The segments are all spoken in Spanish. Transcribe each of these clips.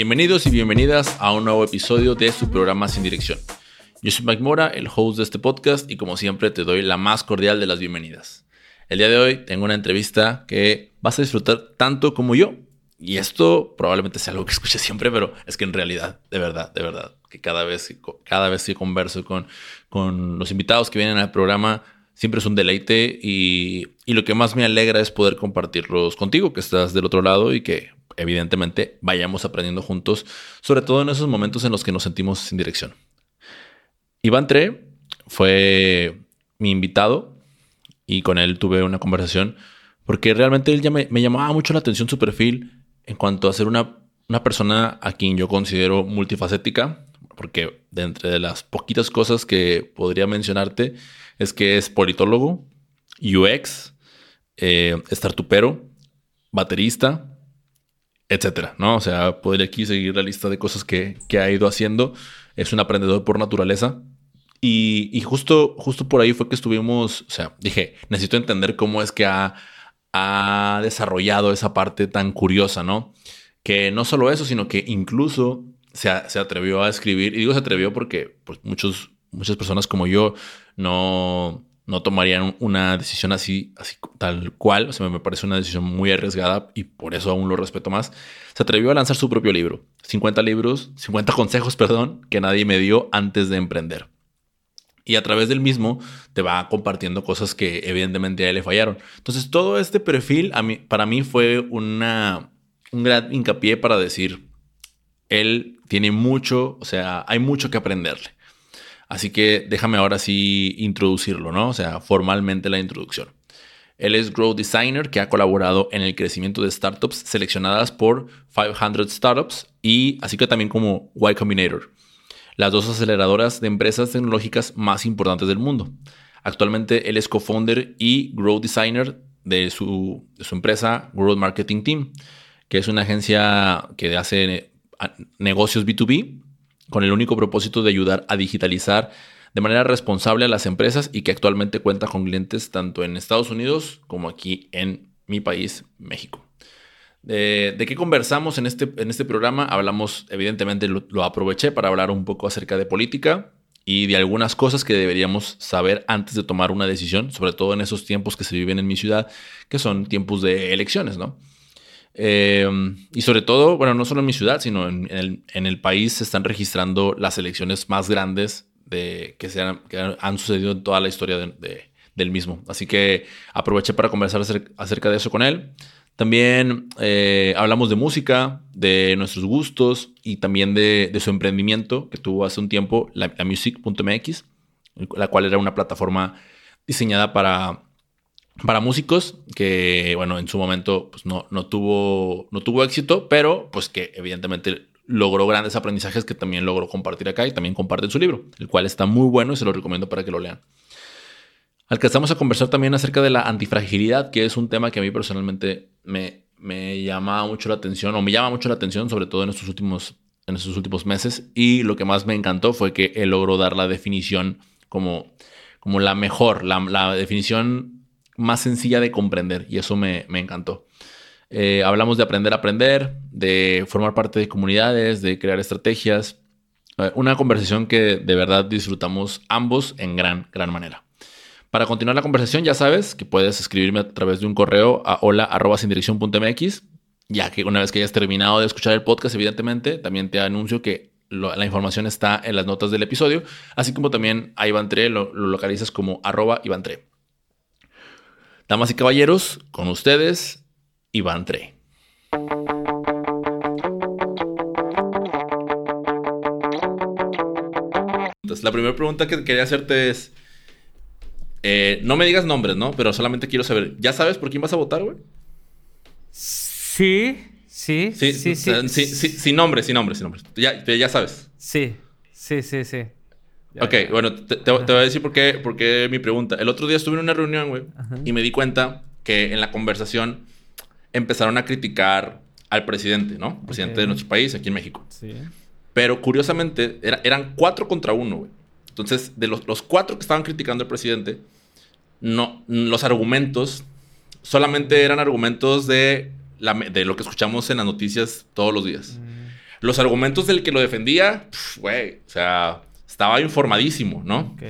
Bienvenidos y bienvenidas a un nuevo episodio de su programa Sin Dirección. Yo soy Mike Mora, el host de este podcast, y como siempre te doy la más cordial de las bienvenidas. El día de hoy tengo una entrevista que vas a disfrutar tanto como yo. Y esto probablemente sea algo que escuches siempre, pero es que en realidad, de verdad, de verdad, que cada vez, cada vez que converso con, con los invitados que vienen al programa, siempre es un deleite y, y, lo que más me alegra es poder compartirlos contigo, que estás del otro lado y que evidentemente vayamos aprendiendo juntos, sobre todo en esos momentos en los que nos sentimos sin dirección. Iván Tre fue mi invitado y con él tuve una conversación porque realmente él ya me, llamaba mucho la atención su perfil en cuanto a ser una, una persona a quien yo considero multifacética, porque de entre las poquitas cosas que podría mencionarte es que es politólogo, UX, eh, startupero, baterista, etcétera, ¿no? O sea, podría aquí seguir la lista de cosas que, que ha ido haciendo. Es un aprendedor por naturaleza. Y, y, justo, justo por ahí fue que estuvimos, o sea, dije, necesito entender cómo es que ha, ha desarrollado esa parte tan curiosa, ¿no? Que no solo eso, sino que incluso se, se atrevió a escribir, y digo se atrevió porque pues, muchos, muchas personas como yo no, no tomarían una decisión así, así tal cual. O sea, me parece una decisión muy arriesgada y por eso aún lo respeto más. Se atrevió a lanzar su propio libro. 50 libros, 50 consejos, perdón, que nadie me dio antes de emprender. Y a través del mismo te va compartiendo cosas que evidentemente a él le fallaron. Entonces, todo este perfil a mí, para mí fue una, un gran hincapié para decir, él tiene mucho, o sea, hay mucho que aprenderle. Así que déjame ahora sí introducirlo, ¿no? O sea, formalmente la introducción. Él es Growth Designer que ha colaborado en el crecimiento de startups seleccionadas por 500 Startups y así que también como Y Combinator, las dos aceleradoras de empresas tecnológicas más importantes del mundo. Actualmente él es co-founder y Growth Designer de su, empresa Growth Marketing Team, que es una agencia que hace negocios B2B con el único propósito de ayudar a digitalizar de manera responsable a las empresas y que actualmente cuenta con clientes tanto en Estados Unidos como aquí en mi país, México. ¿De, qué conversamos en este, en este programa? Hablamos, evidentemente lo, lo aproveché para hablar un poco acerca de política y de algunas cosas que deberíamos saber antes de tomar una decisión, sobre todo en esos tiempos que se viven en mi ciudad, que son tiempos de elecciones, ¿no? Eh, y sobre todo, bueno, no solo en mi ciudad, sino en, el, en, el, país se están registrando las elecciones más grandes de, que, se han, que han sucedido en toda la historia de, de, del mismo. Así que aproveché para conversar acerca de eso con él. También eh, hablamos de música, de nuestros gustos y también de, de su emprendimiento que tuvo hace un tiempo, la, la music.mx, la cual era una plataforma diseñada para para músicos que, bueno, en su momento pues no, no, tuvo, no tuvo éxito, pero pues que evidentemente logró grandes aprendizajes que también logró compartir acá y también comparte en su libro, el cual está muy bueno y se lo recomiendo para que lo lean. Alcanzamos a conversar también acerca de la antifragilidad, que es un tema que a mí personalmente me, me llama mucho la atención, o me llama mucho la atención, sobre todo en estos últimos, en estos últimos meses. Y lo que más me encantó fue que él logró dar la definición como, como la mejor, la, la definición más sencilla de comprender y eso me, encantó. Eh, hablamos de aprender a aprender, de formar parte de comunidades, de crear estrategias. Eh, una conversación que de verdad disfrutamos ambos en gran, gran manera. Para continuar la conversación, ya sabes que puedes escribirme a través de un correo a hola.sindirección.mx, ya que una vez que hayas terminado de escuchar el podcast, evidentemente, también te anuncio que la información está en las notas del episodio, así como también a Iván Tre lo, lo localizas como arroba Iván Tre. Damas y caballeros, con ustedes, Iván Tre. Entonces, la primera pregunta que quería hacerte es, eh, no me digas nombres, ¿no? Pero solamente quiero saber, ¿ya sabes por quién vas a votar, güey? Sí, sí, sí, sí, sí, sí, sí, Sin nombres, sin nombres, sin nombres. Ya, ya sabes. Sí, sí, sí, sí. Ya, ok, ya. bueno, te, te, te, voy a decir por qué, por qué mi pregunta. El otro día estuve en una reunión, güey, y me di cuenta que en la conversación empezaron a criticar al presidente, ¿no? Presidente okay. de nuestro país, aquí en México. Sí. Pero curiosamente, era, eran cuatro contra uno, güey. Entonces, de los, los, cuatro que estaban criticando al presidente, no, los argumentos solamente eran argumentos de, la, de lo que escuchamos en las noticias todos los días. Mm. los argumentos del que lo defendía, güey, o sea, estaba informadísimo, ¿no? Ok.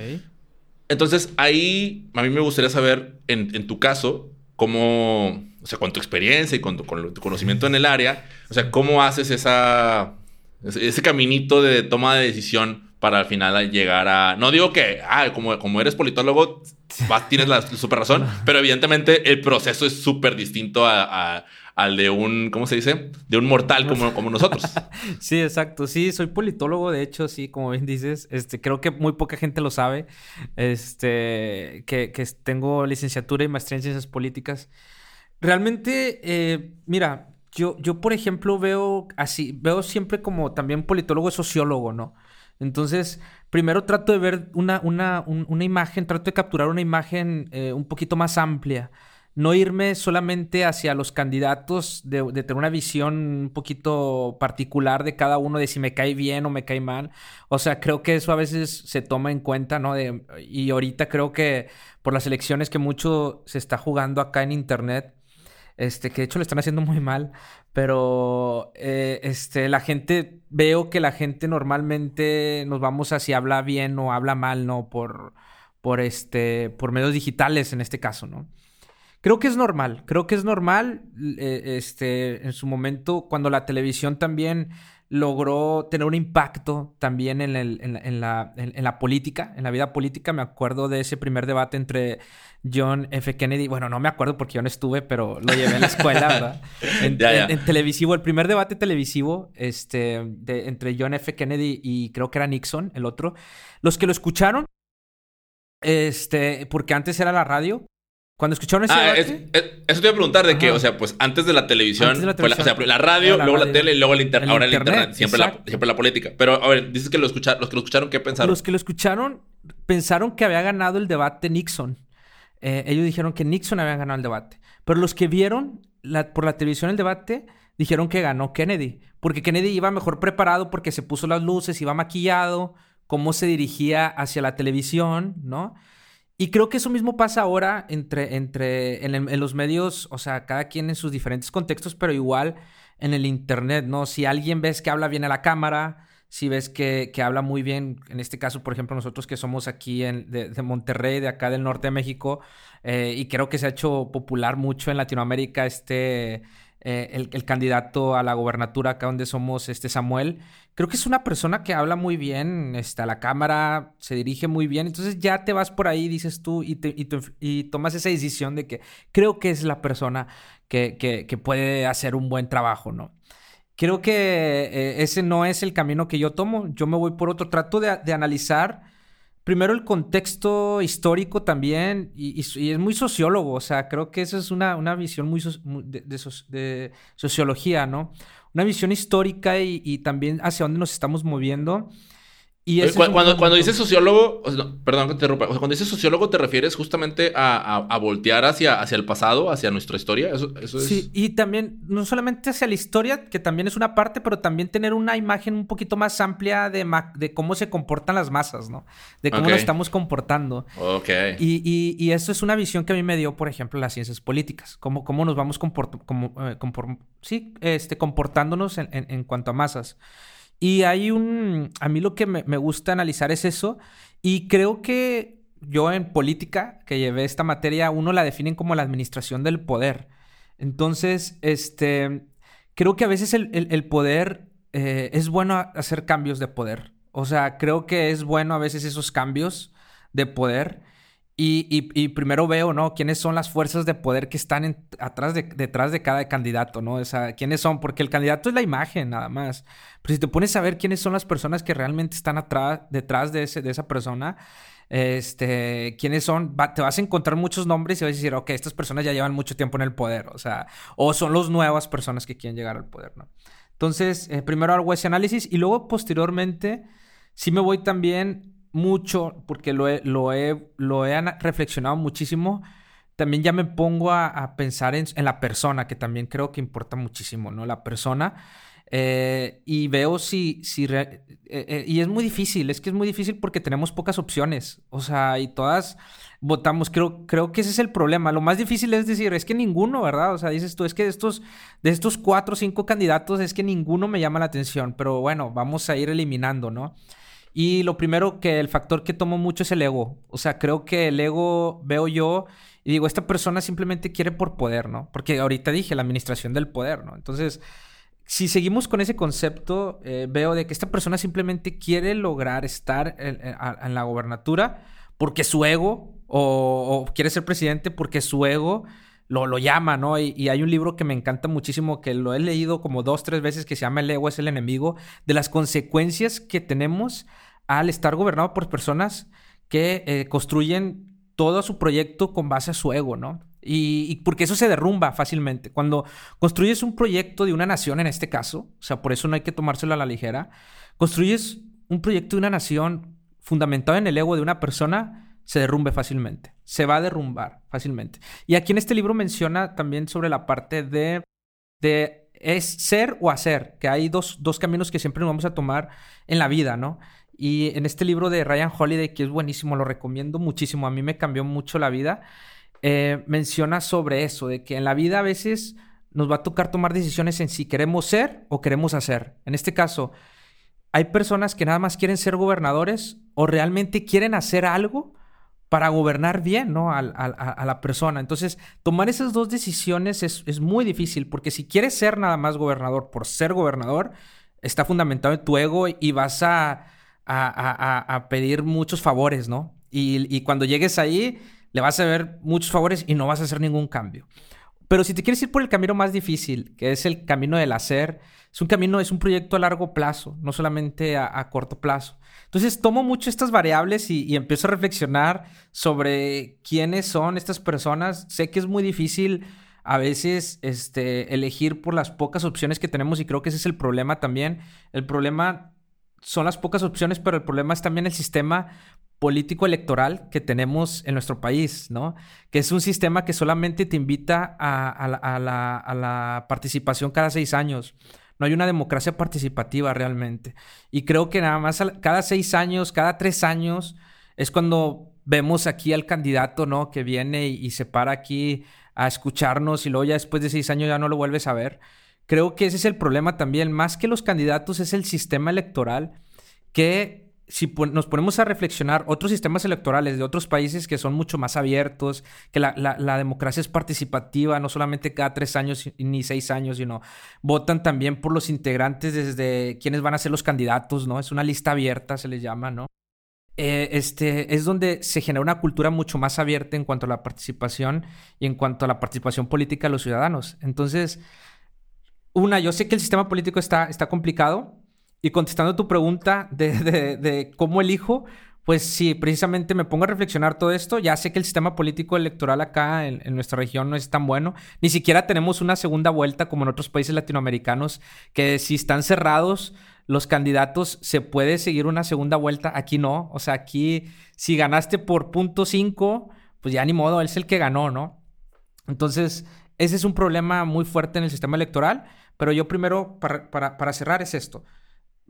Entonces, ahí a mí me gustaría saber, en, tu caso, cómo, o sea, con tu experiencia y con tu, conocimiento en el área, o sea, cómo haces esa, ese caminito de toma de decisión para al final llegar a... No digo que, ah, como, como eres politólogo, tienes la super razón, pero evidentemente el proceso es súper distinto a, al de un, ¿cómo se dice? De un mortal como, como nosotros. sí, exacto. Sí, soy politólogo, de hecho, sí, como bien dices. Este, creo que muy poca gente lo sabe. Este, que, que tengo licenciatura y maestría en ciencias políticas. Realmente, eh, mira, yo, yo, por ejemplo, veo así, veo siempre como también politólogo y sociólogo, ¿no? Entonces, primero trato de ver una, una, una imagen, trato de capturar una imagen eh, un poquito más amplia. No irme solamente hacia los candidatos, de, tener una visión un poquito particular de cada uno, de si me cae bien o me cae mal. O sea, creo que eso a veces se toma en cuenta, ¿no? y ahorita creo que por las elecciones que mucho se está jugando acá en Internet, este, que de hecho lo están haciendo muy mal, pero eh, este, la gente, veo que la gente normalmente nos vamos a si habla bien o habla mal, ¿no? Por, por, este, por medios digitales en este caso, ¿no? Creo que es normal, creo que es normal, eh, este, en su momento, cuando la televisión también logró tener un impacto también en, el, en, la, en, la, política, en la vida política. Me acuerdo de ese primer debate entre John F. Kennedy. Bueno, no me acuerdo porque yo no estuve, pero lo llevé en la escuela, ¿verdad? En, televisivo, el primer debate televisivo este, entre John F. Kennedy y creo que era Nixon, el otro. Los que lo escucharon, este, porque antes era la radio, cuando escucharon ese ah, eso te iba a preguntar de que, o sea, pues antes de la televisión, la, o sea, la radio, luego la tele y luego el internet. Ahora el internet, siempre, la, siempre la política. Pero, a ver, dices que lo escucharon, los que lo escucharon, ¿qué pensaron? Los que lo escucharon pensaron que había ganado el debate Nixon. Eh, ellos dijeron que Nixon había ganado el debate. Pero los que vieron por la televisión el debate dijeron que ganó Kennedy. Porque Kennedy iba mejor preparado porque se puso las luces, iba maquillado, cómo se dirigía hacia la televisión, ¿no? Y creo que eso mismo pasa ahora entre, entre en, los medios, o sea, cada quien en sus diferentes contextos, pero igual en el Internet, ¿no? Si alguien ves que habla bien a la cámara, si ves que, habla muy bien, en este caso, por ejemplo, nosotros que somos aquí en, de, Monterrey, de acá del norte de México, eh, y creo que se ha hecho popular mucho en Latinoamérica este eh, el, candidato a la gobernatura acá donde somos, este Samuel, creo que es una persona que habla muy bien, está la cámara, se dirige muy bien, entonces ya te vas por ahí, dices tú, y, tomas esa decisión de que creo que es la persona que, puede hacer un buen trabajo, ¿no? Creo que eh, ese no es el camino que yo tomo, yo me voy por otro, trato de, analizar primero el contexto histórico también, y, es muy sociólogo, o sea, creo que esa es una, visión muy de, sociología, ¿no? Una visión histórica y, y, también hacia dónde nos estamos moviendo. Y cuando, cuando, dices sociólogo, perdón que te interrumpa, cuando dices sociólogo te refieres justamente a, voltear hacia, hacia el pasado, hacia nuestra historia. Eso, eso es... Sí, y también no solamente hacia la historia, que también es una parte, pero también tener una imagen un poquito más amplia de, de cómo se comportan las masas, ¿no? De cómo nos estamos comportando. Ok. Y, y, y, eso es una visión que a mí me dio, por ejemplo, las ciencias políticas. Cómo, cómo nos vamos comport como, eh, sí, este, comportándonos en, en, en cuanto a masas. Y hay un... A mí lo que me, gusta analizar es eso. Y creo que yo en política, que llevé esta materia, uno la definen como la administración del poder. Entonces, este... Creo que a veces el, poder eh, es bueno hacer cambios de poder. O sea, creo que es bueno a veces esos cambios de poder. Y, primero veo, ¿no? ¿Quiénes son las fuerzas de poder que están atrás de, detrás de cada candidato, ¿no? O sea, ¿quiénes son? Porque el candidato es la imagen, nada más. Pero si te pones a ver quiénes son las personas que realmente están atrás, detrás de, ese, de esa persona, este, quiénes son, te vas a encontrar muchos nombres y vas a decir, ok, estas personas ya llevan mucho tiempo en el poder, o sea, o son las nuevas personas que quieren llegar al poder, ¿no? Entonces, eh, primero hago ese análisis y luego posteriormente sí me voy también mucho, porque lo he, lo he, lo he reflexionado muchísimo, también ya me pongo a, pensar en, la persona, que también creo que importa muchísimo, ¿no? La persona. Eh, y veo si... si eh, eh, y es muy difícil, es que es muy difícil porque tenemos pocas opciones. O sea, y todas votamos. Creo, creo que ese es el problema. Lo más difícil es decir, es que ninguno, ¿verdad? O sea, dices tú, es que de estos, de estos cuatro o cinco candidatos, es que ninguno me llama la atención. Pero bueno, vamos a ir eliminando, ¿no? Y lo primero que el factor que tomo mucho es el ego. O sea, creo que el ego veo yo y digo, esta persona simplemente quiere por poder, ¿no? Porque ahorita dije la administración del poder, ¿no? Entonces, si seguimos con ese concepto, eh, veo de que esta persona simplemente quiere lograr estar en, la gobernatura porque su ego, o, quiere ser presidente porque su ego lo, lo llama, ¿no? Y, y, hay un libro que me encanta muchísimo, que lo he leído como dos, tres veces, que se llama El ego es el enemigo, de las consecuencias que tenemos al estar gobernado por personas que eh, construyen todo su proyecto con base a su ego, ¿no? Y, porque eso se derrumba fácilmente. Cuando construyes un proyecto de una nación, en este caso, o sea, por eso no hay que tomárselo a la ligera, construyes un proyecto de una nación fundamentado en el ego de una persona, se derrumbe fácilmente. Se va a derrumbar fácilmente. Y aquí en este libro menciona también sobre la parte de, de es ser o hacer, que hay dos, dos caminos que siempre nos vamos a tomar en la vida, ¿no? Y en este libro de Ryan Holiday, que es buenísimo, lo recomiendo muchísimo, a mí me cambió mucho la vida, eh, menciona sobre eso, de que en la vida a veces nos va a tocar tomar decisiones en si queremos ser o queremos hacer. En este caso, hay personas que nada más quieren ser gobernadores o realmente quieren hacer algo para gobernar bien, ¿no? A, la persona. Entonces, tomar esas dos decisiones es, muy difícil, porque si quieres ser nada más gobernador por ser gobernador, está fundamentado en tu ego y vas a a, pedir muchos favores, ¿no? Y, cuando llegues ahí, le vas a ver muchos favores y no vas a hacer ningún cambio. Pero si te quieres ir por el camino más difícil, que es el camino del hacer, es un camino, es un proyecto a largo plazo, no solamente a, corto plazo. Entonces tomo mucho estas variables y, empiezo a reflexionar sobre quiénes son estas personas. Sé que es muy difícil a veces este, elegir por las pocas opciones que tenemos y creo que ese es el problema también. El problema son las pocas opciones, pero el problema es también el sistema político electoral que tenemos en nuestro país, ¿no? Que es un sistema que solamente te invita a, la, participación cada seis años. No hay una democracia participativa realmente. Y creo que nada más cada seis años, cada tres años, es cuando vemos aquí al candidato, ¿no? Que viene y, y se para aquí a escucharnos y luego ya después de seis años ya no lo vuelves a ver. Creo que ese es el problema también, más que los candidatos es el sistema electoral que si nos ponemos a reflexionar otros sistemas electorales de otros países que son mucho más abiertos, que la, democracia es participativa, no solamente cada tres años ni seis años, sino votan también por los integrantes desde quienes van a ser los candidatos, ¿no? Es una lista abierta, se les llama, ¿no? Eh, este, es donde se genera una cultura mucho más abierta en cuanto a la participación y en cuanto a la participación política de los ciudadanos. Entonces, una, yo sé que el sistema político está, está complicado. Y contestando tu pregunta de, cómo elijo, pues sí, precisamente me pongo a reflexionar todo esto. Ya sé que el sistema político electoral acá en, nuestra región no es tan bueno. Ni siquiera tenemos una segunda vuelta como en otros países latinoamericanos, que si están cerrados los candidatos, se puede seguir una segunda vuelta. Aquí no. O sea, aquí si ganaste por punto 5, pues ya ni modo, él es el que ganó, ¿no? Entonces, ese es un problema muy fuerte en el sistema electoral. Pero yo primero, para, cerrar, es esto.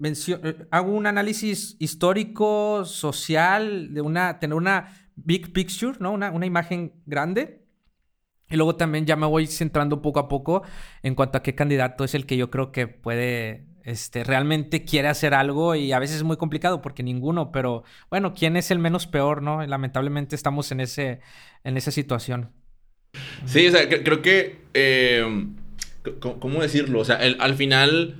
Eh, hago un análisis histórico, social, de una, tener una big picture, ¿no? Una, una imagen grande. Y luego también ya me voy centrando poco a poco en cuanto a qué candidato es el que yo creo que puede, este, realmente quiere hacer algo y a veces es muy complicado porque ninguno, pero bueno, ¿quién es el menos peor, no? lamentablemente estamos en, ese, en esa situación. Sí, o sea, creo que eh, ¿Cómo decirlo? O sea, al final,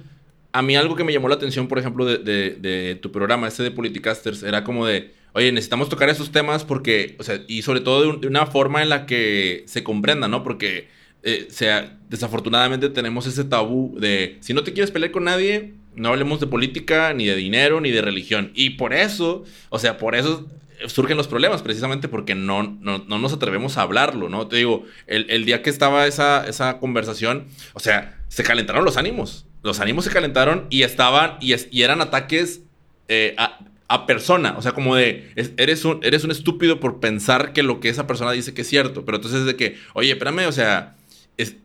a mí algo que me llamó la atención, por ejemplo, de, tu programa, este de Politicasters, era como de, oye, necesitamos tocar esos temas porque, o sea, y sobre todo de, una forma en la que se comprenda, ¿no? Porque, eh, sea, desafortunadamente tenemos ese tabú de, si no te quieres pelear con nadie, no hablemos de política, ni de dinero, ni de religión. Y por eso, o sea, por eso surgen los problemas, precisamente porque no, no, nos atrevemos a hablarlo, ¿no? Te digo, el, día que estaba esa, esa conversación, o sea, se calentaron los ánimos. Los ánimos se calentaron y estaban, y, y eran ataques eh, a, a, persona. O sea, como de, eres, un, eres un estúpido por pensar que lo que esa persona dice que es cierto. Pero entonces es de que, oye, espérame, o sea,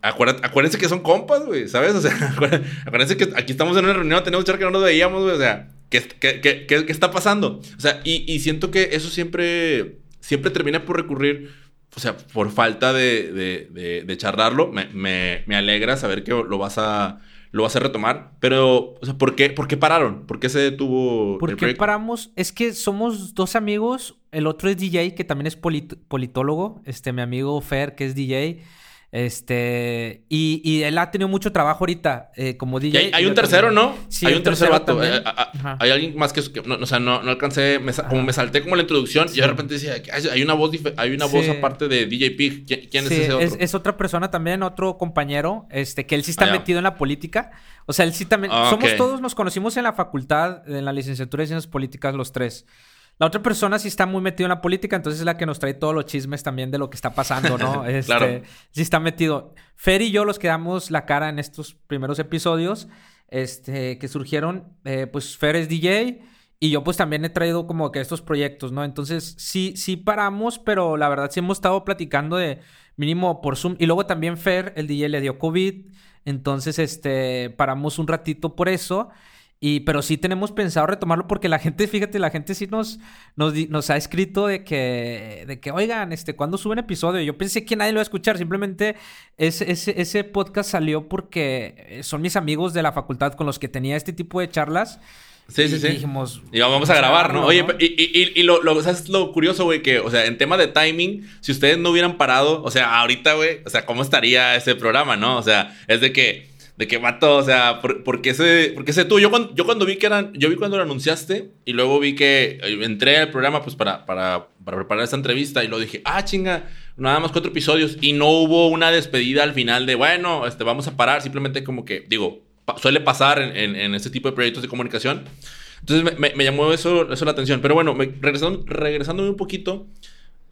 acuérdense, que son compas, güey, ¿sabes? O sea, acuérdense que aquí estamos en una reunión, tenemos que no nos veíamos, güey, o sea, ¿qué, qué, qué, qué, está pasando? O sea, y, y, siento que eso siempre, siempre termina por recurrir, o sea, por falta de, de, de, charlarlo. Me, me, me alegra saber que lo vas a lo vas a retomar. Pero, o sea, ¿por qué, ¿por qué pararon? ¿Por qué se detuvo? ¿Por qué paramos? Es que somos dos amigos. El otro es DJ, que también es politólogo. Este, mi amigo Fer, que es DJ. Este, y, y, él ha tenido mucho trabajo ahorita eh, como DJ. hay, un tercero, ¿no? Sí, hay un tercer vato. Eh, hay, alguien más que, no, o sea, no, no alcancé, como me salté como la introducción y de repente decía, hay una voz, hay una voz aparte de DJ Pig. ¿Quién, es ese otro? Es, otra persona también, otro compañero, este, que él sí está ah, metido en la política. O sea, él sí también, ah, somos todos, nos conocimos en la facultad, en la licenciatura de Ciencias Políticas, los tres. La otra persona sí está muy metido en la política, entonces es la que nos trae todos los chismes también de lo que está pasando, ¿no? Este, claro. Sí está metido. Fer y yo los quedamos la cara en estos primeros episodios este, que surgieron. Eh, pues Fer es DJ y yo pues también he traído como que estos proyectos, ¿no? Entonces sí, sí paramos, pero la verdad sí hemos estado platicando de mínimo por Zoom. Y luego también Fer, el DJ, le dio COVID. Entonces, este, paramos un ratito por eso. Y, pero sí tenemos pensado retomarlo porque la gente, fíjate, la gente sí nos, nos, ha escrito de que, de que, oigan, este, ¿cuándo suben episodio? Yo pensé que nadie lo iba a escuchar, simplemente ese, ese, ese podcast salió porque son mis amigos de la facultad con los que tenía este tipo de charlas. Sí, sí, sí. Dijimos, y vamos a grabar, ¿no? Oye, y, y, y, lo, lo, ¿sabes lo curioso, güey? Que, o sea, en tema de timing, si ustedes no hubieran parado, o sea, ahorita, güey, o sea, ¿cómo estaría ese programa, no? O sea, es de que de que vato, o sea, ¿por, qué se, por se tú? Yo cuando, vi que eran, yo vi cuando lo anunciaste y luego vi que eh, entré al programa pues para, para, para preparar esta entrevista y lo dije, ah, chinga, nada más cuatro episodios y no hubo una despedida al final de, bueno, este, vamos a parar, simplemente como que, digo, suele pasar en, en, este tipo de proyectos de comunicación. Entonces me, me, llamó eso, eso la atención. Pero bueno, regresando, regresándome un poquito,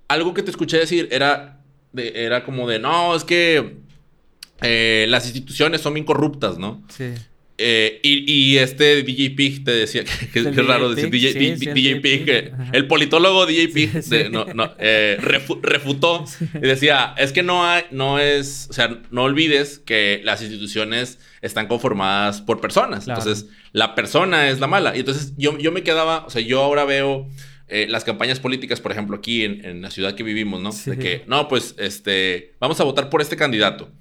algo que te escuché decir era, de, era como de, no, es que eh, las instituciones son bien corruptas, ¿no? Sí. Eh, y, este DJ Pig te decía que, es raro decir DJ, Pig, el politólogo DJ Pig eh, refutó y decía, es que no hay, no es, o sea, no olvides que las instituciones están conformadas por personas. Entonces, la persona es la mala. Y entonces yo, yo me quedaba, o sea, yo ahora veo las campañas políticas, por ejemplo, aquí en, en la ciudad que vivimos, ¿no? De que, no, pues, este, vamos a votar por este candidato.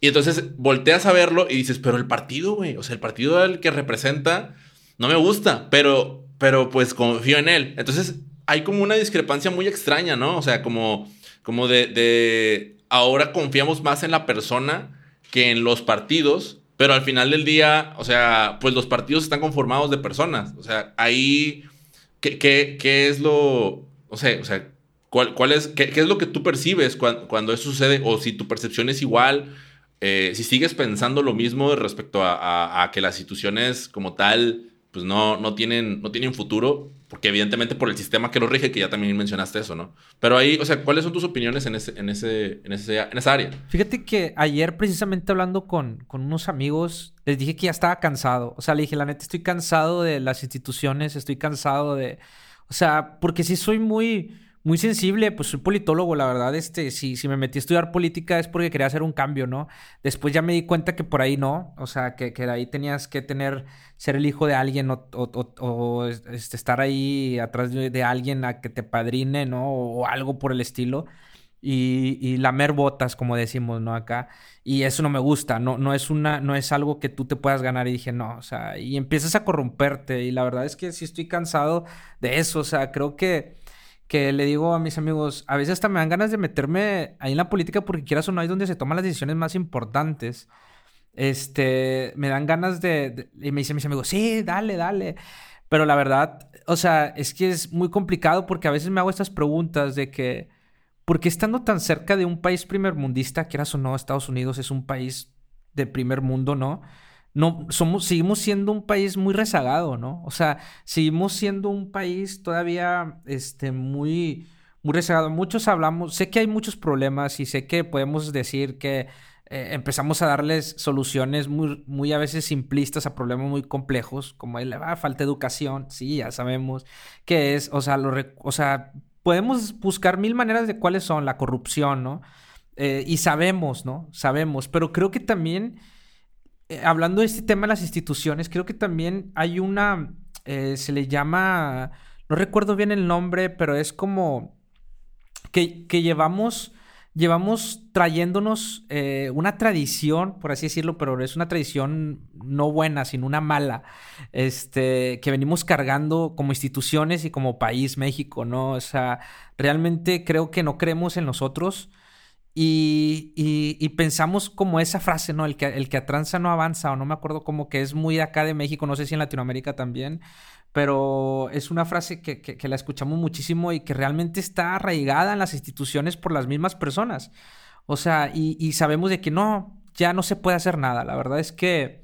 Y entonces volteas a verlo y dices, pero el partido, güey, o sea, el partido al que representa no me gusta, pero, pero pues confío en él. Entonces hay como una discrepancia muy extraña, ¿no? O sea, como, como de, de ahora confiamos más en la persona que en los partidos, pero al final del día, o sea, pues los partidos están conformados de personas. O sea, ahí, ¿qué, qué, qué es lo, o sea, o sea, ¿cuál, cuál es, qué, qué, es lo que tú percibes cuando, cuando eso sucede? O si tu percepción es igual eh, si sigues pensando lo mismo respecto a, que las instituciones como tal, pues no, no, tienen, no tienen futuro, porque evidentemente por el sistema que lo rige, que ya también mencionaste eso, ¿no? Pero ahí, o sea, ¿cuáles son tus opiniones en, ese, en, ese, en, ese, en esa área? Fíjate que ayer precisamente hablando con, con unos amigos, les dije que ya estaba cansado. O sea, le dije, la neta, estoy cansado de las instituciones, estoy cansado de... O sea, porque sí soy muy muy sensible, pues soy politólogo, la verdad, este, si, si me metí a estudiar política es porque quería hacer un cambio, ¿no? Después ya me di cuenta que por ahí no, o sea, que, que ahí tenías que tener, ser el hijo de alguien o, este, estar ahí atrás de, alguien a que te padrine, ¿no? O, algo por el estilo. Y, y, lamer botas, como decimos, ¿no? Acá. Y eso no me gusta, no, no, es una, no es algo que tú te puedas ganar. Y dije, no, o sea, y empiezas a corromperte. Y la verdad es que sí estoy cansado de eso, o sea, creo que que le digo a mis amigos, a veces hasta me dan ganas de meterme ahí en la política porque quieras o no, hay donde se toman las decisiones más importantes. Este, me dan ganas de, y me dicen mis amigos, sí, dale, dale. Pero la verdad, o sea, es que es muy complicado porque a veces me hago estas preguntas de que, ¿por qué estando tan cerca de un país primermundista, quieras o no, Estados Unidos es un país de primer mundo, ¿no? No somos, seguimos siendo un país muy rezagado, ¿no? O sea, seguimos siendo un país todavía este, muy, muy rezagado. Muchos hablamos, sé que hay muchos problemas y sé que podemos decir que eh, empezamos a darles soluciones muy, muy a veces simplistas a problemas muy complejos, como la ah, falta de educación, sí, ya sabemos que es, o sea, lo, o sea, podemos buscar mil maneras de cuáles son la corrupción, ¿no? eh, y sabemos, ¿no? Sabemos, pero creo que también, eh, hablando de este tema de las instituciones, creo que también hay una, eh, se le llama, no recuerdo bien el nombre, pero es como que, que llevamos llevamos trayéndonos eh, una tradición, por así decirlo, pero es una tradición no buena, sino una mala, este, que venimos cargando como instituciones y como país México, ¿no? O sea, realmente creo que no creemos en nosotros. Y, pensamos como esa frase, ¿no? El que, el que atranza no avanza, o no me acuerdo como que es muy acá de México, no sé si en Latinoamérica también, pero es una frase que, la escuchamos muchísimo y que realmente está arraigada en las instituciones por las mismas personas. O sea, y, sabemos de que no, ya no se puede hacer nada. La verdad es que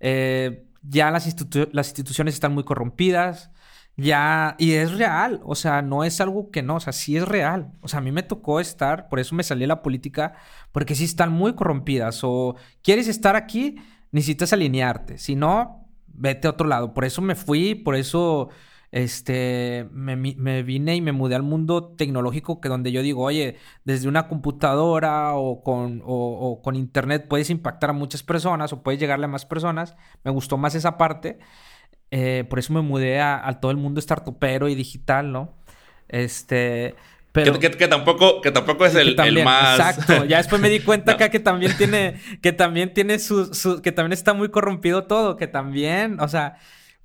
eh, ya las, instituciones están muy corrompidas. Ya, y es real, o sea, no es algo que no, o sea, sí es real. O sea, a mí me tocó estar, por eso me salí a la política, porque sí están muy corrompidas. O quieres estar aquí, necesitas alinearte. Si no, vete a otro lado. Por eso me fui, por eso este, me, vine y me mudé al mundo tecnológico que donde yo digo, oye, desde una computadora o con, o, con internet puedes impactar a muchas personas o puedes llegarle a más personas. Me gustó más esa parte. Eh, por eso me mudé a, a, todo el mundo startupero y digital, ¿no? Este, que, tampoco, que tampoco es el, más. Exacto. Ya después me di cuenta acá que también tiene, que también tiene su, que también está muy corrompido todo, que también, o sea,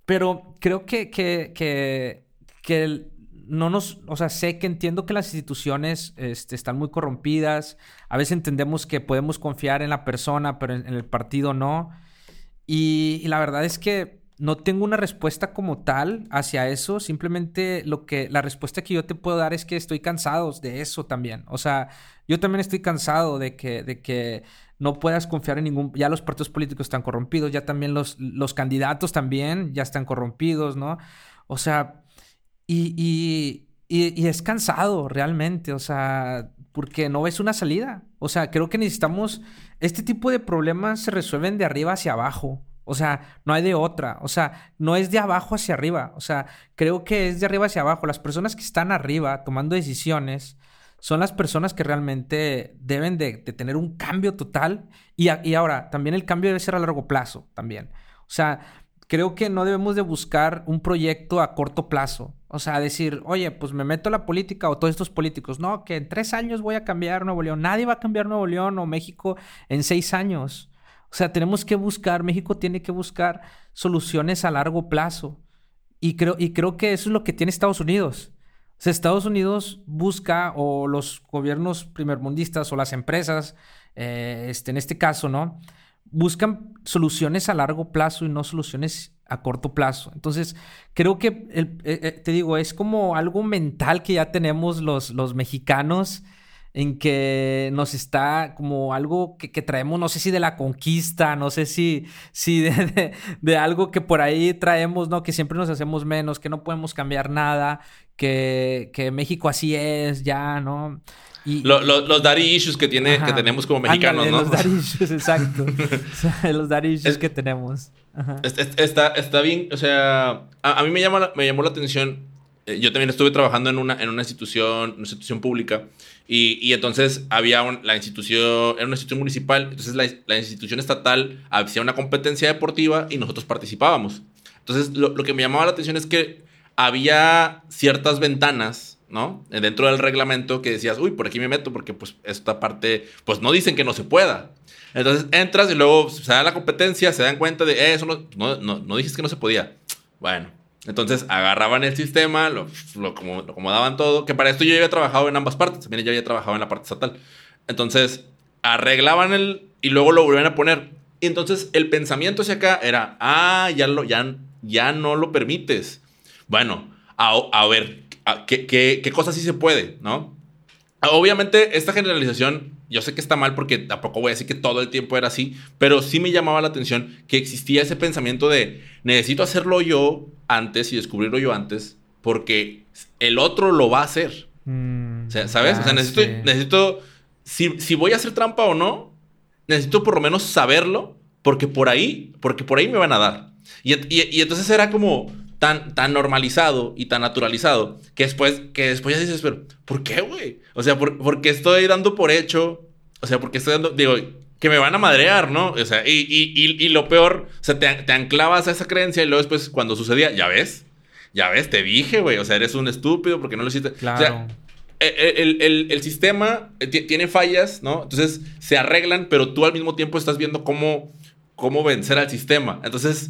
pero creo que, que, que, que no nos, o sea, sé que entiendo que las instituciones este, están muy corrompidas. A veces entendemos que podemos confiar en la persona, pero en, el partido no. y la verdad es que no tengo una respuesta como tal hacia eso. Simplemente lo que la respuesta que yo te puedo dar es que estoy cansado de eso también. O sea, yo también estoy cansado de que, de que no puedas confiar en ningún. Ya los partidos políticos están corrompidos, ya también los, los candidatos también ya están corrompidos, ¿no? O sea, y, y, y es cansado realmente. O sea, porque no ves una salida. O sea, creo que necesitamos. Este tipo de problemas se resuelven de arriba hacia abajo. O sea, no hay de otra. O sea, no es de abajo hacia arriba. O sea, creo que es de arriba hacia abajo. Las personas que están arriba tomando decisiones son las personas que realmente deben de, tener un cambio total. Y, y, ahora, también el cambio debe ser a largo plazo también. O sea, creo que no debemos de buscar un proyecto a corto plazo. O sea, decir, oye, pues me meto a la política o todos estos políticos. No, que en tres años voy a cambiar Nuevo León. Nadie va a cambiar Nuevo León o México en seis años. O sea, tenemos que buscar, México tiene que buscar soluciones a largo plazo. Y creo, y creo que eso es lo que tiene Estados Unidos. O sea, Estados Unidos busca, o los gobiernos primermundistas, o las empresas, eh, este, en este caso, ¿no? Buscan soluciones a largo plazo y no soluciones a corto plazo. Entonces, creo que, eh, eh, te digo, es como algo mental que ya tenemos los, los mexicanos en que nos está como algo que, traemos, no sé si de la conquista, no sé si, si de, algo que por ahí traemos, ¿no? Que siempre nos hacemos menos, que no podemos cambiar nada, que, México así es, ya, ¿no? Y, los daddy issues que, tiene, que tenemos como mexicanos, ¿no? Los daddy issues, exacto. los daddy issues que tenemos. Está, está bien, o sea, a, mí me, llama, me llamó la atención yo también estuve trabajando en una, en una institución, una institución pública y, y entonces había la institución, era una institución municipal, entonces la, la, institución estatal hacía una competencia deportiva y nosotros participábamos. Entonces lo, lo, que me llamaba la atención es que había ciertas ventanas, ¿no? Dentro del reglamento que decías, uy, por aquí me meto porque pues esta parte, pues no dicen que no se pueda. Entonces entras y luego se da la competencia, se dan cuenta de, eh, eso no, no, no, no dijiste que no se podía. Bueno, entonces agarraban el sistema, lo, lo, acomodaban todo, que para esto yo había trabajado en ambas partes, también ya había trabajado en la parte estatal. Entonces arreglaban el y luego lo volvían a poner. Y entonces el pensamiento hacia acá era, ah, ya, lo, ya, ya no lo permites. Bueno, a, a ver, ¿qué, qué, qué cosa sí se puede, ¿no? Obviamente esta generalización yo sé que está mal porque tampoco voy a decir que todo el tiempo era así, pero sí me llamaba la atención que existía ese pensamiento de necesito hacerlo yo antes y descubrirlo yo antes porque el otro lo va a hacer. Mm, o sea, ¿sabes? o sea, necesito, necesito si, si, voy a hacer trampa o no, necesito por lo menos saberlo porque por ahí, porque por ahí me van a dar. Y, y, entonces era como tan, tan normalizado y tan naturalizado que después, que después ya dices, pero ¿por qué, güey? O sea, ¿por, ¿por qué estoy dando por hecho o sea, porque estoy dando, digo, que me van a madrear, ¿no? O sea, y, y, y, lo peor, o sea, te, te, anclavas a esa creencia y luego después cuando sucedía, ya ves, ya ves, te dije, güey, o sea, eres un estúpido porque no lo hiciste. Claro. O sea, e, e, el, el, el, sistema eh, tiene fallas, ¿no? Entonces se arreglan, pero tú al mismo tiempo estás viendo cómo, cómo vencer al sistema. Entonces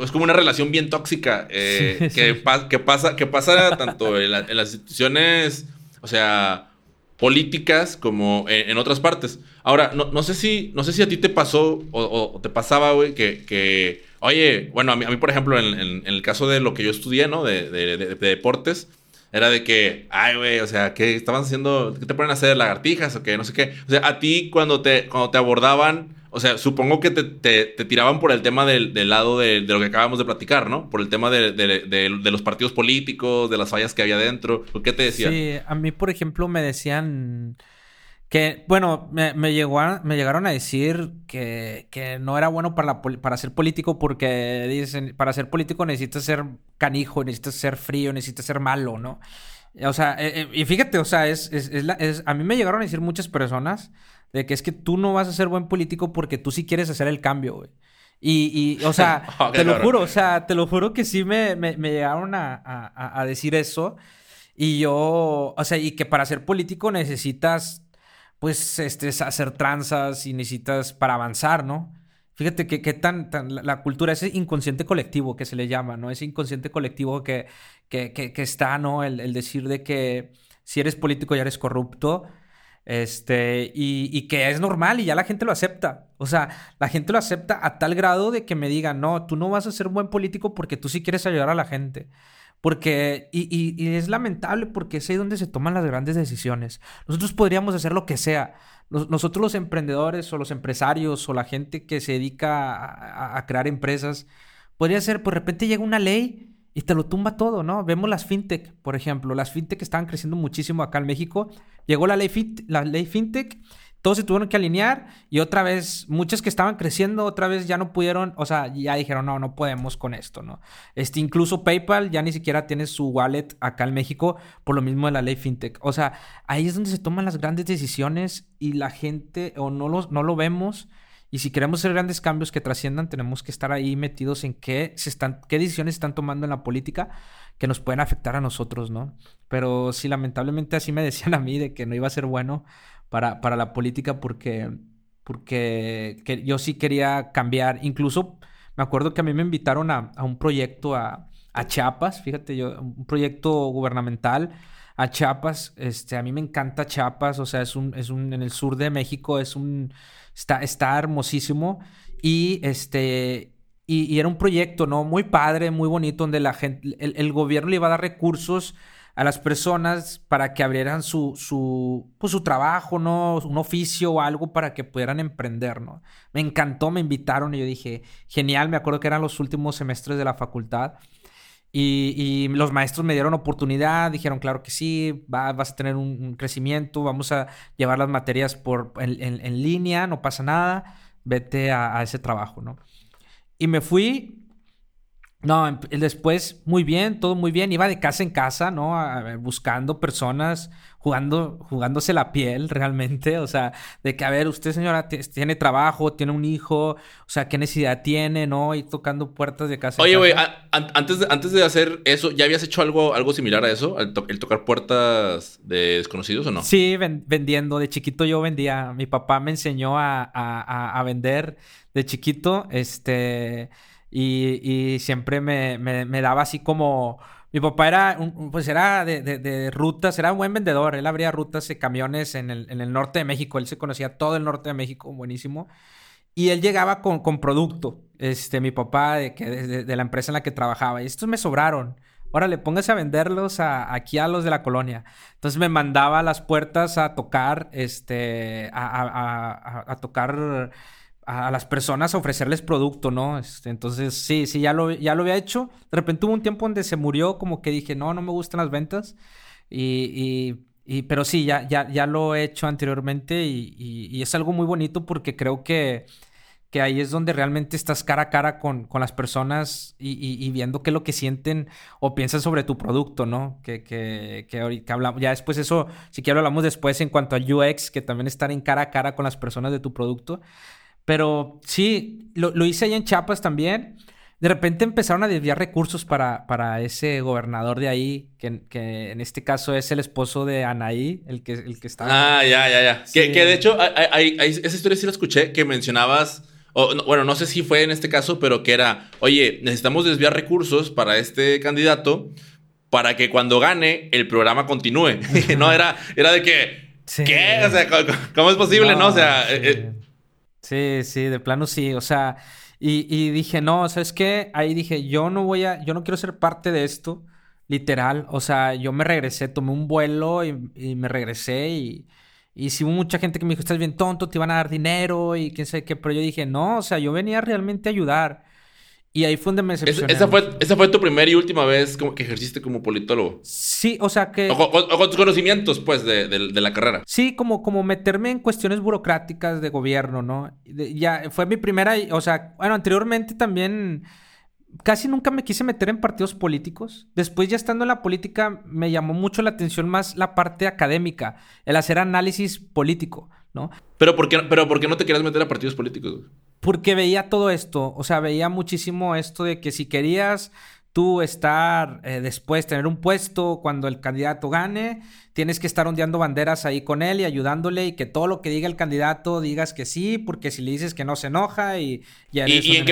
es como una relación bien tóxica eh, que, que, pasa, que pasa tanto en, en las instituciones, o sea, políticas como en, otras partes. Ahora, no, no, sé si, no sé si a ti te pasó o, te pasaba, güey, que, que, oye, bueno, a mí, a mí por ejemplo, en, el caso de lo que yo estudié, ¿no? De, de, de, deportes, era de que, ay, güey, o sea, ¿qué estaban haciendo? ¿Qué te ponen a hacer lagartijas o qué? No sé qué. O sea, a ti cuando te, cuando te abordaban o sea, supongo que te, tiraban por el tema del, lado de, lo que acabamos de platicar, ¿no? Por el tema de, los partidos políticos, de las fallas que había dentro. ¿Qué te decían? Sí, a mí, por ejemplo, me decían que, bueno, me, llegó me llegaron a decir que, no era bueno para, para ser político porque dicen, para ser político necesitas ser canijo, necesitas ser frío, necesitas ser malo, ¿no? O sea, eh, eh, y fíjate, o sea, es, es, a mí me llegaron a decir muchas personas de que es que tú no vas a ser buen político porque tú sí quieres hacer el cambio, güey. Y, y, o sea, te lo juro, o sea, te lo juro que sí me, me, llegaron a, a, decir eso. Y yo, o sea, y que para ser político necesitas, pues, este, hacer tranzas y necesitas para avanzar, ¿no? Fíjate que, que tan, tan, la cultura, ese inconsciente colectivo que se le llama, ¿no? Ese inconsciente colectivo que, que, que está, ¿no? El, el decir de que si eres político ya eres corrupto este, y, que es normal y ya la gente lo acepta. O sea, la gente lo acepta a tal grado de que me digan, no, tú no vas a ser un buen político porque tú sí quieres ayudar a la gente. Porque, y, es lamentable porque es ahí donde se toman las grandes decisiones. Nosotros podríamos hacer lo que sea. nosotros los emprendedores o los empresarios o la gente que se dedica a, a crear empresas, podría ser, pues de repente llega una ley y te lo tumba todo, ¿no? Vemos las fintech, por ejemplo, las fintech estaban creciendo muchísimo acá en México. Llegó la ley, la ley fintech, todos se tuvieron que alinear y otra vez, muchas que estaban creciendo, otra vez ya no pudieron, o sea, ya dijeron, no, no podemos con esto, ¿no? Este, incluso PayPal ya ni siquiera tiene su wallet acá en México por lo mismo de la ley fintech. O sea, ahí es donde se toman las grandes decisiones y la gente o no, los, no lo vemos y si queremos hacer grandes cambios que trasciendan, tenemos que estar ahí metidos en qué, se están, qué decisiones están tomando en la política que nos pueden afectar a nosotros, ¿no? Pero sí, lamentablemente así me decían a mí de que no iba a ser bueno para, para la política porque, porque yo sí quería cambiar. Incluso me acuerdo que a mí me invitaron a, a un proyecto a, a Chiapas, fíjate yo, un proyecto gubernamental a Chiapas. Este, a mí me encanta Chiapas, o sea, es un, es un, en el sur de México, es un, Está, está hermosísimo. Y este. Y, era un proyecto, ¿no? Muy padre, muy bonito, donde la gente. El, gobierno le iba a dar recursos a las personas para que abrieran su, su, pues, su trabajo, ¿no? Un oficio o algo para que pudieran emprender, ¿no? Me encantó, me invitaron y yo dije, genial, me acuerdo que eran los últimos semestres de la facultad. Y, los maestros me dieron oportunidad, dijeron, claro que sí, vas a tener un, crecimiento, vamos a llevar las materias por, en, línea, no pasa nada, vete a, ese trabajo, ¿no? Y me fui, no, después muy bien, todo muy bien, iba de casa en casa, ¿no? buscando personas jugando, jugándose la piel realmente, o sea, de que, a ver, usted señora tiene trabajo, tiene un hijo, o sea, qué necesidad tiene, ¿no? Y tocando puertas de casa. Oye, güey, antes, de, antes de hacer eso, ¿ya habías hecho algo, algo similar a eso? ¿El, tocar puertas de desconocidos o no? Sí, vendiendo, de chiquito yo vendía, mi papá me enseñó a, a, a vender de chiquito, este, y, y siempre me, me, daba así como mi papá era, un, pues era de, de, rutas, era un buen vendedor. Él abría rutas de camiones en el, en el, norte de México. Él se conocía todo el norte de México, buenísimo. Y él llegaba con, con producto. Este, mi papá, de, que, de, la empresa en la que trabajaba. Y estos me sobraron. Órale, póngase a venderlos a, aquí a los de la colonia. Entonces me mandaba a las puertas a tocar, este, a, a, a tocar a las personas ofrecerles producto, ¿no? Este, entonces, sí, sí, ya lo, ya lo había hecho. De repente hubo un tiempo donde se murió, como que dije, no, no me gustan las ventas. Y, y, pero sí, ya, ya, ya lo he hecho anteriormente y, y, es algo muy bonito porque creo que, que ahí es donde realmente estás cara a cara con, las personas y, viendo qué es lo que sienten o piensan sobre tu producto, ¿no? Que, que, que ahorita hablamos, ya después eso, si quiero hablamos después en cuanto a UX, que también estar en cara a cara con las personas de tu producto. Pero sí, lo, lo hice ahí en Chiapas también de repente empezaron a desviar recursos para, para ese gobernador de ahí, que, que, en este caso es el esposo de Anaí, el que, el que estaba. Ah, ya, ya, ya. Que, que, de hecho, hay, esa historia sí la escuché, que mencionabas. bueno, no sé si fue en este caso, pero que era, oye, necesitamos desviar recursos para este candidato para que cuando gane el programa continúe. no, era, era de que, ¿qué? O sea, ¿cómo, es posible? No, o sea... Sí. Eh, eh. Sí, sí, de plano sí. O sea, y, dije, no, ¿sabes qué? Ahí dije, yo no voy a, yo no quiero ser parte de esto, literal. O sea, yo me regresé, tomé un vuelo y, me regresé y, y si hubo mucha gente que me dijo, estás bien tonto, te iban a dar dinero y quién sabe qué, pero yo dije, no, o sea, yo venía realmente a ayudar. Y ahí fue donde me decepcioné. esa, fue, esa fue tu primera y última vez como que ejerciste como politólogo. Sí, o sea que... O, con tus conocimientos, pues, de, la carrera. Sí, como, como meterme en cuestiones burocráticas de gobierno, ¿no? ya fue mi primera... O sea, bueno, anteriormente también... Casi nunca me quise meter en partidos políticos. Después ya estando en la política me llamó mucho la atención más la parte académica, el hacer análisis político, ¿no? Pero ¿por qué, pero ¿por qué no te quieres meter a partidos políticos? Porque veía todo esto, o sea, veía muchísimo esto de que si querías tú estar eh, después, tener un puesto cuando el candidato gane, tienes que estar ondeando banderas ahí con él y ayudándole y que todo lo que diga el candidato digas que sí, porque si le dices que no se enoja y ya ¿Y, en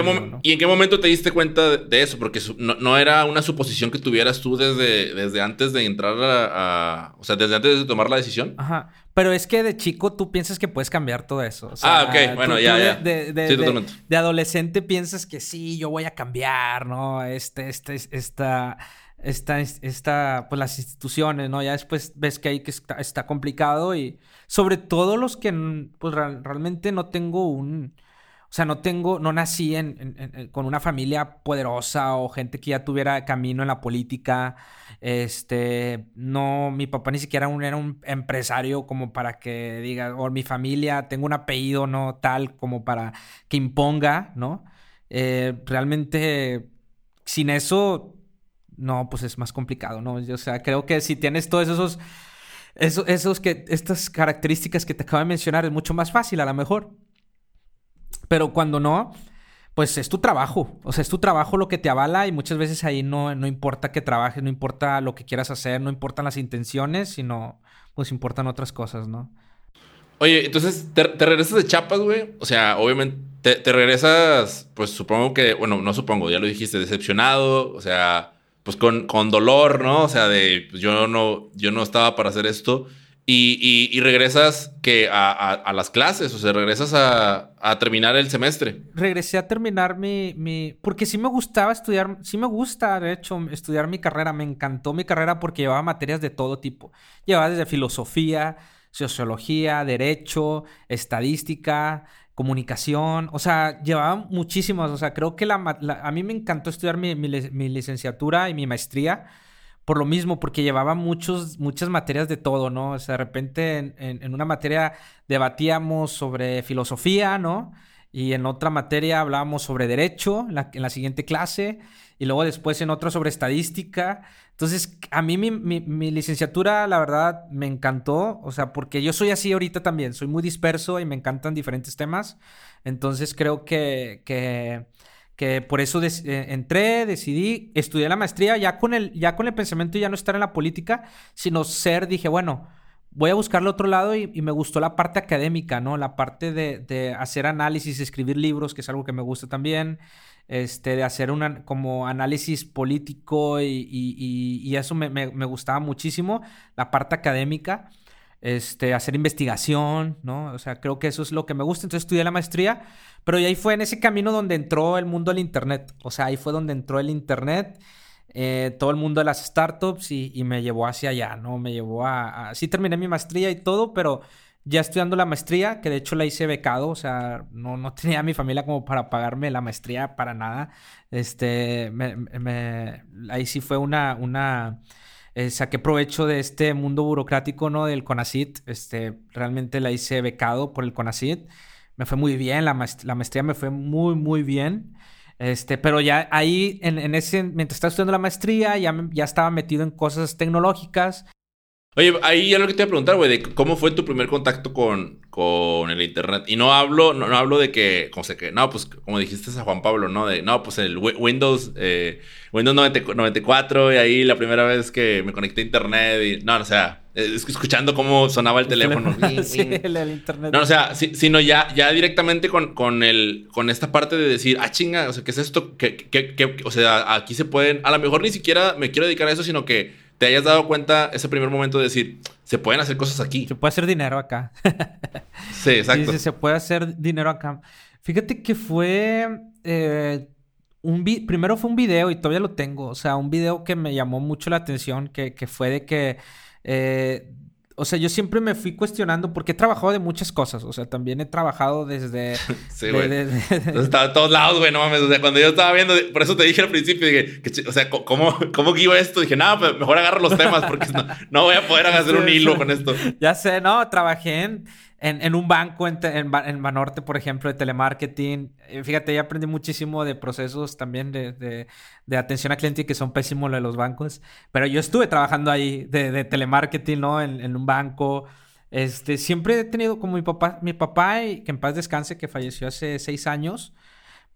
qué momento te diste cuenta de eso? Porque no, era una suposición que tuvieras tú desde, desde antes de entrar a, O sea, desde antes de tomar la decisión. Ajá. Pero es que de chico tú piensas que puedes cambiar todo eso. ah, ok. Bueno, ya, ya. De, de, sí, totalmente. de, adolescente piensas que sí, yo voy a cambiar, ¿no? Este, este, esta esta, esta, pues las instituciones, ¿no? Ya después ves que ahí que está, complicado y sobre todo los que, pues realmente no tengo un, o sea, no tengo, no nací en, con una familia poderosa o gente que ya tuviera camino en la política, este, no, mi papá ni siquiera era un empresario como para que diga, o mi familia, tengo un apellido, no tal como para que imponga, ¿no? Eh, realmente, sin eso, no, pues es más complicado, ¿no? o sea, creo que si tienes todos esos, esos, esos que, estas características que te acabo de mencionar, es mucho más fácil a lo mejor. Pero cuando no, pues es tu trabajo. O sea, es tu trabajo lo que te avala y muchas veces ahí no, no importa que trabajes, no importa lo que quieras hacer, no importan las intenciones, sino pues importan otras cosas, ¿no? Oye, entonces, ¿te, regresas de Chapas, güey? O sea, obviamente, te, regresas, pues supongo que, bueno, no supongo, ya lo dijiste, decepcionado, o sea, pues con, con dolor, ¿no? O sea, de pues, yo no, yo no estaba para hacer esto. Y, y, regresas que a, a, las clases, o sea, regresas a, a, terminar el semestre. Regresé a terminar mi, mi, porque sí me gustaba estudiar, sí me gusta, de hecho, estudiar mi carrera, me encantó mi carrera porque llevaba materias de todo tipo. Llevaba desde filosofía, sociología, derecho, estadística, comunicación, o sea, llevaba muchísimas, o sea, creo que la, a mí me encantó estudiar mi, licenciatura y mi maestría por lo mismo, porque llevaba muchos, muchas materias de todo, ¿no? O sea, de repente en, una materia debatíamos sobre filosofía, ¿no? Y en otra materia hablábamos sobre derecho, la, en la siguiente clase, y luego después en otra sobre estadística. Entonces, a mí mi, licenciatura, la verdad, me encantó, o sea, porque yo soy así ahorita también, soy muy disperso y me encantan diferentes temas. Entonces, creo que, que, por eso eh, entré, decidí, estudié la maestría ya con, el, ya con el pensamiento de ya no estar en la política, sino ser, dije, bueno, voy a buscarle otro lado y, me gustó la parte académica, ¿no? La parte de, hacer análisis, escribir libros, que es algo que me gusta también este, de hacer un como análisis político y, eso me, gustaba muchísimo, la parte académica, este, hacer investigación, ¿no? O sea, creo que eso es lo que me gusta, entonces estudié la maestría, pero ahí fue en ese camino donde entró el mundo del Internet, o sea, ahí fue donde entró el Internet. Eh, todo el mundo de las startups y, me llevó hacia allá, ¿no? Me llevó a, a... Sí terminé mi maestría y todo, pero ya estudiando la maestría, que de hecho la hice becado, o sea, no, no tenía a mi familia como para pagarme la maestría para nada. Este, ahí sí fue una, una, eh, saqué provecho de este mundo burocrático, ¿no? Del CONACIT, este, realmente la hice becado por el CONACIT. Me fue muy bien, la, maestría me fue muy, muy bien. Este, pero ya ahí, en, ese, mientras estaba estudiando la maestría, ya, ya estaba metido en cosas tecnológicas. Oye, ahí ya lo que te iba a preguntar, güey, de cómo fue tu primer contacto con, con el internet. Y no hablo, no, hablo de que, como sé que, no, pues como dijiste a Juan Pablo, ¿no? De, no, pues el Windows, eh, Windows 94 y ahí la primera vez que me conecté a internet y, no, o sea, escuchando cómo sonaba el, teléfono. sí, el, internet. No, o sea, sino ya, ya directamente con, con, el, con esta parte de decir, ah, chinga, o sea, ¿qué es esto? Que, que, que, o sea, aquí se pueden, a lo mejor ni siquiera me quiero dedicar a eso, sino que te hayas dado cuenta ese primer momento de decir, se pueden hacer cosas aquí. Se puede hacer dinero acá. sí, exacto. Sí, se puede hacer dinero acá. Fíjate que fue... Eh, un primero fue un video y todavía lo tengo. O sea, un video que me llamó mucho la atención, que, que fue de que... Eh, o sea, yo siempre me fui cuestionando porque he trabajado de muchas cosas. O sea, también he trabajado desde. sí, güey. estaba en todos lados, güey, no mames. O sea, cuando yo estaba viendo, por eso te dije al principio, dije, que, o sea, ¿cómo, cómo guío esto? Dije, no, pues mejor agarro los temas porque no, no voy a poder hacer un hilo con esto. Ya sé, no, trabajé en en, un banco en, en, Banorte, por ejemplo, de telemarketing. Eh, fíjate, ya aprendí muchísimo de procesos también de, atención a cliente que son pésimos de los bancos. Pero yo estuve trabajando ahí de, telemarketing, ¿no? En, un banco. Este, siempre he tenido como mi papá, mi papá, que en paz descanse, que falleció hace seis años.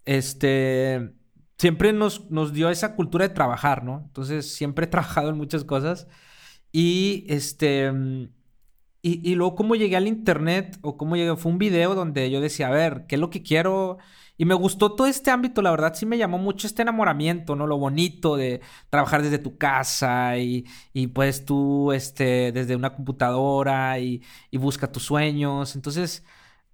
Este, siempre nos, nos dio esa cultura de trabajar, ¿no? Entonces, siempre he trabajado en muchas cosas. Y este y, luego cómo llegué al internet o cómo llegué, fue un video donde yo decía, a ver, ¿qué es lo que quiero? Y me gustó todo este ámbito, la verdad sí me llamó mucho este enamoramiento, ¿no? Lo bonito de trabajar desde tu casa y, y pues tú, este, desde una computadora y, y busca tus sueños. Entonces,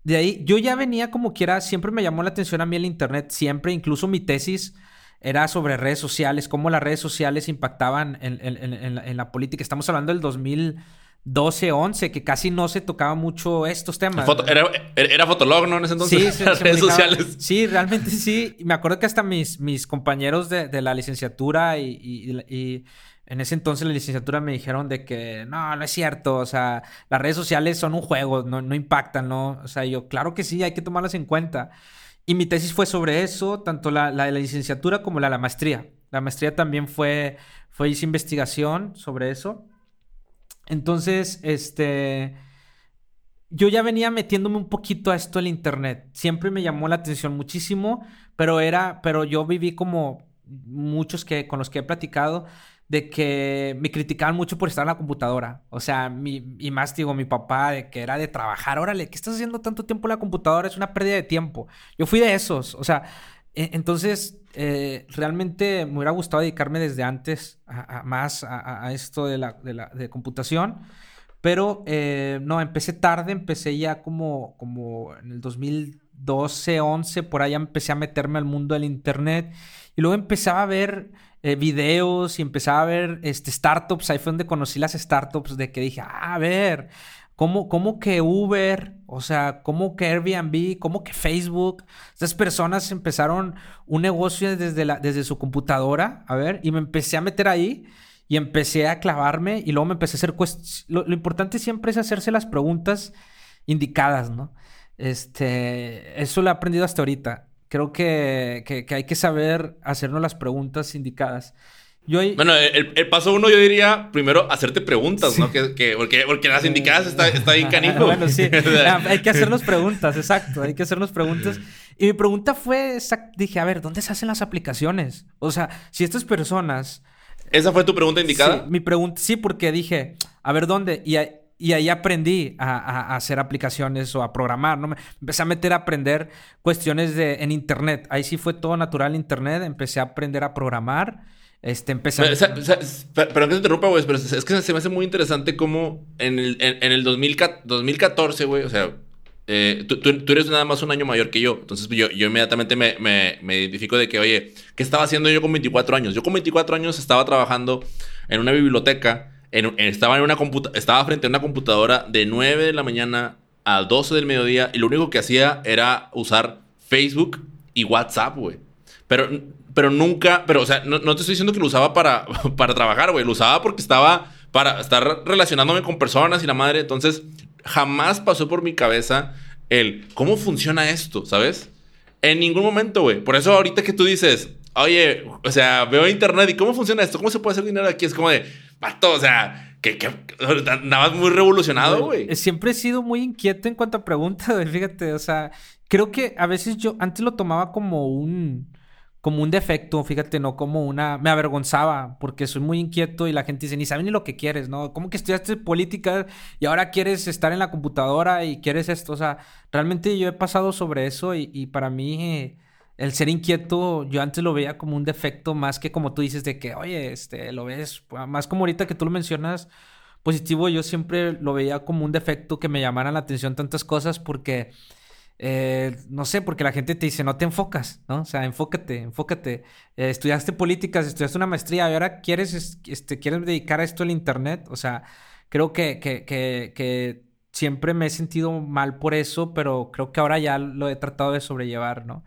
de ahí, yo ya venía como quiera, siempre me llamó la atención a mí el internet, siempre, incluso mi tesis era sobre redes sociales, cómo las redes sociales impactaban en, en, en, en la política. Estamos hablando del 2000 12, 11, que casi no se tocaba mucho estos temas. era, era, Fotolog, ¿no? En ese entonces, sí, las redes sociales. Sí, realmente sí. Me acuerdo que hasta mis, mis compañeros de, la licenciatura y, en ese entonces la licenciatura me dijeron de que no, no es cierto, o sea, las redes sociales son un juego, no, no impactan, ¿no? O sea, yo, claro que sí, hay que tomarlas en cuenta. Y mi tesis fue sobre eso, tanto la, la, la licenciatura como la, la maestría. La maestría también fue, fue hice investigación sobre eso. Entonces, este, yo ya venía metiéndome un poquito a esto del internet. Siempre me llamó la atención muchísimo, pero era, pero yo viví como muchos que con los que he platicado de que me criticaban mucho por estar en la computadora. O sea, mi, y más digo, mi papá, de que era de trabajar. Órale, ¿qué estás haciendo tanto tiempo en la computadora? Es una pérdida de tiempo. Yo fui de esos. O sea, e, entonces, eh, realmente me hubiera gustado dedicarme desde antes a, más a, esto de la, computación. Pero eh, no, empecé tarde, empecé ya como, como en el 2012, 11, por allá empecé a meterme al mundo del internet y luego empezaba a ver eh, videos y empezaba a ver este, startups, ahí fue donde conocí las startups de que dije, ah, a ver, ¿Cómo, que Uber? O sea, ¿cómo que Airbnb? ¿Cómo que Facebook? Estas personas empezaron un negocio desde, la, desde su computadora, a ver, y me empecé a meter ahí y empecé a clavarme y luego me empecé a hacer... Lo, lo importante siempre es hacerse las preguntas indicadas, ¿no? Este, eso lo he aprendido hasta ahorita. Creo que, que hay que saber hacernos las preguntas indicadas. Bueno, el, paso uno yo diría, primero, hacerte preguntas, ¿no? Que, porque, porque las indicadas está, está bien canijo. bueno, sí. Ah, hay que hacernos preguntas, exacto. Hay que hacernos preguntas. Y mi pregunta fue, dije, a ver, ¿dónde se hacen las aplicaciones? O sea, si estas personas... ¿Esa fue tu pregunta indicada? Sí, mi pregunta, sí, porque dije, a ver, ¿dónde? Y, y ahí aprendí a, hacer aplicaciones o a programar, ¿no? Me empecé a meter a aprender cuestiones de, en Internet. Ahí sí fue todo natural Internet. Empecé a aprender a programar este, empezando... Pero, pero, que te interrumpa, güey, pero es que se me hace muy interesante cómo en el, en, el 2014, güey, o sea, eh, tú, tú, eres nada más un año mayor que yo. Entonces yo, yo inmediatamente me, me, me, identifico de que, oye, ¿qué estaba haciendo yo con 24 años? Yo con 24 años estaba trabajando en una biblioteca, en, estaba, en una estaba frente a una computadora de 9 de la mañana a 12 del mediodía y lo único que hacía era usar Facebook y WhatsApp, güey. Pero pero nunca, pero o sea, no, te estoy diciendo que lo usaba para, para trabajar, güey, lo usaba porque estaba para estar relacionándome con personas y la madre, entonces jamás pasó por mi cabeza el cómo funciona esto, ¿sabes? En ningún momento, güey. Por eso ahorita que tú dices, oye, o sea, veo internet y cómo funciona esto, cómo se puede hacer dinero aquí, es como de, vato, o sea, que, que nada más muy revolucionado, güey. Siempre he sido muy inquieto en cuanto a preguntas, güey, fíjate, o sea, creo que a veces yo antes lo tomaba como un como un defecto, fíjate, no como una... Me avergonzaba porque soy muy inquieto y la gente dice, ni sabe ni lo que quieres, ¿no? ¿Cómo que estudiaste política y ahora quieres estar en la computadora y quieres esto? O sea, realmente yo he pasado sobre eso y, para mí el ser inquieto yo antes lo veía como un defecto más que como tú dices de que, oye, este, lo ves, más como ahorita que tú lo mencionas positivo, yo siempre lo veía como un defecto que me llamaran la atención tantas cosas porque eh, no sé, porque la gente te dice, no te enfocas, ¿no? O sea, enfócate, enfócate. Eh, estudiaste políticas, estudiaste una maestría y ahora quieres, este, quieres dedicar a esto el Internet. O sea, creo que, que, que, siempre me he sentido mal por eso, pero creo que ahora ya lo he tratado de sobrellevar, ¿no?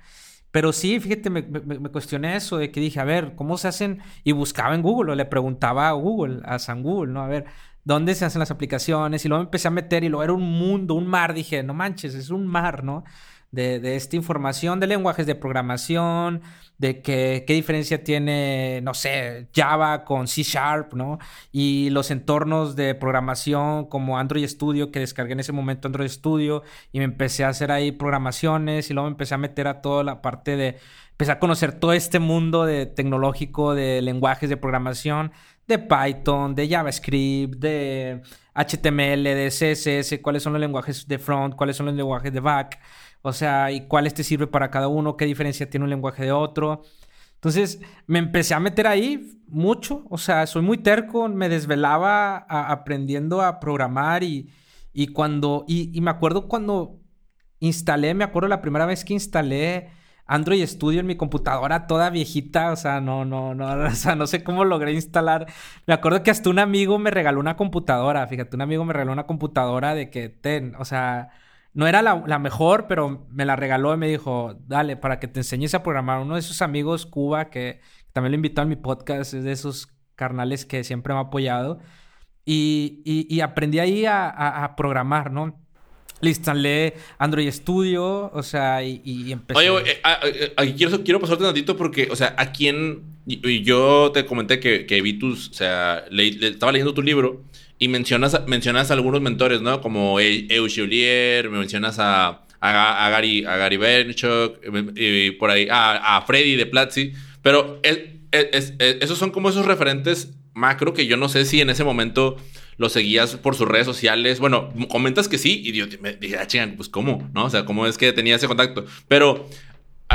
Pero sí, fíjate, me, me, cuestioné eso de que dije, a ver, ¿cómo se hacen? Y buscaba en Google, o le preguntaba a Google, a San Google, ¿no? A ver, dónde se hacen las aplicaciones y luego me empecé a meter y luego era un mundo, un mar, dije, no manches, es un mar, ¿no? De, de esta información de lenguajes de programación, de que, qué diferencia tiene, no sé, Java con C Sharp, ¿no? Y los entornos de programación como Android Studio, que descargué en ese momento Android Studio, y me empecé a hacer ahí programaciones y luego me empecé a meter a toda la parte de, empecé a conocer todo este mundo de tecnológico de lenguajes de programación de Python, de JavaScript, de HTML, de CSS, cuáles son los lenguajes de front, cuáles son los lenguajes de back, o sea, y cuáles te sirve para cada uno, qué diferencia tiene un lenguaje de otro. Entonces me empecé a meter ahí mucho, o sea, soy muy terco, me desvelaba aprendiendo a programar y, y cuando, y, y me acuerdo cuando instalé, me acuerdo la primera vez que instalé Android Studio en mi computadora toda viejita, o sea, no, no, no, o sea, no sé cómo logré instalar. Me acuerdo que hasta un amigo me regaló una computadora, fíjate, un amigo me regaló una computadora de que ten, o sea, no era la, mejor, pero me la regaló y me dijo, dale, para que te enseñes a programar. Uno de esos amigos, Cuba, que también lo invitó a mi podcast, es de esos carnales que siempre me ha apoyado. Y, y, aprendí ahí a programar, ¿no? Le instalé Android Studio, o sea, y, y empecé. Oye, eh, ah, eh, aquí quiero, quiero pasarte tantito porque, o sea, a quién. Yo te comenté que, que vi tus. O sea, estaba leyendo tu libro y mencionas, mencionas a algunos mentores, ¿no? Como Eugenier, me mencionas a, a, Gary, a Gary Vaynerchuk, y por ahí, a, a Freddy de Platzi. Pero esos son como esos referentes macro que yo no sé si en ese momento lo seguías por sus redes sociales. Bueno, comentas que sí, y yo me dije, ah, chingan, pues cómo, ¿no? O sea, cómo es que tenía ese contacto. Pero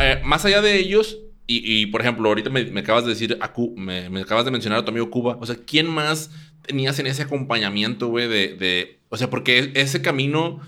eh, más allá de ellos, y, por ejemplo, ahorita me, acabas de decir, me, acabas de mencionar a tu amigo Cuba, o sea, ¿quién más tenías en ese acompañamiento, güey, de, o sea, porque ese camino,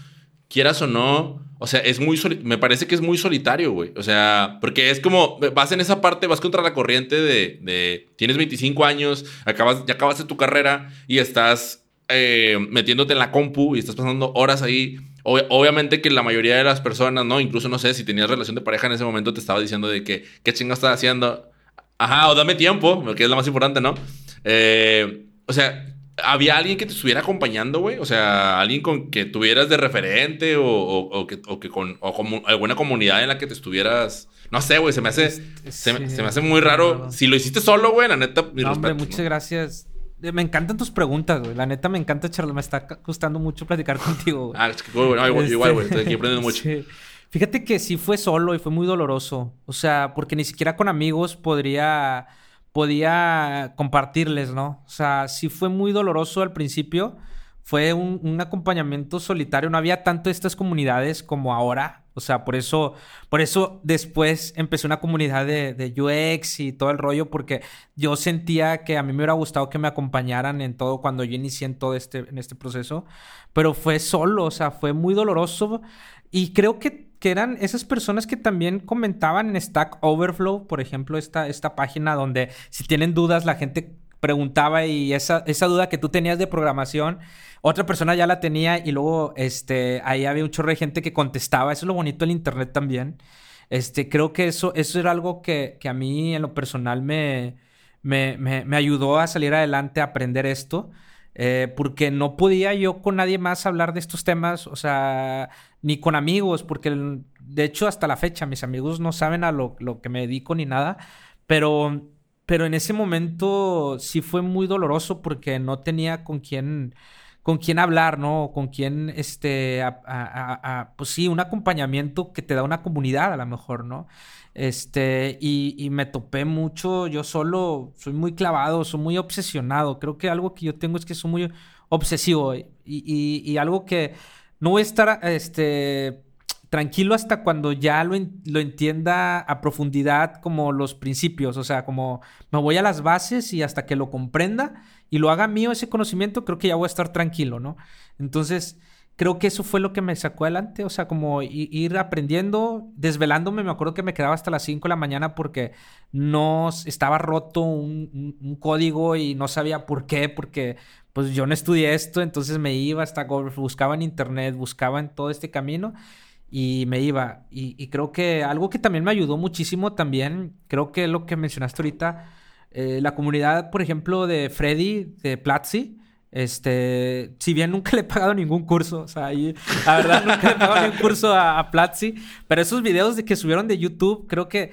quieras o no, o sea, es muy me parece que es muy solitario, güey. O sea, porque es como vas en esa parte, vas contra la corriente de, de tienes 25 años, acabas ya acabaste tu carrera y estás eh, metiéndote en la compu y estás pasando horas ahí. obviamente que la mayoría de las personas, ¿no? Incluso no sé si tenías relación de pareja en ese momento te estaba diciendo de que qué chingo estás haciendo. Ajá, o dame tiempo, que es lo más importante, ¿no? Eh, o sea, ¿Había alguien que te estuviera acompañando, güey? O sea, alguien con que tuvieras de referente o, o, que, o que con alguna comunidad en la que te estuvieras. No sé, güey, se me hace. Se, me, hace muy raro. Si lo hiciste solo, güey, la neta, mi hombre, muchas gracias. Me encantan tus preguntas, güey. La neta me encanta charlar. Me está gustando mucho platicar contigo, güey. Ah, es que, güey, igual, güey. Estoy aquí aprendiendo mucho. Fíjate que sí fue solo y fue muy doloroso. O sea, porque ni siquiera con amigos podría podía compartirles, ¿no? O sea, sí fue muy doloroso al principio. Fue un, acompañamiento solitario. No había tanto estas comunidades como ahora. O sea, por eso, por eso después empecé una comunidad de, de, UX y todo el rollo, porque yo sentía que a mí me hubiera gustado que me acompañaran en todo cuando yo inicié en todo este, en este proceso. Pero fue solo, o sea, fue muy doloroso. Y creo que que eran esas personas que también comentaban en Stack Overflow, por ejemplo, esta, esta página donde si tienen dudas la gente preguntaba y esa, esa duda que tú tenías de programación, otra persona ya la tenía y luego este, ahí había un chorro de gente que contestaba. Eso es lo bonito del Internet también. Este, creo que eso, eso era algo que, que a mí en lo personal me, me, me, me ayudó a salir adelante, a aprender esto. eh, porque no podía yo con nadie más hablar de estos temas, o sea, ni con amigos, porque de hecho hasta la fecha mis amigos no saben a lo, lo que me dedico ni nada, pero, pero en ese momento sí fue muy doloroso porque no tenía con quién con quién hablar, ¿no? Con quién, este, pues sí, un acompañamiento que te da una comunidad a lo mejor, ¿no? Este, y, me topé mucho, yo solo soy muy clavado, soy muy obsesionado. Creo que algo que yo tengo es que soy muy obsesivo y, y, algo que no voy a estar, este, tranquilo hasta cuando ya lo, lo, entienda a profundidad como los principios, o sea, como me voy a las bases y hasta que lo comprenda y lo haga mío ese conocimiento, creo que ya voy a estar tranquilo, ¿no? Entonces, creo que eso fue lo que me sacó adelante, o sea, como ir aprendiendo, desvelándome, me acuerdo que me quedaba hasta las 5 de la mañana porque no estaba roto un, código y no sabía por qué, porque pues yo no estudié esto, entonces me iba hasta, buscaba en internet, buscaba en todo este camino y me iba. Y, creo que algo que también me ayudó muchísimo también, creo que lo que mencionaste ahorita, eh, la comunidad, por ejemplo, de Freddy, de Platzi, este, si bien nunca le he pagado ningún curso, o sea, ahí, la verdad nunca le he pagado ningún curso a, Platzi, pero esos videos de que subieron de YouTube, creo que,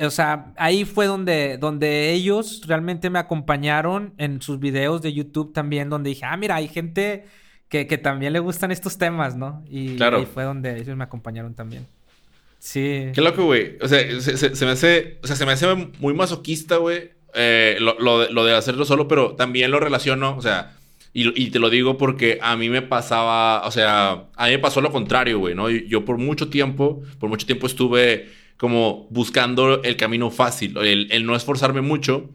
o sea, ahí fue donde, donde ellos realmente me acompañaron en sus videos de YouTube también, donde dije, ah, mira, hay gente que, que también le gustan estos temas, ¿no? Y ahí fue donde ellos me acompañaron también. Sí. Qué loco, güey. O sea, se, me hace, o sea, se me hace muy masoquista, güey, eh, lo, lo, de hacerlo solo, pero también lo relaciono, o sea, y, te lo digo porque a mí me pasaba, o sea, a mí me pasó lo contrario, güey, ¿no? Yo por mucho tiempo, por mucho tiempo estuve como buscando el camino fácil, el, no esforzarme mucho.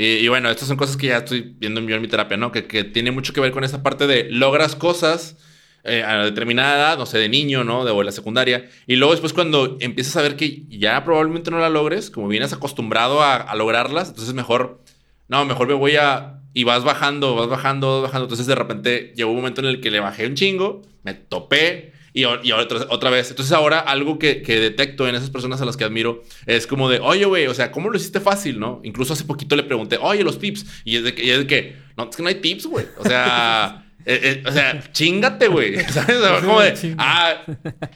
Y, bueno, estas son cosas que ya estoy viendo en mi terapia, ¿no? Que, que tiene mucho que ver con esa parte de logras cosas eh, a determinada edad, no sé, de niño, ¿no? De la secundaria. Y luego después cuando empiezas a ver que ya probablemente no la logres, como vienes acostumbrado a, a lograrlas, entonces mejor, no, mejor me voy a y vas bajando, vas bajando, vas bajando. Entonces de repente llegó un momento en el que le bajé un chingo, me topé y, y otra, otra, vez. Entonces ahora algo que, que, detecto en esas personas a las que admiro es como de, oye, güey, o sea, ¿cómo lo hiciste fácil, no? Incluso hace poquito le pregunté, oye, los tips. Y es de que, y es de que no, es que no hay tips, güey. O sea... Eh, eh, o sea, chingate, güey. ¿Sabes? como de, ah,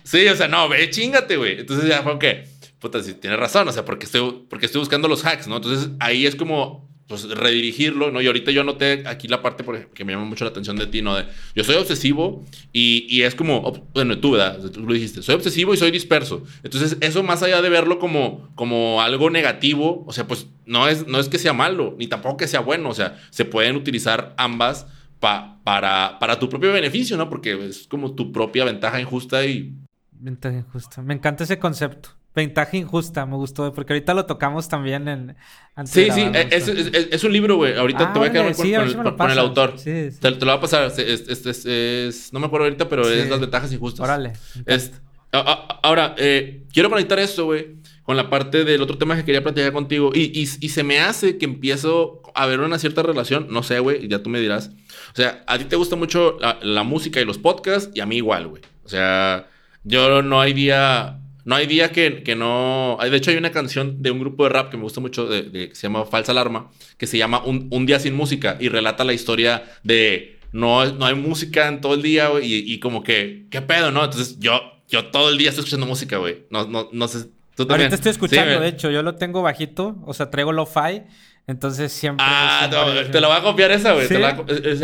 sí, o sea, no, ve, chingate, güey. Entonces ya fue que, puta, sí, tienes razón, o sea, porque estoy, porque estoy buscando los hacks, ¿no? Entonces ahí es como pues, redirigirlo, ¿no? Y ahorita yo noté aquí la parte que me llama mucho la atención de ti, ¿no? De, yo soy obsesivo y, y, es como, bueno, tú, ¿verdad? Tú lo dijiste, soy obsesivo y soy disperso. Entonces, eso más allá de verlo como, como algo negativo, o sea, pues no es, no es que sea malo, ni tampoco que sea bueno, o sea, se pueden utilizar ambas pa, para, para tu propio beneficio, ¿no? Porque es como tu propia ventaja injusta y... Ventaja injusta. Me encanta ese concepto. Ventaja injusta, me gustó, porque ahorita lo tocamos también en... Sí, sí, es, es, un libro, güey. Ahorita te voy a quedar con, el, autor. Sí, Te, lo voy a pasar. Es, no me acuerdo ahorita, pero es las ventajas injustas. Órale. ahora, eh, quiero conectar esto, güey, con la parte del otro tema que quería platicar contigo. Y, y, se me hace que empiezo a ver una cierta relación. No sé, güey, ya tú me dirás. O sea, a ti te gusta mucho la, la música y los podcasts, y a mí igual, güey. O sea, yo no hay día no hay día que, que, no. De hecho, hay una canción de un grupo de rap que me gusta mucho, de, que se llama Falsa Alarma, que se llama un, un, Día Sin Música y relata la historia de no, no hay música en todo el día, güey, y, y, como que, ¿qué pedo, no? Entonces, yo, yo todo el día estoy escuchando música, güey. No, no, no sé. ¿tú también? Ahorita estoy escuchando, de hecho, yo lo tengo bajito, o sea, traigo lo-fi entonces siempre. Ah, te la voy a copiar esa, güey. Te, la, eh,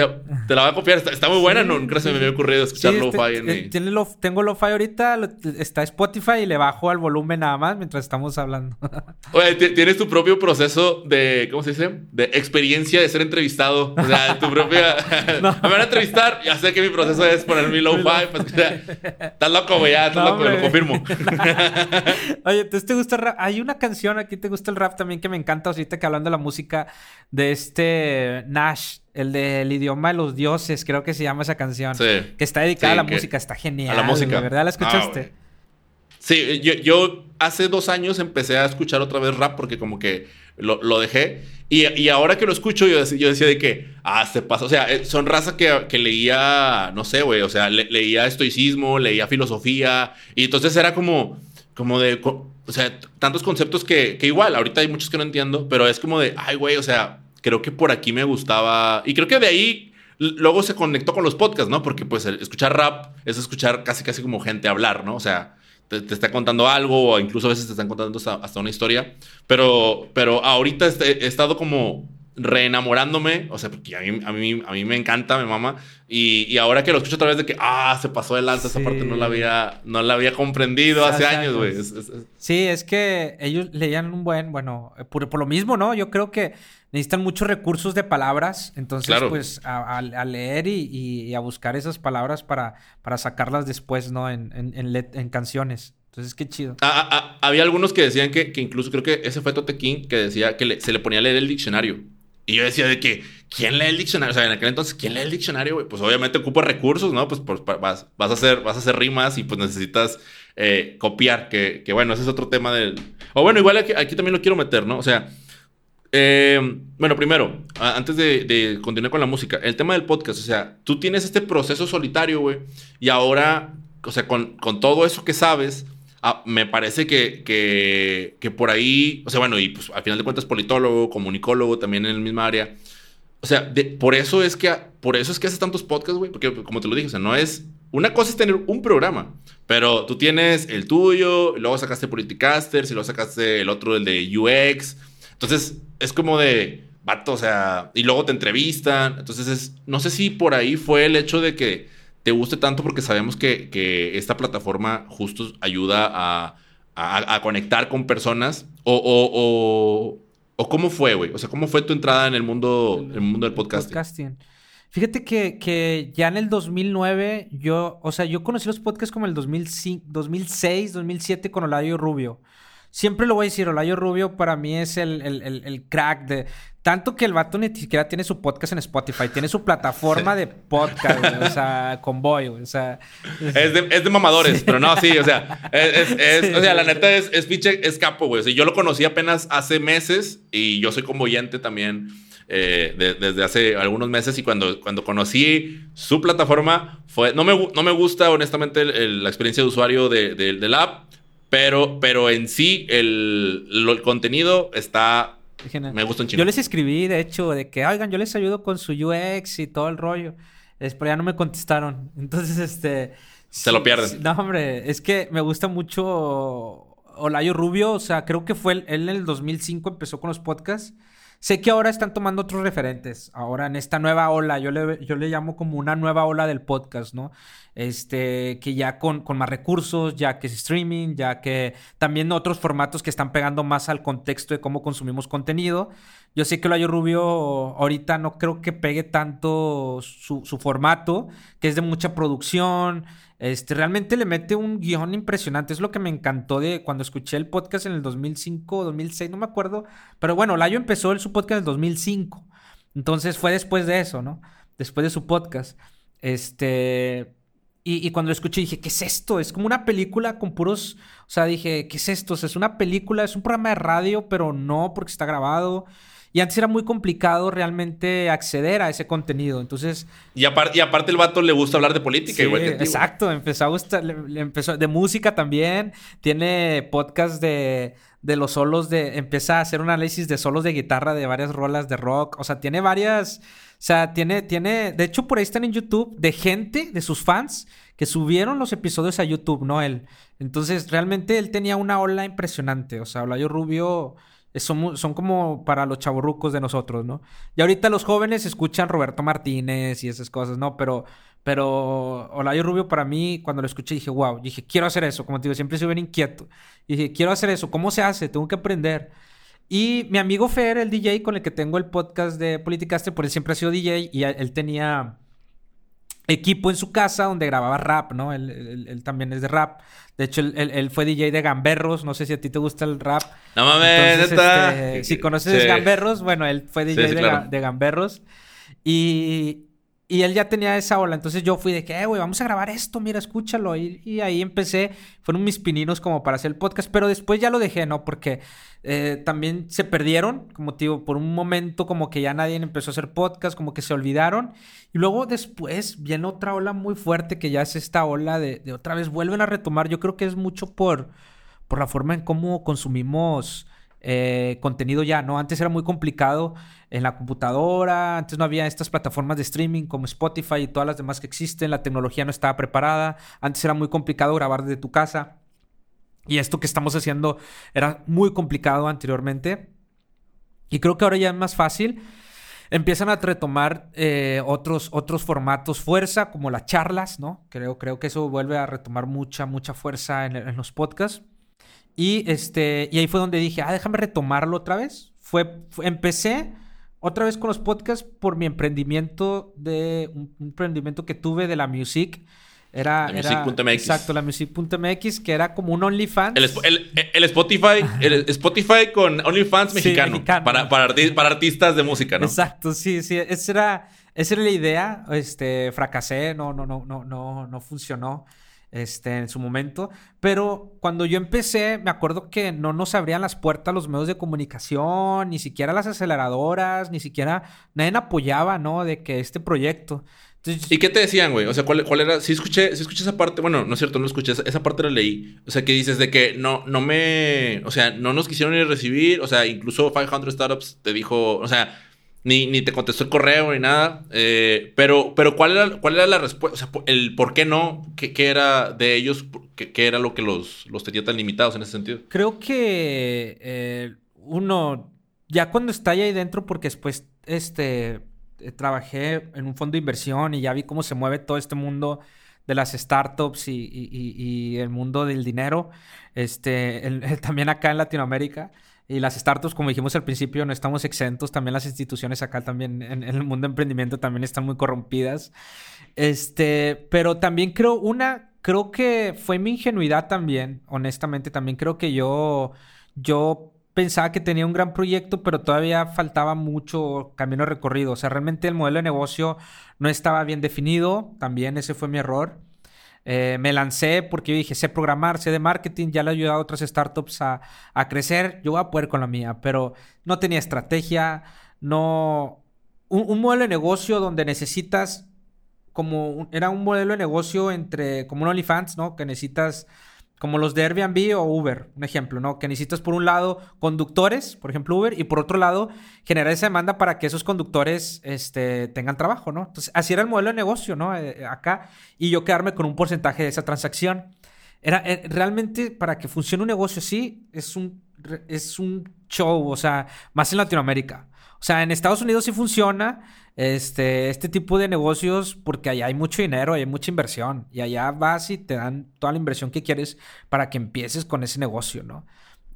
te, la voy a copiar. Está, muy buena. No, nunca se me había ocurrido escuchar sí, lo-fi en eh, tiene lo, Tengo lo-fi ahorita. está Spotify y le bajo al volumen nada más mientras estamos hablando. Oye, tienes tu propio proceso de. ¿Cómo se dice? De experiencia de ser entrevistado. O sea, tu propia. me van a entrevistar. Ya sé que mi proceso es poner mi lo-fi. Pues, estás loco, güey. Ya, estás loco, lo confirmo. Oye, ¿te gusta el rap? Hay una canción aquí, ¿te gusta el rap también que me encanta ahorita que hablando de la música? Música de este Nash, el del idioma de los dioses, creo que se llama esa canción. Que está dedicada a la música, está genial. A la música. ¿Verdad la escuchaste? Ah, sí, yo, yo, hace dos años empecé a escuchar otra vez rap porque como que lo, lo dejé. Y, y, ahora que lo escucho, yo, yo, decía de que, ah, se pasa. O sea, eh, son raza que, que leía, no sé, güey, o sea, leía estoicismo, leía filosofía. Y entonces era como, como de o sea, tantos conceptos que, que, igual, ahorita hay muchos que no entiendo, pero es como de, ay, güey, o sea, creo que por aquí me gustaba. Y creo que de ahí luego se conectó con los podcasts, ¿no? Porque pues escuchar rap es escuchar casi casi como gente hablar, ¿no? O sea, te, está contando algo o incluso a veces te están contando hasta, una historia. Pero, pero ahorita he estado como reenamorándome, o sea, porque a mí, a mí, a mí me encanta, me mama, y, y, ahora que lo escucho a través de que, ah, se pasó de lanza, esa parte no la había, no la había comprendido hace años, güey. Sí, es que ellos leían un buen, bueno, por, por, lo mismo, ¿no? Yo creo que necesitan muchos recursos de palabras, entonces, pues, a, a, leer y, y, a buscar esas palabras para, para sacarlas después, ¿no? En, en, en, en canciones. Entonces, qué chido. Ah, ah, ah, había algunos que decían que, que, incluso creo que ese fue Tote King que decía que se le ponía a leer el diccionario. Y yo decía de que, ¿quién lee el diccionario? O sea, en aquel entonces, ¿quién lee el diccionario, güey? Pues obviamente ocupa recursos, ¿no? Pues, vas, vas, a hacer, vas a hacer rimas y pues necesitas eh, copiar, que, bueno, ese es otro tema del... O bueno, igual aquí, también lo quiero meter, ¿no? O sea, eh, bueno, primero, antes de, de, continuar con la música, el tema del podcast, o sea, tú tienes este proceso solitario, güey, y ahora, o sea, con, con todo eso que sabes Ah, me parece que, que, por ahí, o sea, bueno, y pues al final de cuentas politólogo, comunicólogo, también en el mismo área. O sea, por eso es que por eso es que haces tantos podcasts, güey, porque como te lo dije, o sea, no es una cosa es tener un programa, pero tú tienes el tuyo, luego sacaste Politicasters y luego sacaste el otro el de UX. Entonces, es como de vato, o sea, y luego te entrevistan. Entonces, es, no sé si por ahí fue el hecho de que te guste tanto porque sabemos que, que esta plataforma justo ayuda a, a, conectar con personas o, o, o, cómo fue, güey. O sea, ¿cómo fue tu entrada en el mundo, el, mundo del podcasting? podcasting. Fíjate que, que, ya en el 2009, yo, o sea, yo conocí los podcasts como el 2005, 2006, 2007 con Olayo Rubio. Siempre lo voy a decir, Olayo Rubio para mí es el, el, el, crack de... Tanto que el vato ni siquiera tiene su podcast en Spotify, tiene su plataforma de podcast, o sea, Convoy, o sea... Es de, es de mamadores, pero no, sí, o sea, es, es, o sea, la neta es, es pinche, es capo, güey. O sea, yo lo conocí apenas hace meses y yo soy convoyente también eh, desde hace algunos meses y cuando, cuando conocí su plataforma, fue, no, me, no me gusta honestamente la experiencia de usuario de, de, del app, pero, pero en sí, el, el contenido está. Me gusta un chingo. Yo les escribí, de hecho, de que, oigan, yo les ayudo con su UX y todo el rollo. pero ya no me contestaron. Entonces, este. Se lo pierden. No, hombre, es que me gusta mucho Olayo Rubio. O sea, creo que fue él, él en el 2005 empezó con los podcasts. Sé que ahora están tomando otros referentes. Ahora en esta nueva ola, yo le, yo le llamo como una nueva ola del podcast, ¿no? Este, que ya con, con más recursos, ya que es streaming, ya que también otros formatos que están pegando más al contexto de cómo consumimos contenido. Yo sé que lo Layo Rubio ahorita no creo que pegue tanto su, formato, que es de mucha producción, este, realmente le mete un guion impresionante. Es lo que me encantó de cuando escuché el podcast en el 2005 o 2006, no me acuerdo. Pero bueno, Layo empezó su podcast en el 2005. Entonces fue después de eso, ¿no? Después de su podcast. Este. Y, y, cuando lo escuché dije, ¿qué es esto? Es como una película con puros. O sea, dije, ¿qué es esto? es una película, es un programa de radio, pero no porque está grabado. Y antes era muy complicado realmente acceder a ese contenido. Entonces. Y, aparte y aparte el vato le gusta hablar de política, igual que Exacto, empezó a gustar, le, empezó, de música también. Tiene podcast de, de los solos de. Empieza a hacer un análisis de solos de guitarra de varias rolas de rock. O sea, tiene varias. O sea, tiene, tiene. De hecho, por ahí están en YouTube de gente, de sus fans, que subieron los episodios a YouTube, ¿no? Él. Entonces, realmente él tenía una ola impresionante. O sea, Olayo Rubio son, son como para los chavorrucos de nosotros, ¿no? Y ahorita los jóvenes escuchan Roberto Martínez y esas cosas, ¿no? Pero, pero Olayo Rubio para mí, cuando lo escuché, dije, wow, dije, quiero hacer eso. Como te digo, siempre soy bien inquieto. Y dije, quiero hacer eso. ¿Cómo se hace? Tengo que aprender. Y mi amigo Fer, el DJ con el que tengo el podcast de Politicaster, por él siempre ha sido DJ y él tenía equipo en su casa donde grababa rap, ¿no? Él, también es de rap. De hecho, él, fue DJ de Gamberros. No sé si a ti te gusta el rap. No mames, este, Si conoces Gamberros, bueno, él fue DJ de, de Gamberros. Y, y él ya tenía esa ola. Entonces yo fui de que, eh, güey, vamos a grabar esto, mira, escúchalo. Y, ahí empecé. Fueron mis pininos como para hacer el podcast. Pero después ya lo dejé, ¿no? Porque eh, también se perdieron. Como te digo, por un momento como que ya nadie empezó a hacer podcast, como que se olvidaron. Y luego después viene otra ola muy fuerte que ya es esta ola de, otra vez vuelven a retomar. Yo creo que es mucho por, por la forma en cómo consumimos eh, contenido ya, ¿no? Antes era muy complicado en la computadora, antes no había estas plataformas de streaming como Spotify y todas las demás que existen, la tecnología no estaba preparada, antes era muy complicado grabar desde tu casa. Y esto que estamos haciendo era muy complicado anteriormente. Y creo que ahora ya es más fácil. Empiezan a retomar eh, otros, otros formatos fuerza, como las charlas, ¿no? Creo, creo que eso vuelve a retomar mucha, mucha fuerza en, los podcasts. Y, este, y ahí fue donde dije, ah, déjame retomarlo otra vez. Fue, empecé otra vez con los podcasts por mi emprendimiento de un emprendimiento que tuve de la music era, music.mx. Exacto, la music.mx, que era como un OnlyFans. El, Spotify, el Spotify con OnlyFans mexicano. Para, para, artistas de música, ¿no? Exacto, sí, sí. Esa era, esa era la idea. Este, fracasé, no, no, no, no, no, no funcionó. Este, en su momento. Pero cuando yo empecé, me acuerdo que no nos abrían las puertas los medios de comunicación, ni siquiera las aceleradoras, ni siquiera nadie apoyaba, ¿no? De que este proyecto. ¿Y qué te decían, güey? O sea, ¿cuál, cuál era? Si escuché, si escuché esa parte, bueno, no es cierto, no escuché, esa, parte la leí. O sea, que dices de que no, no me, o sea, no nos quisieron ni recibir, o sea, incluso 500 Startups te dijo, o sea, ni, ni te contestó el correo ni nada. Eh, pero, pero ¿cuál era, cuál era la respuesta? O sea, el por qué no, qué, qué era de ellos, qué, qué, era lo que los, los tenía tan limitados en ese sentido. Creo que eh, uno, ya cuando está ahí dentro, porque después, este eh, trabajé en un fondo de inversión y ya vi cómo se mueve todo este mundo de las startups y, el mundo del dinero, este, también acá en Latinoamérica. Y las startups, como dijimos al principio, no estamos exentos. También las instituciones acá también en, el mundo de emprendimiento también están muy corrompidas. Este, pero también creo, una, creo que fue mi ingenuidad también, honestamente. También creo que yo, yo pensaba que tenía un gran proyecto, pero todavía faltaba mucho camino recorrido. O sea, realmente el modelo de negocio no estaba bien definido. También ese fue mi error. Eh, me lancé porque dije, sé programar, sé de marketing, ya le he ayudado a otras startups a, crecer, yo voy a poder con la mía, pero no tenía estrategia, no... Un, modelo de negocio donde necesitas como... era un modelo de negocio entre como un OnlyFans, ¿no? Que necesitas como los de Airbnb o Uber, un ejemplo, ¿no? Que necesitas por un lado conductores, por ejemplo Uber, y por otro lado generar esa demanda para que esos conductores este, tengan trabajo, ¿no? Entonces, así era el modelo de negocio, ¿no? Eh, acá, y yo quedarme con un porcentaje de esa transacción. Era, eh, realmente para que funcione un negocio así es un, es un show, o sea, más en Latinoamérica. O sea, en Estados Unidos sí funciona este, este tipo de negocios porque allá hay mucho dinero, hay mucha inversión y allá vas y te dan toda la inversión que quieres para que empieces con ese negocio, ¿no?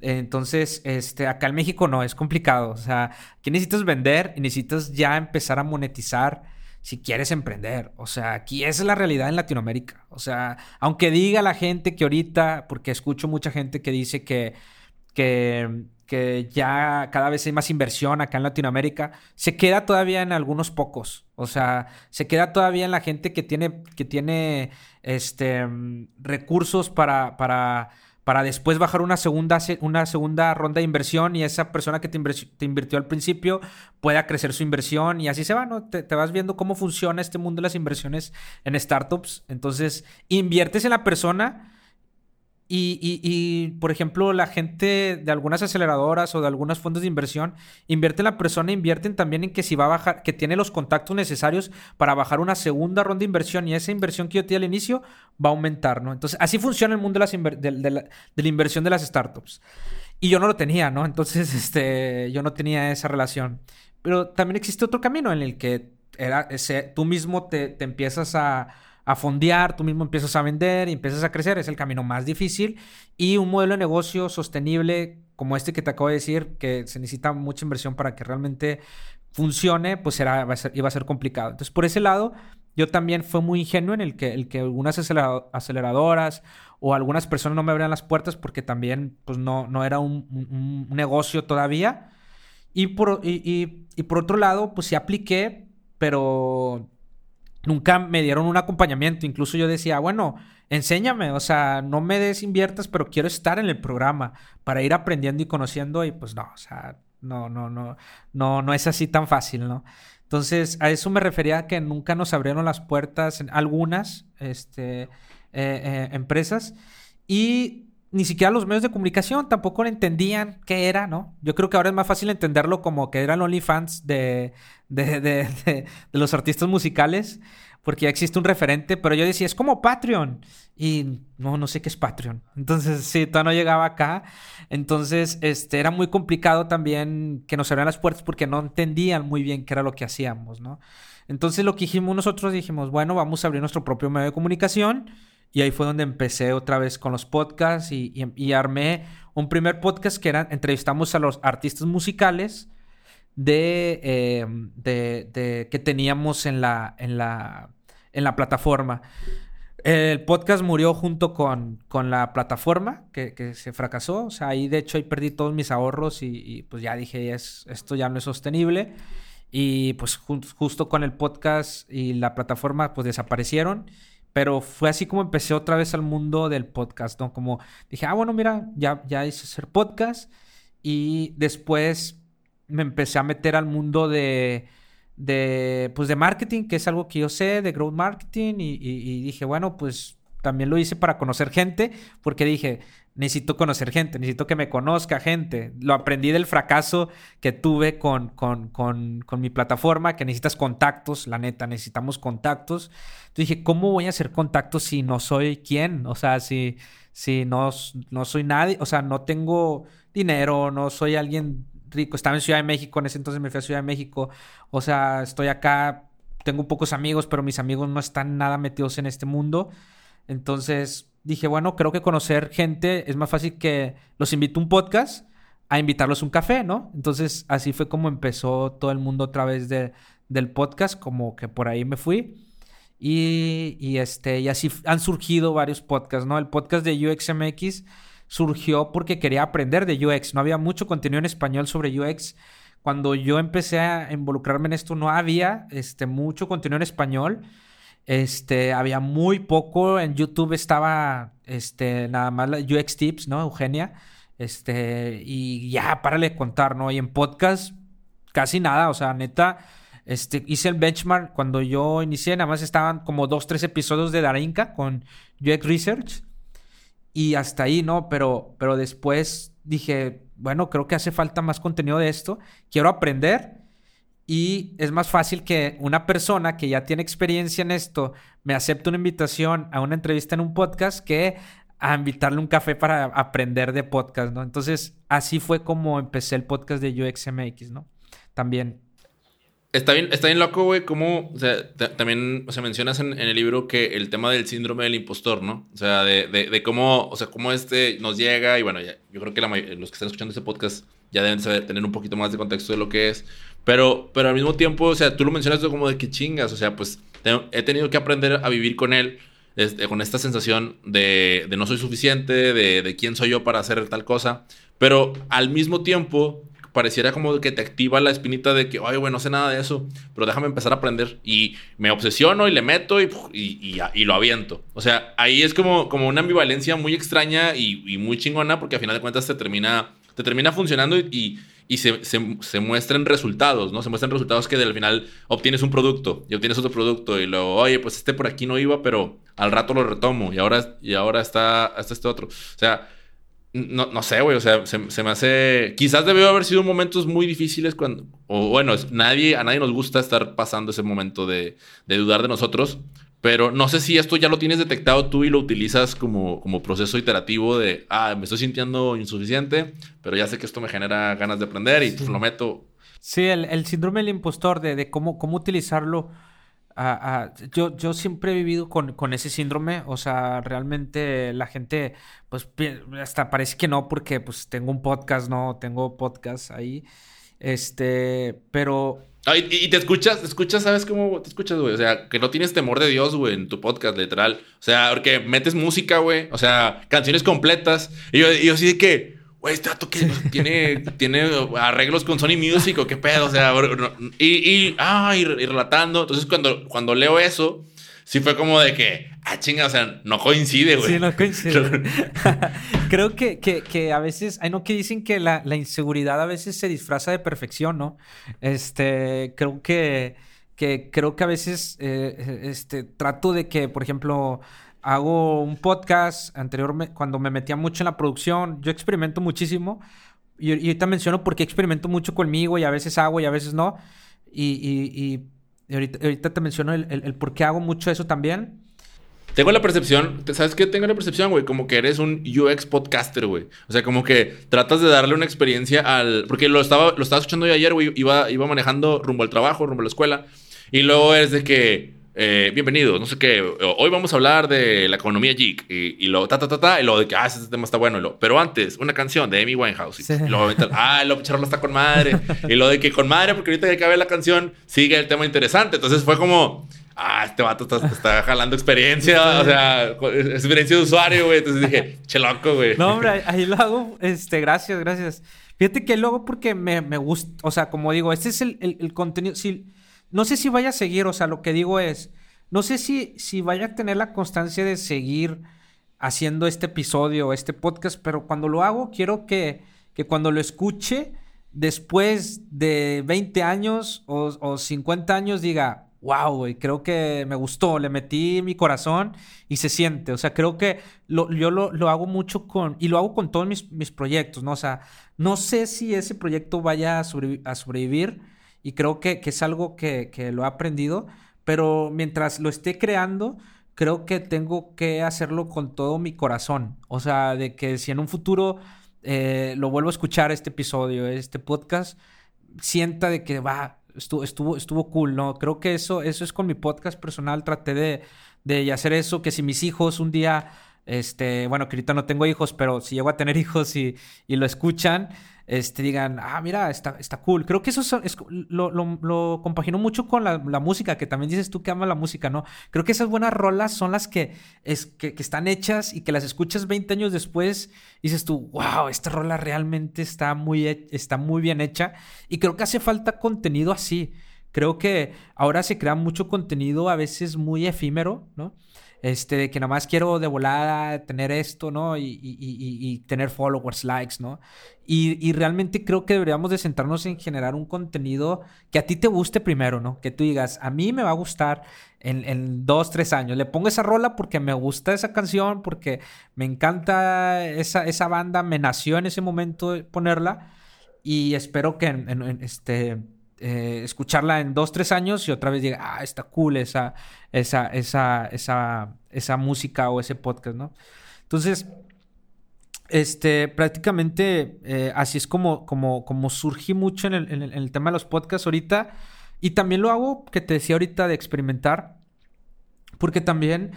Entonces, este, acá en México no, es complicado. O sea, aquí necesitas vender y necesitas ya empezar a monetizar si quieres emprender. O sea, aquí esa es la realidad en Latinoamérica. O sea, aunque diga la gente que ahorita, porque escucho mucha gente que dice que, que que ya cada vez hay más inversión acá en Latinoamérica, se queda todavía en algunos pocos. O sea, se queda todavía en la gente que tiene, que tiene este, recursos para, para, para después bajar una segunda, una segunda ronda de inversión y esa persona que te, invirtió al principio pueda crecer su inversión y así se va, ¿no? Te, te, vas viendo cómo funciona este mundo de las inversiones en startups. Entonces, inviertes en la persona y, por ejemplo, la gente de algunas aceleradoras o de algunos fondos de inversión invierte en la persona, invierten también en que si va a bajar, que tiene los contactos necesarios para bajar una segunda ronda de inversión y esa inversión que yo tenía al inicio va a aumentar, ¿no? Entonces, así funciona el mundo de, las de, la, inversión de las startups. Y yo no lo tenía, ¿no? Entonces, este, yo no tenía esa relación. Pero también existe otro camino en el que era ese, tú mismo te empiezas a a fondear, tú mismo empiezas a vender y empiezas a crecer, es el camino más difícil. Y un modelo de negocio sostenible como este que te acabo de decir, que se necesita mucha inversión para que realmente funcione, pues será, va a ser, iba a ser complicado. Entonces, por ese lado, yo también fue muy ingenuo en el que, algunas aceleradoras o algunas personas no me abrían las puertas porque también pues, no, no era un, negocio todavía. Y por, y por otro lado, pues sí apliqué, pero nunca me dieron un acompañamiento. Incluso yo decía, bueno, enséñame, o sea, no me des inviertas, pero quiero estar en el programa para ir aprendiendo y conociendo. Y pues no, o sea, no, no, no, no, no es así tan fácil, ¿no? Entonces, a eso me refería que nunca nos abrieron las puertas en algunas este, eh, eh, empresas. Y ni siquiera los medios de comunicación tampoco entendían qué era, ¿no? Yo creo que ahora es más fácil entenderlo como que eran OnlyFans de, de, de, de, los artistas musicales, porque ya existe un referente, pero yo decía, es como Patreon. Y no, no sé qué es Patreon. Entonces, sí, todavía no llegaba acá. Entonces, este, era muy complicado también que nos abrieran las puertas porque no entendían muy bien qué era lo que hacíamos, ¿no? Entonces, lo que dijimos nosotros, dijimos, bueno, vamos a abrir nuestro propio medio de comunicación y ahí fue donde empecé otra vez con los podcasts y, armé un primer podcast que era, entrevistamos a los artistas musicales eh, de, que teníamos en la, en la, en la plataforma. El podcast murió junto con, con la plataforma que, se fracasó. O sea, ahí de hecho ahí perdí todos mis ahorros y, pues ya dije, es, esto ya no es sostenible. Y pues justo con el podcast y la plataforma pues desaparecieron. Pero fue así como empecé otra vez al mundo del podcast, ¿no? Como dije, ah, bueno, mira, ya, ya hice hacer podcast. Y después me empecé a meter al mundo de, de, pues de marketing, que es algo que yo sé, de growth marketing. y dije, bueno, pues también lo hice para conocer gente, porque dije, necesito conocer gente, necesito que me conozca gente. Lo aprendí del fracaso que tuve con, con, con, con mi plataforma, que necesitas contactos, la neta, necesitamos contactos. Entonces dije, ¿cómo voy a hacer contactos si no soy quién? O sea, si, si no, no soy nadie, o sea, no tengo dinero, no soy alguien rico. Estaba en Ciudad de México, en ese entonces me fui a Ciudad de México. O sea, estoy acá, tengo pocos amigos, pero mis amigos no están nada metidos en este mundo. Entonces dije, bueno, creo que conocer gente es más fácil que los invito a un podcast a invitarlos a un café, ¿no? Entonces así fue como empezó todo el mundo a través de, del podcast, como que por ahí me fui. Y, y, este, y así han surgido varios podcasts, ¿no? El podcast de UXMX surgió porque quería aprender de UX. No había mucho contenido en español sobre UX. Cuando yo empecé a involucrarme en esto, no había este, mucho contenido en español. Este, había muy poco. En YouTube estaba este, nada más la UX Tips, ¿no? Eugenia. Este, y ya, párale de contar, ¿no? Y en podcast, casi nada. O sea, neta, este, hice el benchmark cuando yo inicié. Nada más estaban como dos, tres episodios de Darinka con UX Research. Y hasta ahí, ¿no? Pero, pero después dije, bueno, creo que hace falta más contenido de esto. Quiero aprender y es más fácil que una persona que ya tiene experiencia en esto me acepte una invitación a una entrevista en un podcast que a invitarle un café para aprender de podcast, ¿no? Entonces, así fue como empecé el podcast de UXMX, ¿no? También. Está bien, está bien loco, güey, como, o sea, también, o mencionas en, el libro que el tema del síndrome del impostor, ¿no? O sea, de, de, cómo, o sea, cómo este nos llega y bueno, ya, yo creo que los que están escuchando este podcast ya deben saber, tener un poquito más de contexto de lo que es. Pero, pero al mismo tiempo, o sea, tú lo mencionas como de que chingas, o sea, pues he tenido que aprender a vivir con él, este, con esta sensación de, no soy suficiente, de, quién soy yo para hacer tal cosa, pero al mismo tiempo pareciera como que te activa la espinita de que, ay, bueno, no sé nada de eso, pero déjame empezar a aprender y me obsesiono y le meto y, y, y, lo aviento. O sea, ahí es como, como una ambivalencia muy extraña y, muy chingona porque al final de cuentas te termina, te termina funcionando y y se, se, se, muestren resultados, ¿no? Se muestran resultados que al final obtienes un producto y obtienes otro producto y luego, oye, pues este por aquí no iba, pero al rato lo retomo y ahora, y ahora está, hasta este otro. O sea, no, no sé, güey, o sea, se, se, me hace... Quizás debió haber sido momentos muy difíciles cuando... O bueno, nadie, a nadie nos gusta estar pasando ese momento de, de dudar de nosotros, pero no sé si esto ya lo tienes detectado tú y lo utilizas como, como proceso iterativo de, ah, me estoy sintiendo insuficiente, pero ya sé que esto me genera ganas de aprender y pues lo meto. Sí, el, síndrome del impostor, de, de cómo, cómo utilizarlo. yo, yo siempre he vivido con, con, ese síndrome, o sea, realmente la gente, pues hasta parece que no, porque pues tengo un podcast, no, tengo podcast ahí, este, pero y, te escuchas, te escuchas, ¿sabes cómo te escuchas, güey? O sea, que no tienes temor de Dios, güey, en tu podcast, literal. O sea, porque metes música, güey. O sea, canciones completas. Y yo, y yo así de que, güey, este dato que tiene, tiene arreglos con Sony Music o qué pedo. O sea, y, y, ah, y, relatando. Entonces, cuando, cuando leo eso, sí fue como de que, ah, chinga, o sea, no coincide, güey. Sí, no coincide. Creo que, que, que, a veces, hay no que dicen que la, la, inseguridad a veces se disfraza de perfección, ¿no? Este, creo que, que creo que a veces, eh, este, trato de que, por ejemplo, hago un podcast anteriormente, cuando me metía mucho en la producción, yo experimento muchísimo. Y, y ahorita menciono porque experimento mucho conmigo y a veces hago y a veces no. Y, y, ahorita, te menciono el, el, por qué hago mucho eso también. Tengo la percepción, ¿sabes qué? Tengo la percepción, güey, como que eres un UX podcaster, güey. O sea, como que tratas de darle una experiencia al... Porque lo estaba, lo estaba escuchando yo ayer, güey. Iba, iba manejando rumbo al trabajo, rumbo a la escuela. Y luego es de que... Eh, bienvenidos, no sé qué. Hoy vamos a hablar de la economía geek. Y, y lo ta, ta, ta, ta. Y lo de que, ah, ese tema está bueno. Y lo, pero antes, una canción de Amy Winehouse. Y, sí. y ah, lo Charlo está con madre. y lo de que con madre, porque ahorita que acabe la canción, sigue el tema interesante. Entonces fue como ah, este vato está, está jalando experiencia, o sea, experiencia de usuario, güey. Entonces dije, che loco, güey. No, hombre, ahí lo hago, este, gracias, gracias. Fíjate que lo hago porque me, me gusta, o sea, como digo, este es el, el, el, contenido, si, no sé si vaya a seguir, o sea, lo que digo es, no sé si, si vaya a tener la constancia de seguir haciendo este episodio, este podcast, pero cuando lo hago, quiero que, que cuando lo escuche, después de 20 años o, o 50 años, diga, wow, güey, creo que me gustó, le metí mi corazón y se siente. O sea, creo que lo, yo lo, lo, hago mucho con, y lo hago con todos mis, mis, proyectos, ¿no? O sea, no sé si ese proyecto vaya a, sobrevi a sobrevivir y creo que, que es algo que, que, lo he aprendido, pero mientras lo esté creando, creo que tengo que hacerlo con todo mi corazón. O sea, de que si en un futuro eh, lo vuelvo a escuchar este episodio, este podcast, sienta de que va, estuvo, estuvo, estuvo cool, ¿no? Creo que eso, eso es con mi podcast personal. Traté de, de hacer eso, que si mis hijos un día, este, bueno, que ahorita no tengo hijos, pero si llego a tener hijos y, y lo escuchan, este, digan, ah, mira, está, está cool. Creo que eso es, lo, lo, lo, compagino mucho con la, la, música, que también dices tú que amas la música, ¿no? Creo que esas buenas rolas son las que, es, que, que, están hechas y que las escuchas 20 años después y dices tú, wow, esta rola realmente está muy, está muy bien hecha. Y creo que hace falta contenido así. Creo que ahora se crea mucho contenido a veces muy efímero, ¿no? Este, que nada más quiero de volada tener esto, ¿no? Y, y, y, y tener followers, likes, ¿no? Y, realmente creo que deberíamos de centrarnos en generar un contenido que a ti te guste primero, ¿no? Que tú digas, a mí me va a gustar en, en dos, tres años. Le pongo esa rola porque me gusta esa canción, porque me encanta esa, esa banda, me nació en ese momento ponerla y espero que en, en, este eh, escucharla en dos, tres años y otra vez diga, ah, está cool esa, esa, esa, esa, esa música o ese podcast, ¿no? Entonces, este, prácticamente eh, así es como, como, como surgí mucho en el, en, el, en el, tema de los podcasts ahorita. Y también lo hago, que te decía ahorita, de experimentar. Porque también,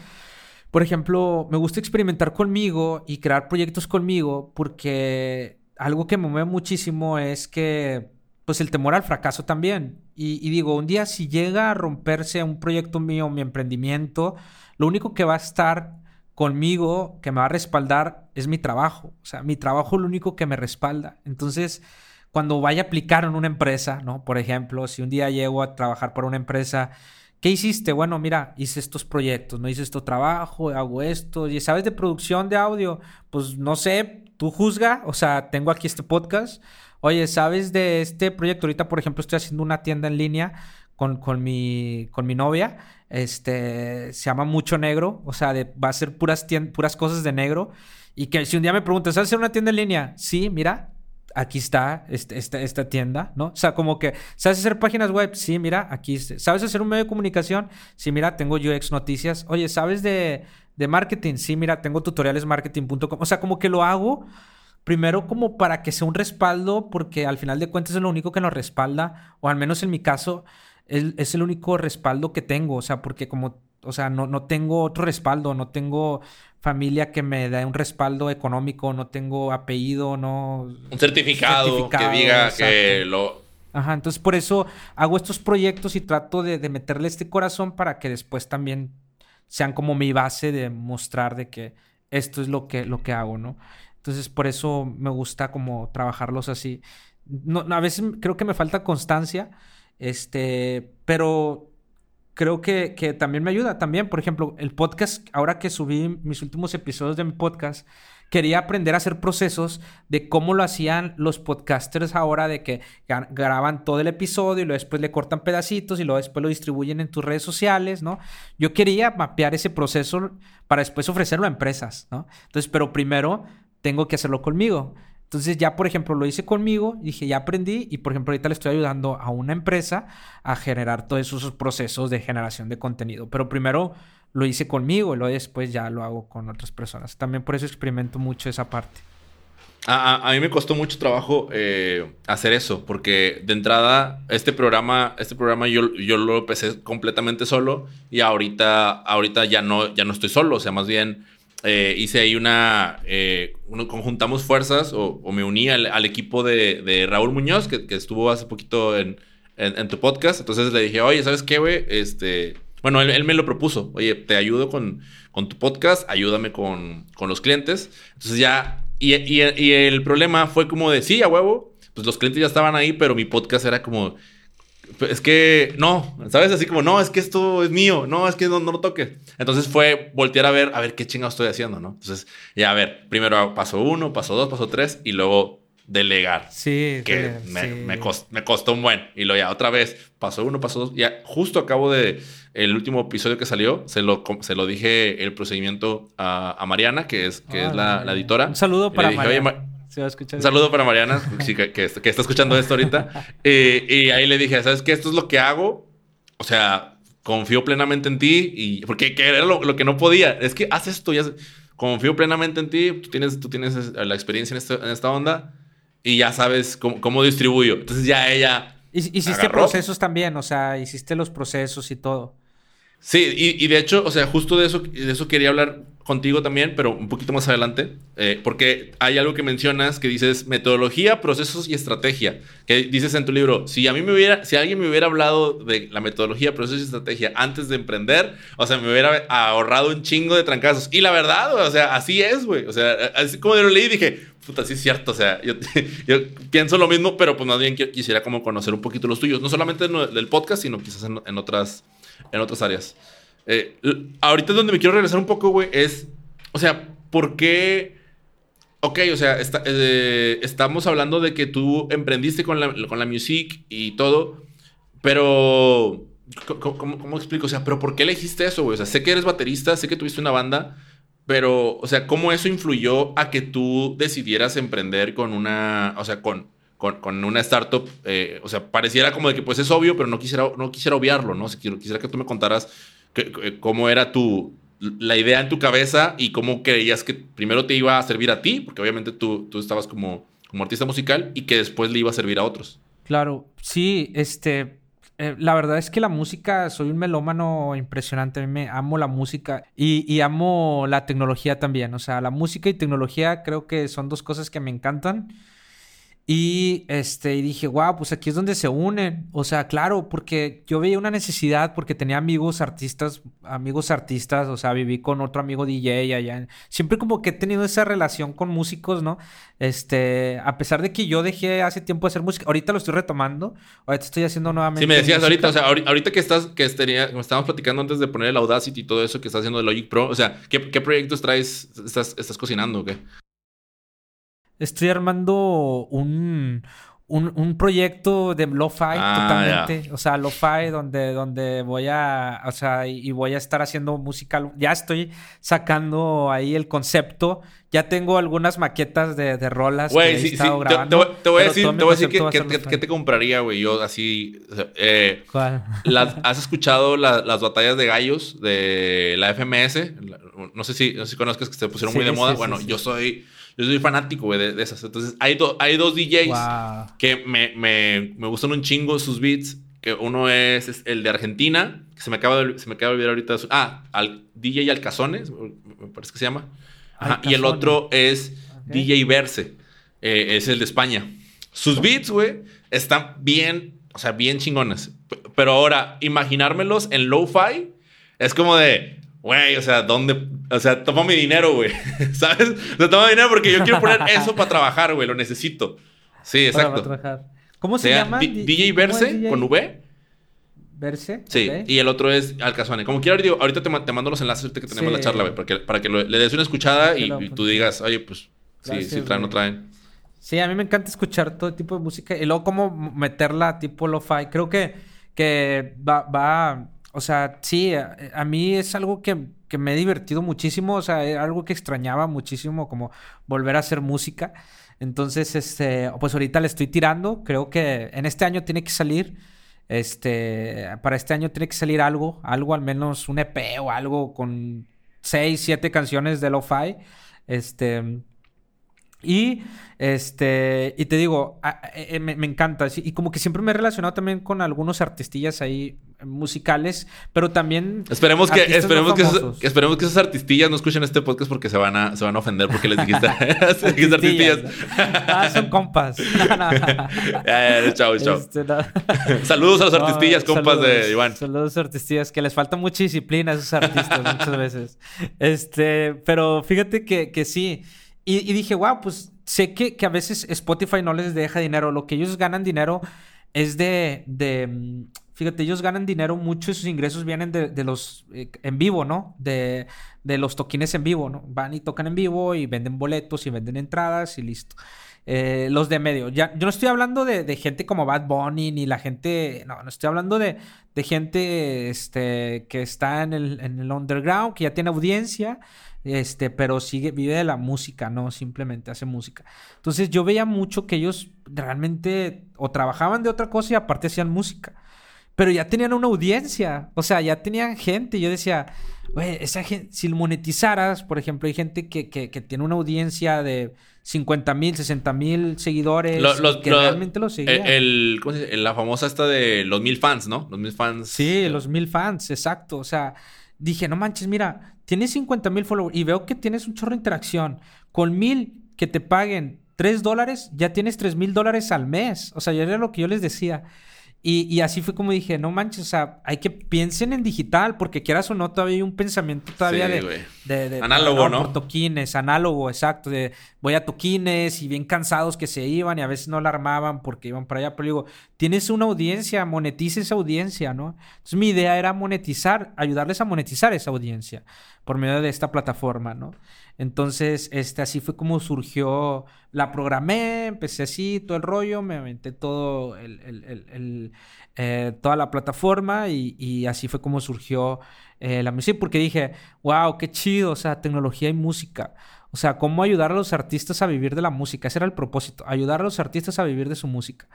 por ejemplo, me gusta experimentar conmigo y crear proyectos conmigo. Porque algo que me mueve muchísimo es que pues el temor al fracaso también. Y, digo, un día si llega a romperse un proyecto mío, mi emprendimiento, lo único que va a estar conmigo, que me va a respaldar, es mi trabajo. O sea, mi trabajo es lo único que me respalda. Entonces, cuando vaya a aplicar en una empresa, ¿no? Por ejemplo, si un día llego a trabajar para una empresa, ¿qué hiciste? Bueno, mira, hice estos proyectos, no hice esto trabajo, hago esto. Y sabes de producción de audio, pues no sé, tú juzga, o sea, tengo aquí este podcast Oye, ¿sabes de este proyecto? Ahorita, por ejemplo, estoy haciendo una tienda en línea con, con, mi, con mi novia. Este, se llama Mucho Negro. O sea, va a ser puras, puras cosas de negro. Y que si un día me preguntas, ¿sabes hacer una tienda en línea? Sí, mira, aquí está este, esta, esta tienda, ¿no? O sea, como que, ¿sabes hacer páginas web? Sí, mira, aquí. ¿Sabes hacer un medio de comunicación? Sí, mira, tengo UX Noticias. Oye, ¿sabes de, de marketing? Sí, mira, tengo tutorialesmarketing.com. O sea, como que lo hago Primero como para que sea un respaldo, porque al final de cuentas es lo único que nos respalda, o al menos en mi caso es, es el único respaldo que tengo, o sea, porque como, o sea, no, no tengo otro respaldo, no tengo familia que me dé un respaldo económico, no tengo apellido, no... Un certificado, certificado que diga exacto. que lo... Ajá, entonces por eso hago estos proyectos y trato de, de meterle este corazón para que después también sean como mi base de mostrar de que esto es lo que, lo que hago, ¿no? Entonces, por eso me gusta como trabajarlos así. No, a veces creo que me falta constancia, este, pero creo que, que, también me ayuda. También, por ejemplo, el podcast, ahora que subí mis últimos episodios de mi podcast, quería aprender a hacer procesos de cómo lo hacían los podcasters ahora, de que graban todo el episodio y luego después le cortan pedacitos y luego después lo distribuyen en tus redes sociales, ¿no? Yo quería mapear ese proceso para después ofrecerlo a empresas, ¿no? Entonces, pero primero tengo que hacerlo conmigo. Entonces ya, por ejemplo, lo hice conmigo, dije, ya aprendí y, por ejemplo, ahorita le estoy ayudando a una empresa a generar todos esos procesos de generación de contenido. Pero primero lo hice conmigo y luego después ya lo hago con otras personas. También por eso experimento mucho esa parte. A, mí me costó mucho trabajo eh, hacer eso, porque de entrada este programa, este programa yo, yo lo empecé completamente solo y ahorita, ahorita ya, no, ya no estoy solo, o sea, más bien eh, hice ahí una, eh, conjuntamos fuerzas o, me uní al, equipo de, Raúl Muñoz, que, estuvo hace poquito en, en, tu podcast, entonces le dije, oye, ¿sabes qué, güey? Este, bueno, él, me lo propuso. Oye, te ayudo con, con tu podcast, ayúdame con, con, los clientes. Entonces ya, y, y, el problema fue como de, sí, a huevo, pues los clientes ya estaban ahí, pero mi podcast era como, es que no, ¿sabes? Así como, no, es que esto es mío, no, es que no, no lo toques. Entonces fue voltear a ver, a ver qué chingados estoy haciendo, ¿no? Entonces, ya a ver, primero paso uno, paso dos, paso tres, y luego delegar. Sí, que me, me, costó, un buen. Y luego ya otra vez, paso uno, paso dos. Ya justo acabo de el último episodio que salió, se lo, se lo dije el procedimiento a, Mariana, que es, que es la, editora. Un saludo para Mariana. Un saludo para Mariana, que, está escuchando esto ahorita. Eh, y ahí le dije, ¿sabes qué? Esto es lo que hago. O sea, confío plenamente en ti. y Porque era lo, que no podía. Es que haz esto, ya confío plenamente en ti. Tú tienes, tú tienes la experiencia en, en esta onda y ya sabes cómo, cómo distribuyo. Entonces ya ella. Hiciste procesos también, o sea, hiciste los procesos y todo. Sí, y, de hecho, o sea, justo de eso, de eso quería hablar contigo también, pero un poquito más adelante, eh, porque hay algo que mencionas que dices metodología, procesos y estrategia, que dices en tu libro, si a mí me hubiera, si alguien me hubiera hablado de la metodología, procesos y estrategia antes de emprender, o sea, me hubiera ahorrado un chingo de trancazos. Y la verdad, o sea, así es, güey. O sea, así como yo lo leí, dije, puta, sí es cierto, o sea, yo, pienso lo mismo, pero pues más bien quisiera como conocer un poquito los tuyos, no solamente del podcast, sino quizás en otras en otras áreas. Eh, ahorita donde me quiero regresar un poco, güey, es, o sea, ¿por qué? Ok, o sea, eh, estamos hablando de que tú emprendiste con la, con la music y todo, pero, ¿cómo, explico? O sea, ¿pero por qué elegiste eso, güey? O sea, sé que eres baterista, sé que tuviste una banda, pero, o sea, ¿cómo eso influyó a que tú decidieras emprender con una, o sea, con, con, una startup, eh, o sea, pareciera como de que pues es obvio, pero no quisiera, no quisiera obviarlo, ¿no? quisiera que tú me contaras cómo era tu, la idea en tu cabeza y cómo creías que primero te iba a servir a ti, porque obviamente tú, tú estabas como, como artista musical y que después le iba a servir a otros. Claro, sí, este, eh, la verdad es que la música, soy un melómano impresionante. Me amo la música y, amo la tecnología también. O sea, la música y tecnología creo que son dos cosas que me encantan. Y este, y dije, wow, pues aquí es donde se unen. O sea, claro, porque yo veía una necesidad, porque tenía amigos artistas, amigos artistas, o sea, viví con otro amigo DJ allá. Siempre como que he tenido esa relación con músicos, ¿no? Este, a pesar de que yo dejé hace tiempo de hacer música, ahorita lo estoy retomando, ahorita estoy haciendo nuevamente. Sí, me decías ahorita, o sea, ahorita que estás, que estaría, como estábamos platicando antes de poner el Audacity y todo eso que estás haciendo de Logic Pro, o sea, ¿qué, qué proyectos traes, estás, estás cocinando o qué? Estoy armando un, un, proyecto de lo-fi ah, totalmente. O sea, lo-fi donde, donde voy a, o sea, y voy a estar haciendo música. Ya estoy sacando ahí el concepto. Ya tengo algunas maquetas de, de rolas que he estado grabando. Te, voy a decir, te voy a decir que, te compraría, güey. Yo así... Eh, ¿Cuál? ¿Has escuchado las batallas de gallos de la FMS? No sé si, no sé si conozcas que se pusieron muy de moda. bueno, yo soy yo soy fanático, güey, de, esas. Entonces, hay, hay dos DJs que me, me, me, gustan un chingo sus beats. Que uno es, el de Argentina, que se me acaba de, se me acaba de olvidar ahorita. ah, al, DJ Alcazones, me parece que se llama. y el otro es DJ Verse, eh, es el de España. Sus beats, güey, están bien, o sea, bien chingones. Pero ahora, imaginármelos en lo-fi es como de, güey, o sea, ¿dónde? O sea, toma mi dinero, güey. ¿Sabes? O sea, toma mi dinero porque yo quiero poner eso para trabajar, güey. Lo necesito. Sí, exacto. ¿Cómo se llama? DJ Verse con V. Verse. Sí, y el otro es Alcazuane. Como quiera, digo, ahorita te, te mando los enlaces que tenemos Sí. la charla, güey, porque- para que lo- le des una escuchada y, y tú digas, oye, pues sí, Gracias, sí traen o güey. traen. Sí, a mí me encanta escuchar todo tipo de música y luego cómo meterla tipo lo-fi. Creo que, que va, va, o sea, sí, a, a mí es algo que, que me he divertido muchísimo, o sea, es algo que extrañaba muchísimo como volver a hacer música. Entonces, este, pues ahorita le estoy tirando, creo que en este año tiene que salir, este, para este año tiene que salir algo, algo al menos un EP o algo con seis, siete canciones de lo-fi. Este, y este, y te digo, a- a- eh, me, me encanta. Y como que siempre me he relacionado también con algunos artistillas ahí eh, musicales, pero también. Esperemos que, esperemos, que esos, esperemos que esos artistillas no escuchen este podcast porque se van a, se van a ofender porque les dijiste, artistillas. Ah, son compas. Ya, chao, chao. Este, no. Saludos a los No, artistillas, compas de saludos, Iván. Saludos artistillas, que les falta mucha disciplina a esos artistas muchas veces. Este, pero fíjate que, que sí. Y, y dije, wow, pues sé que, que a veces Spotify no les deja dinero. Lo que ellos ganan dinero es de, de mm, fíjate, ellos ganan dinero, mucho de sus ingresos vienen de, de los eh, en vivo, ¿no? De, de los toquines en vivo, ¿no? Van y tocan en vivo y venden boletos y venden entradas y listo. Eh, los de medio. Ya, yo no estoy hablando de, de gente como Bad Bunny ni la gente. No, no estoy hablando de, de gente este, que está en el, en el underground, que ya tiene audiencia, este, pero sigue, vive de la música, no simplemente hace música. Entonces yo veía mucho que ellos realmente o trabajaban de otra cosa y aparte hacían música. Pero ya tenían una audiencia, o sea, ya tenían gente. Yo decía, güey, esa gente, si monetizaras, por ejemplo, hay gente que, que, que tiene una audiencia de 50 mil, 60 mil seguidores Lo- los- que realmente lo seguían. El, el- ¿cómo se dice? La famosa esta de los mil fans, ¿no? Los mil fans. Sí, los mil fans, exacto. O sea, dije, no manches, mira, tienes 50 mil followers y veo que tienes un chorro de interacción. Con mil que te paguen 3 dólares, ya tienes 3 mil dólares al mes. O sea, ya era lo que yo les decía. Y, y así fue como dije, no manches, o sea, hay que piensen en digital, porque quieras o no, todavía hay un pensamiento todavía Sí, de, de- de- Análogo, ¿no? Por toquines, análogo, exacto. De voy a toquines y bien cansados que se iban y a veces no la armaban porque iban para allá. Pero digo, tienes una audiencia, monetiza esa audiencia, ¿no? Entonces mi idea era monetizar, ayudarles a monetizar esa audiencia por medio de esta plataforma, ¿no? Entonces, este, así fue como surgió, la programé, empecé así, todo el rollo, me aventé todo eh, toda la plataforma y, así fue como surgió eh, la música, porque dije, wow, qué chido, o sea, tecnología y música. O sea, cómo ayudar a los artistas a vivir de la música. Ese era el propósito, ayudar a los artistas a vivir de su música.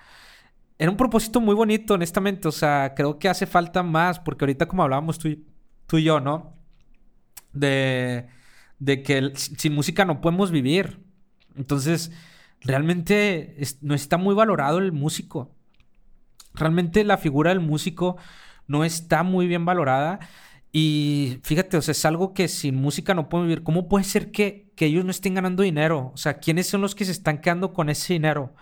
Era un propósito muy bonito, honestamente. O sea, creo que hace falta más, porque ahorita como hablábamos tú y yo, ¿no? De, de que sin música no podemos vivir. Entonces, realmente no está muy valorado el músico. Realmente la figura del músico no está muy bien valorada. Y fíjate, o sea, es algo que sin música no pueden vivir. ¿Cómo puede ser que, que ellos no estén ganando dinero? O sea, ¿quiénes son los que se están quedando con ese dinero?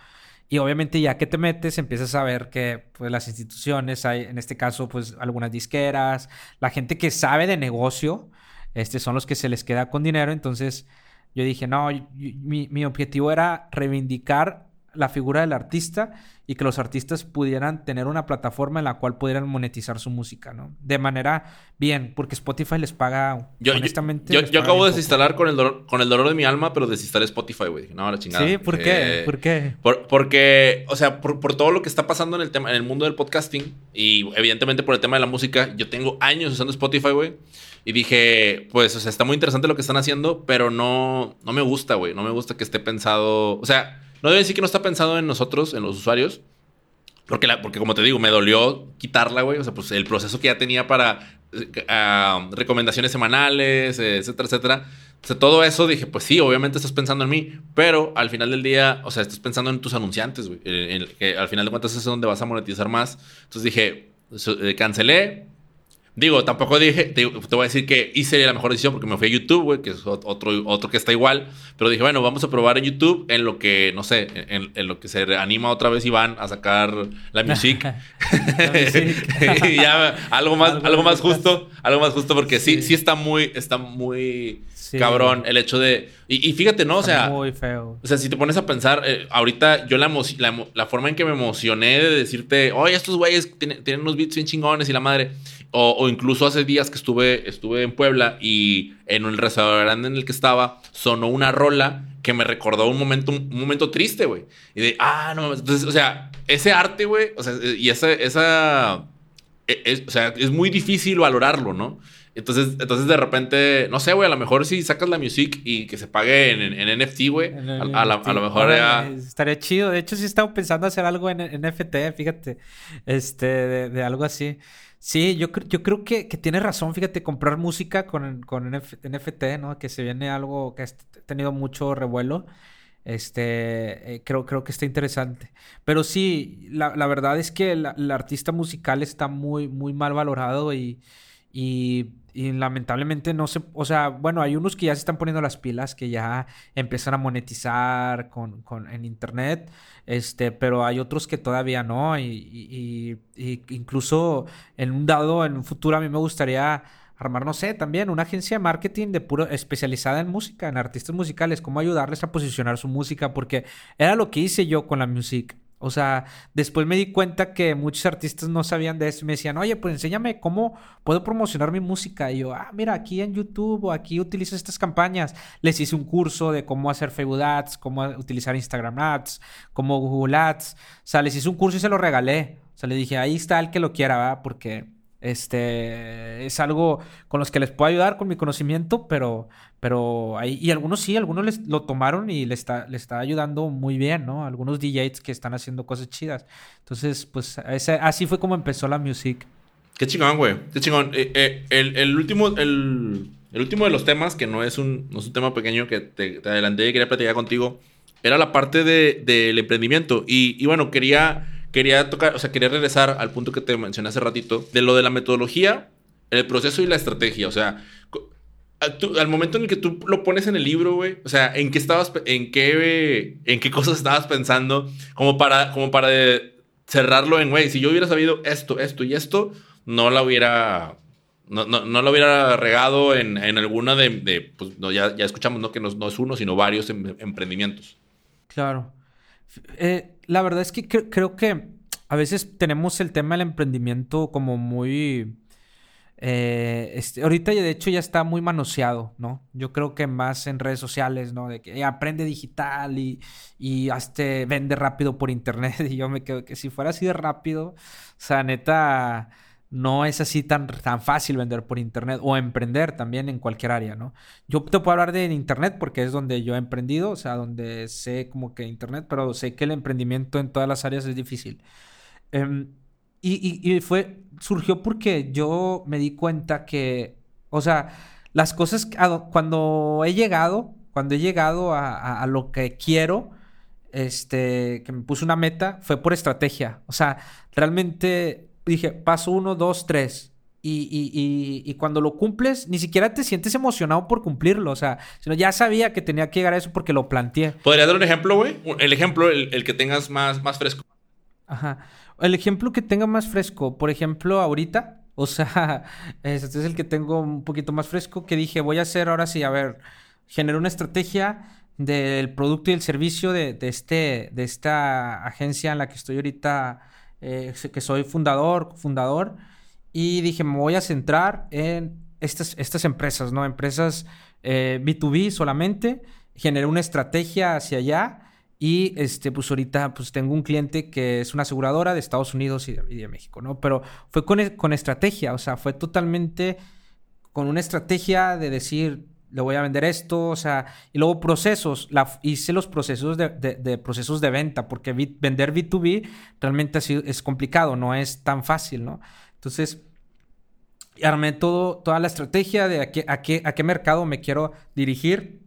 Y obviamente ya que te metes, empiezas a ver que pues, las instituciones, hay, en este caso, pues algunas disqueras, la gente que sabe de negocio, este, son los que se les queda con dinero. Entonces yo dije, no, mi, mi objetivo era reivindicar la figura del artista y que los artistas pudieran tener una plataforma en la cual pudieran monetizar su música, ¿no? De manera bien, porque Spotify les paga, Yo, honestamente. yo, yo acabo de desinstalar con el, dolor, con el dolor de mi alma, pero desinstalé Spotify, güey. No, la chingada. Sí, ¿por qué? Eh, ¿Por qué? Por- porque, o sea, por, por todo lo que está pasando en el tema, en el mundo del podcasting y evidentemente por el tema de la música, yo tengo años usando Spotify, güey. Y dije, pues, o sea, está muy interesante lo que están haciendo, pero no, no me gusta, güey. No me gusta que esté pensado. O sea, no debe decir que no está pensado en nosotros, en los usuarios. Porque, la, porque como te digo, me dolió quitarla, güey. O sea, pues el proceso que ya tenía para ah, recomendaciones semanales, etcétera, etcétera. O sea, todo eso dije, pues sí, obviamente estás pensando en mí, pero al final del día, o sea, estás pensando en tus anunciantes, güey. En- en- al final de cuentas es donde vas a monetizar más. Entonces dije, eh, cancelé. Digo, tampoco dije, te, te, voy a decir que hice la mejor decisión porque me fui a YouTube, güey, que es otro, otro que está igual. Pero dije, bueno, vamos a probar en YouTube en lo que, no sé, en, en lo que se anima otra vez Iván a sacar la music. y ya algo más, algo, más justo, algo más justo porque sí, sí, está muy, está muy cabrón el hecho de... Y, fíjate, ¿no? O sea... Muy feo. O sea, si te pones a pensar, eh, ahorita yo la, la, la, forma en que me emocioné de decirte, oye, estos güeyes tienen, tienen unos beats bien chingones y la madre... O, incluso hace días que estuve, estuve en Puebla y en el restaurante en el que estaba sonó una rola que me recordó un momento, un, momento triste, güey. Y de, ah, no, entonces, o sea, ese arte, güey, o sea, y esa, esa, e, es, o sea, es muy difícil valorarlo, ¿no? Entonces, entonces de repente, no sé, güey, a lo mejor si sacas la music y que se pague en, en, NFT, güey, a, lo mejor. Estaría chido. De hecho, sí he estado pensando hacer algo en, NFT, fíjate, este, de algo así. Sí, yo, yo creo que, que tienes razón, fíjate, comprar música con, con NFT, ¿no? Que se viene algo que ha tenido mucho revuelo. Este, eh, creo, creo que está interesante. Pero sí, la, la verdad es que el artista musical está muy, muy mal valorado y, y y lamentablemente no se, o sea, bueno, hay unos que ya se están poniendo las pilas, que ya empiezan a monetizar con, con en internet, este, pero hay otros que todavía no, y, y, incluso en un dado, en un futuro a mí me gustaría armar, no sé, también una agencia de marketing de puro especializada en música, en artistas musicales, cómo ayudarles a posicionar su música, porque era lo que hice yo con la music. O sea, después me di cuenta que muchos artistas no sabían de eso y me decían, oye, pues enséñame cómo puedo promocionar mi música. Y yo, ah, mira, aquí en YouTube o aquí utilizo estas campañas. Les hice un curso de cómo hacer Facebook Ads, cómo utilizar Instagram Ads, cómo Google Ads. O sea, les hice un curso y se lo regalé. O sea, le dije, ahí está el que lo quiera, ¿verdad? Porque este es algo con los que les puedo ayudar con mi conocimiento, pero, pero hay, y algunos sí, algunos les, lo tomaron y le está, le está ayudando muy bien, ¿no? Algunos DJs que están haciendo cosas chidas. Entonces, pues así fue como empezó la music. Qué chingón, güey. Qué chingón. Eh, eh, el, último, el, último de los temas, que no es un, no es un tema pequeño que te, adelanté y quería platicar contigo, era la parte del de, emprendimiento. Y, y bueno, quería quería tocar, o sea, quería regresar al punto que te mencioné hace ratito, de lo de la metodología, el proceso y la estrategia. O sea, al momento en el que tú lo pones en el libro, güey, o sea, ¿en qué estabas, en qué, en qué cosas estabas pensando? Como para, como para cerrarlo en, güey, si yo hubiera sabido esto, esto y esto, no la hubiera... No, no, no lo hubiera regado en, en alguna de, pues no, ya, ya escuchamos, ¿no? Que no, no es uno, sino varios em, emprendimientos. Claro. Eh, la verdad es que creo que a veces tenemos el tema del emprendimiento como muy... Eh, este, ahorita de hecho ya está muy manoseado, ¿no? Yo creo que más en redes sociales, ¿no? De que aprende digital y, y vende rápido por internet. Y yo me quedo que si fuera así de rápido, o sea, neta no es así tan, tan fácil vender por internet o emprender también en cualquier área, ¿no? Yo te puedo hablar de internet porque es donde yo he emprendido, o sea, donde sé como que internet, pero sé que el emprendimiento en todas las áreas es difícil. Em, y, y, fue, surgió porque yo me di cuenta que, o sea, las cosas, cuando he llegado, cuando he llegado a, a lo que quiero, este, que me puse una meta, fue por estrategia. O sea, realmente dije, paso uno, dos, tres. Y, y, y, cuando lo cumples, ni siquiera te sientes emocionado por cumplirlo. O sea, sino ya sabía que tenía que llegar a eso porque lo planteé. ¿Podría dar un ejemplo, güey? El ejemplo, el, que tengas más, más fresco. Ajá. El ejemplo que tenga más fresco, por ejemplo, ahorita, o sea, este es el que tengo un poquito más fresco, que dije, voy a hacer ahora sí, a ver, generar una estrategia del producto y el servicio de, de, este, de esta agencia en la que estoy ahorita eh, que soy fundador, fundador, y dije, me voy a centrar en estas, estas empresas, ¿no? Empresas B2B eh, solamente, generé una estrategia hacia allá y este, pues ahorita pues tengo un cliente que es una aseguradora de Estados Unidos y de, México, ¿no? Pero fue con, con estrategia, o sea, fue totalmente con una estrategia de decir, le voy a vender esto, o sea, y luego procesos, hice los procesos de, de, procesos de venta, porque vender B2B realmente es complicado, no es tan fácil, ¿no? Entonces, armé todo, toda la estrategia de a qué, a, qué, a qué mercado me quiero dirigir.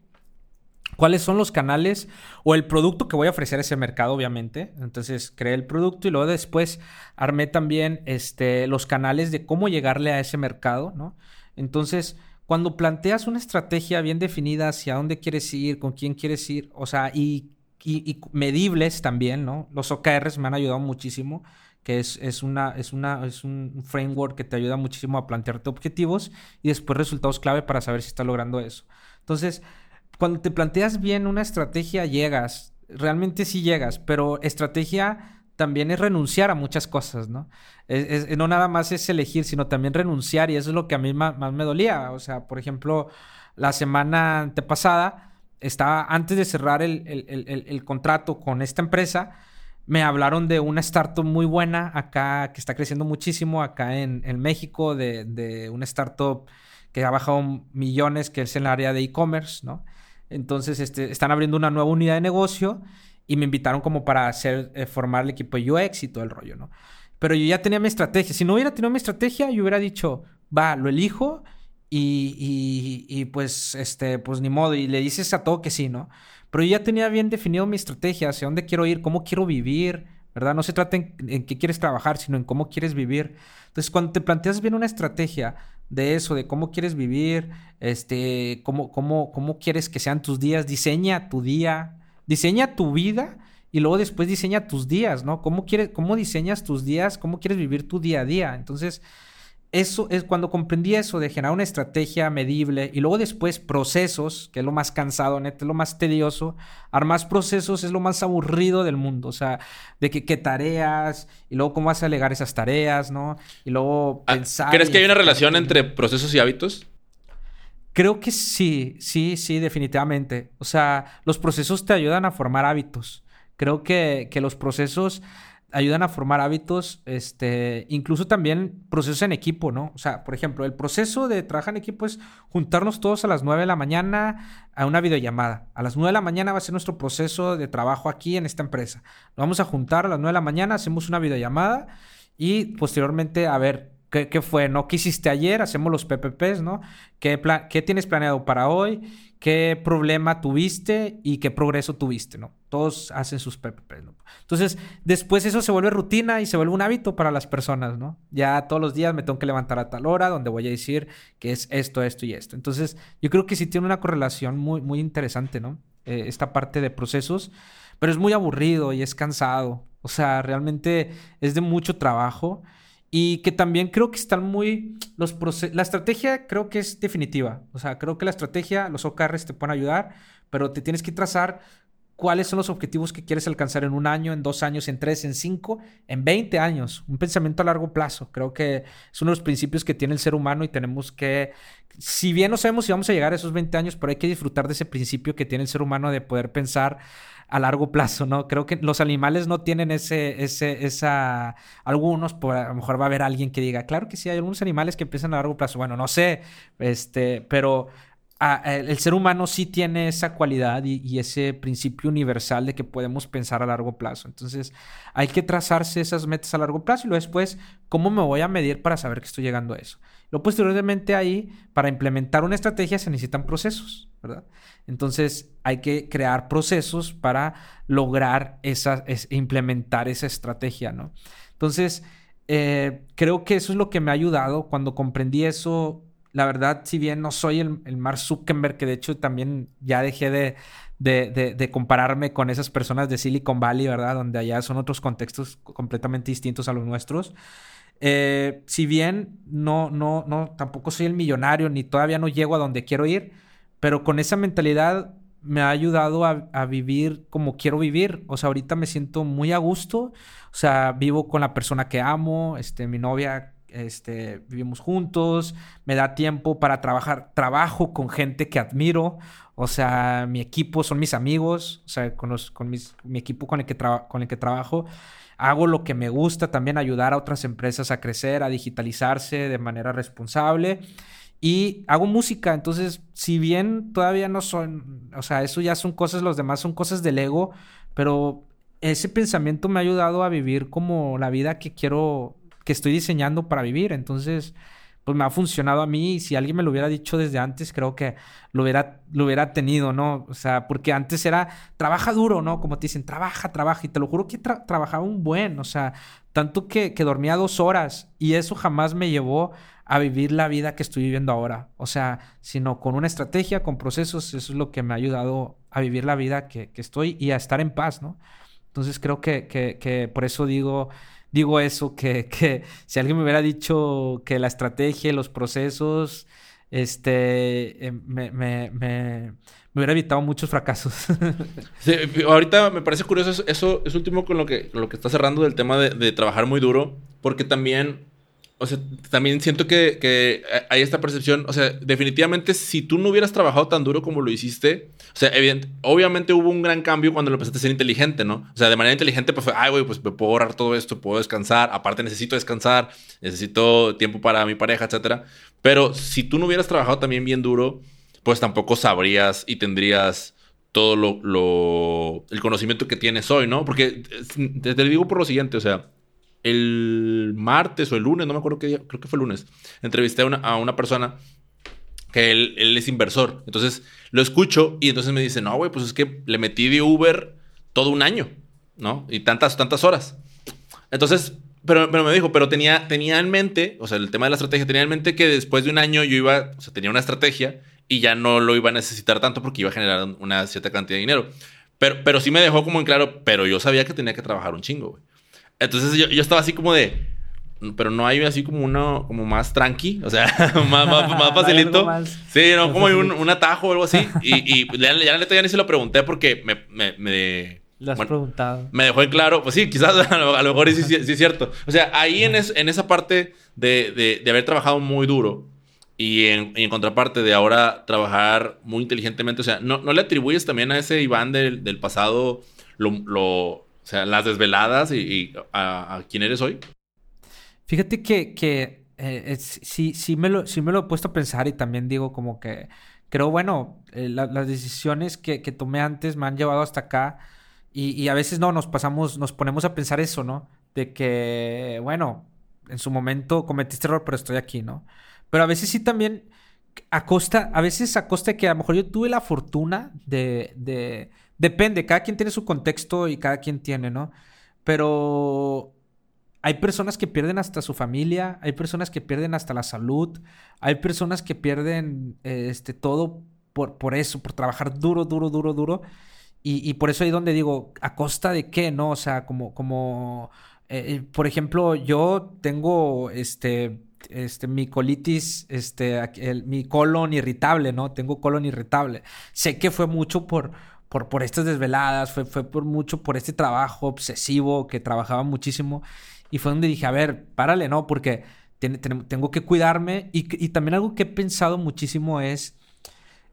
cuáles son los canales o el producto que voy a ofrecer a ese mercado, obviamente. Entonces creé el producto y luego después armé también este, los canales de cómo llegarle a ese mercado, ¿no? Entonces, cuando planteas una estrategia bien definida hacia dónde quieres ir, con quién quieres ir, o sea, y, medibles también, ¿no? Los OKRs me han ayudado muchísimo, que es, es, una, es, una, es un framework que te ayuda muchísimo a plantearte objetivos y después resultados clave para saber si estás logrando eso. Entonces, cuando te planteas bien una estrategia, llegas. Realmente sí llegas, pero estrategia también es renunciar a muchas cosas, ¿no? no nada más es elegir, sino también renunciar y eso es lo que a mí más, me dolía. O sea, por ejemplo, la semana antepasada, estaba antes de cerrar el, contrato con esta empresa, me hablaron de una startup muy buena acá, que está creciendo muchísimo acá en, México, de, de una startup que ha bajado millones, que es en el área de e-commerce, ¿no? Entonces, este, están abriendo una nueva unidad de negocio y me invitaron como para hacer, eh, formar el equipo de UX y el rollo, ¿no? Pero yo ya tenía mi estrategia. Si no hubiera tenido mi estrategia, yo hubiera dicho, va, lo elijo y, y, y, pues, este, pues ni modo. Y le dices a todo que sí, ¿no? Pero yo ya tenía bien definido mi estrategia, hacia dónde quiero ir, cómo quiero vivir, ¿verdad? No se trata en, en qué quieres trabajar, sino en cómo quieres vivir. Entonces, cuando te planteas bien una estrategia de eso, de cómo quieres vivir, este, cómo, cómo, cómo quieres que sean tus días, diseña tu día, diseña tu vida y luego después diseña tus días, ¿no? ¿Cómo, quieres, cómo diseñas tus días? ¿Cómo quieres vivir tu día a día? Entonces, eso es cuando comprendí eso de generar una estrategia medible y luego después procesos, que es lo más cansado, neta, es lo más tedioso. Armar procesos es lo más aburrido del mundo, o sea, de que qué tareas y luego cómo vas a alegar esas tareas, ¿no? Y luego ah, pensar. ¿Crees que hay una relación entre procesos y hábitos? Creo que sí, sí, sí, definitivamente. O sea, los procesos te ayudan a formar hábitos. Creo que, que los procesos ayudan a formar hábitos, este, incluso también procesos en equipo, ¿no? O sea, por ejemplo, el proceso de trabajar en equipo es juntarnos todos a las 9 de la mañana a una videollamada. A las 9 de la mañana va a ser nuestro proceso de trabajo aquí en esta empresa. Nos vamos a juntar a las 9 de la mañana, hacemos una videollamada y posteriormente a ver qué, fue, ¿no? ¿Qué hiciste ayer? Hacemos los PPPs, ¿no? ¿Qué, ¿Qué tienes planeado para hoy? qué problema tuviste y qué progreso tuviste, ¿no? Todos hacen sus PPP, ¿no? Entonces, después eso se vuelve rutina y se vuelve un hábito para las personas, ¿no? Ya todos los días me tengo que levantar a tal hora donde voy a decir que es esto, esto y esto. Entonces, yo creo que sí tiene una correlación muy, muy interesante, ¿no? Eh, esta parte de procesos, pero es muy aburrido y es cansado. O sea, realmente es de mucho trabajo. Y que también creo que están muy... Los la estrategia creo que es definitiva. O sea, creo que la estrategia, los OKRs te pueden ayudar, pero te tienes que trazar cuáles son los objetivos que quieres alcanzar en un año, en dos años, en tres, en cinco, en 20 años. Un pensamiento a largo plazo. Creo que es uno de los principios que tiene el ser humano y tenemos que, si bien no sabemos si vamos a llegar a esos 20 años, pero hay que disfrutar de ese principio que tiene el ser humano de poder pensar a largo plazo, ¿no? Creo que los animales no tienen ese, ese, esa, algunos, por, a lo mejor va a haber alguien que diga, claro que sí, hay algunos animales que piensan a largo plazo, bueno, no sé, este, pero el ser humano sí tiene esa cualidad y, ese principio universal de que podemos pensar a largo plazo. Entonces, hay que trazarse esas metas a largo plazo y luego después, ¿cómo me voy a medir para saber que estoy llegando a eso? Posteriormente ahí, para implementar una estrategia se necesitan procesos, ¿verdad? Entonces hay que crear procesos para lograr esa, implementar esa estrategia, ¿no? Entonces, eh, creo que eso es lo que me ha ayudado. Cuando comprendí eso, la verdad, si bien no soy el, el Mark Zuckerberg, que de hecho también ya dejé de, de, compararme con esas personas de Silicon Valley, ¿verdad? Donde allá son otros contextos completamente distintos a los nuestros. Eh, si bien no, no, no, tampoco soy el millonario ni todavía no llego a donde quiero ir, pero con esa mentalidad me ha ayudado a, vivir como quiero vivir. O sea, ahorita me siento muy a gusto. O sea, vivo con la persona que amo, este, mi novia, este, vivimos juntos, me da tiempo para trabajar, trabajo con gente que admiro. O sea, mi equipo son mis amigos, o sea, con, con mi equipo con el, que con el que trabajo. Hago lo que me gusta, también ayudar a otras empresas a crecer, a digitalizarse de manera responsable. Y hago música, entonces, si bien todavía no son, o sea, eso ya son cosas, los demás son cosas del ego, pero ese pensamiento me ha ayudado a vivir como la vida que quiero, que estoy diseñando para vivir. Entonces, pues me ha funcionado a mí y si alguien me lo hubiera dicho desde antes, creo que lo hubiera, lo hubiera tenido, ¿no? O sea, porque antes era, trabaja duro, ¿no? Como te dicen, trabaja, trabaja. Y te lo juro que trabajaba un buen, o sea, tanto que, que dormía dos horas y eso jamás me llevó a vivir la vida que estoy viviendo ahora. O sea, sino con una estrategia, con procesos, eso es lo que me ha ayudado a vivir la vida que, que estoy y a estar en paz, ¿no? Entonces creo que, que, que por eso digo digo eso, que, que si alguien me hubiera dicho que la estrategia y los procesos, este, eh, me, me, me, hubiera evitado muchos fracasos. ahorita me parece curioso eso, es último con lo que, lo que está cerrando del tema de trabajar muy duro, porque también o sea, también siento que, hay esta percepción, o sea, definitivamente si tú no hubieras trabajado tan duro como lo hiciste, o sea, obviamente hubo un gran cambio cuando lo empezaste a ser inteligente, ¿no? O sea, de manera inteligente, pues fue, ay, güey, pues me puedo ahorrar todo esto, puedo descansar, aparte necesito descansar, necesito tiempo para mi pareja, etcétera. Pero si tú no hubieras trabajado también bien duro, pues tampoco sabrías y tendrías todo lo, lo el conocimiento que tienes hoy, ¿no? Porque te, te digo por lo siguiente, o sea, el martes o el lunes, no me acuerdo qué día, creo que fue el lunes, entrevisté a una, a una persona que él, es inversor. Entonces lo escucho y entonces me dice, no, güey, pues es que le metí de Uber todo un año, ¿no? Y tantas, tantas horas. Entonces, pero, pero me dijo, pero tenía, tenía en mente, o sea, el tema de la estrategia, tenía en mente que después de un año yo iba, o sea, tenía una estrategia y ya no lo iba a necesitar tanto porque iba a generar una cierta cantidad de dinero. Pero, pero sí me dejó como en claro, pero yo sabía que tenía que trabajar un chingo, güey. Entonces yo, yo estaba así como de, pero no hay así como uno como más tranqui, o sea, más, más, facilito. sí, no, como hay un, un, atajo o algo así. Y, y ya, ya, ya ni se lo pregunté porque me... me, me lo has preguntado. Me dejó en claro, pues sí, quizás a lo, mejor sí, sí, es cierto. O sea, ahí en, es, en esa parte de, de, de, haber trabajado muy duro y en, en, contraparte de ahora trabajar muy inteligentemente, o sea, ¿no, no le atribuyes también a ese Iván del, del pasado lo, lo o sea, las desveladas y, a, quién eres hoy. Fíjate que, que eh, sí, sí, me lo, sí me lo he puesto a pensar y también digo como que creo, bueno, eh, las decisiones que, que, tomé antes me han llevado hasta acá y, y, a veces no, nos pasamos, nos ponemos a pensar eso, ¿no? De que, bueno, en su momento cometiste error, pero estoy aquí, ¿no? Pero a veces sí también a costa, a veces a costa de que a lo mejor yo tuve la fortuna de, de Depende, cada quien tiene su contexto y cada quien tiene, ¿no? Pero hay personas que pierden hasta su familia, hay personas que pierden hasta la salud, hay personas que pierden este, todo por, por eso, por trabajar duro, duro, duro, duro. Y, por eso ahí donde digo, ¿a costa de qué? ¿No? O sea, como, como eh, eh, por ejemplo, yo tengo este, este, mi colitis, este, mi colon irritable, ¿no? Tengo colon irritable. Sé que fue mucho por por, por estas desveladas, fue, fue por mucho por este trabajo obsesivo que trabajaba muchísimo. Y fue donde dije, a ver, párale, ¿no? Porque tengo que cuidarme. Y, también algo que he pensado muchísimo es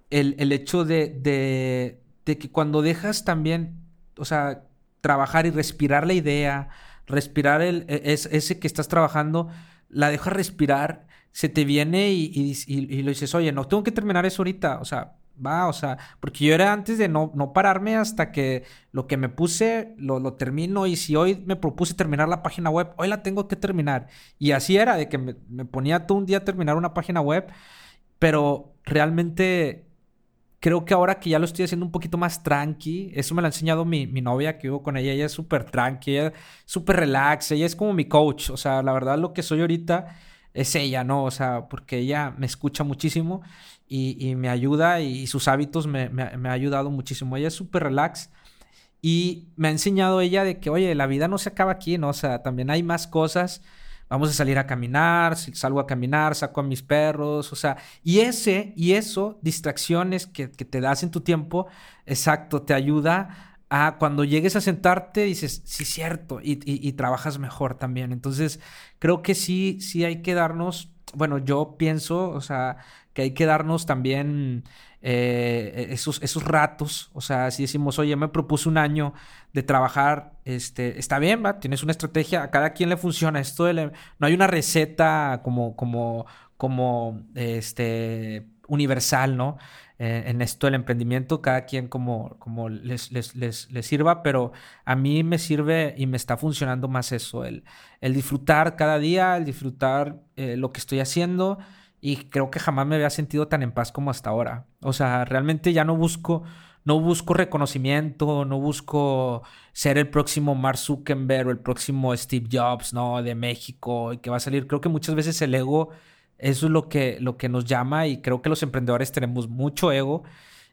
el, el hecho de, de, de, que cuando dejas también, o sea, trabajar y respirar la idea, respirar el, e, es, ese que estás trabajando, la dejas respirar, se te viene y, y, y, lo dices, oye, no, tengo que terminar eso ahorita. O sea, va, o sea, porque yo era antes de no, no pararme hasta que lo que me puse lo, lo, termino y si hoy me propuse terminar la página web, hoy la tengo que terminar. Y así era, de que me, me ponía todo un día a terminar una página web, pero realmente creo que ahora que ya lo estoy haciendo un poquito más tranqui, eso me lo ha enseñado mi, mi novia que vivo con ella, ella es súper tranqui, ella es súper relax, ella es como mi coach, o sea, la verdad lo que soy ahorita es ella, ¿no? O sea, porque ella me escucha muchísimo y, me ayuda y, sus hábitos me, me, ha ayudado muchísimo. Ella es súper relax y me ha enseñado ella de que, oye, la vida no se acaba aquí, ¿no? O sea, también hay más cosas. Vamos a salir a caminar, salgo a caminar, saco a mis perros, o sea, y ese, y eso, distracciones que, que te das en tu tiempo, exacto, te ayuda a cuando llegues a sentarte dices, sí, cierto, y, y, y, trabajas mejor también. Entonces, creo que sí, sí hay que darnos, bueno, yo pienso, o sea, que hay que darnos también eh, esos, esos ratos. O sea, si decimos, oye, me propuse un año de trabajar, este, está bien, ¿va? Tienes una estrategia, a cada quien le funciona. Esto no hay una receta como, como, como, este, universal, ¿no? eh, en esto del emprendimiento, cada quien como, como les, les, les, sirva, pero a mí me sirve y me está funcionando más eso, el, el disfrutar cada día, el disfrutar eh, lo que estoy haciendo y creo que jamás me había sentido tan en paz como hasta ahora. O sea, realmente ya no busco no busco reconocimiento, no busco ser el próximo Mark Zuckerberg o el próximo Steve Jobs, ¿no? De México y que va a salir. Creo que muchas veces el ego, eso es lo que, lo que nos llama y creo que los emprendedores tenemos mucho ego.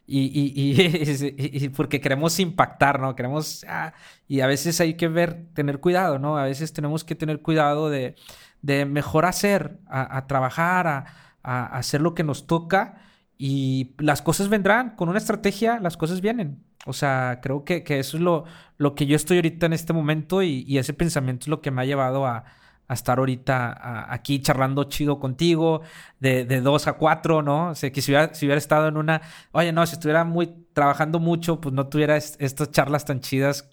Y, y, y, porque queremos impactar, ¿no? Queremos... Ah, y a veces hay que ver, tener cuidado, ¿no? A veces tenemos que tener cuidado de, de mejor hacer, a, trabajar, a, a, hacer lo que nos toca y las cosas vendrán, con una estrategia las cosas vienen. O sea, creo que, eso es lo, lo, que yo estoy ahorita en este momento y, ese pensamiento es lo que me ha llevado a, estar ahorita aquí charlando chido contigo, de, de dos a cuatro, ¿no? O sea, que si hubiera, si hubiera estado en una, oye, no, si estuviera muy trabajando mucho, pues no tuviera estas charlas tan chidas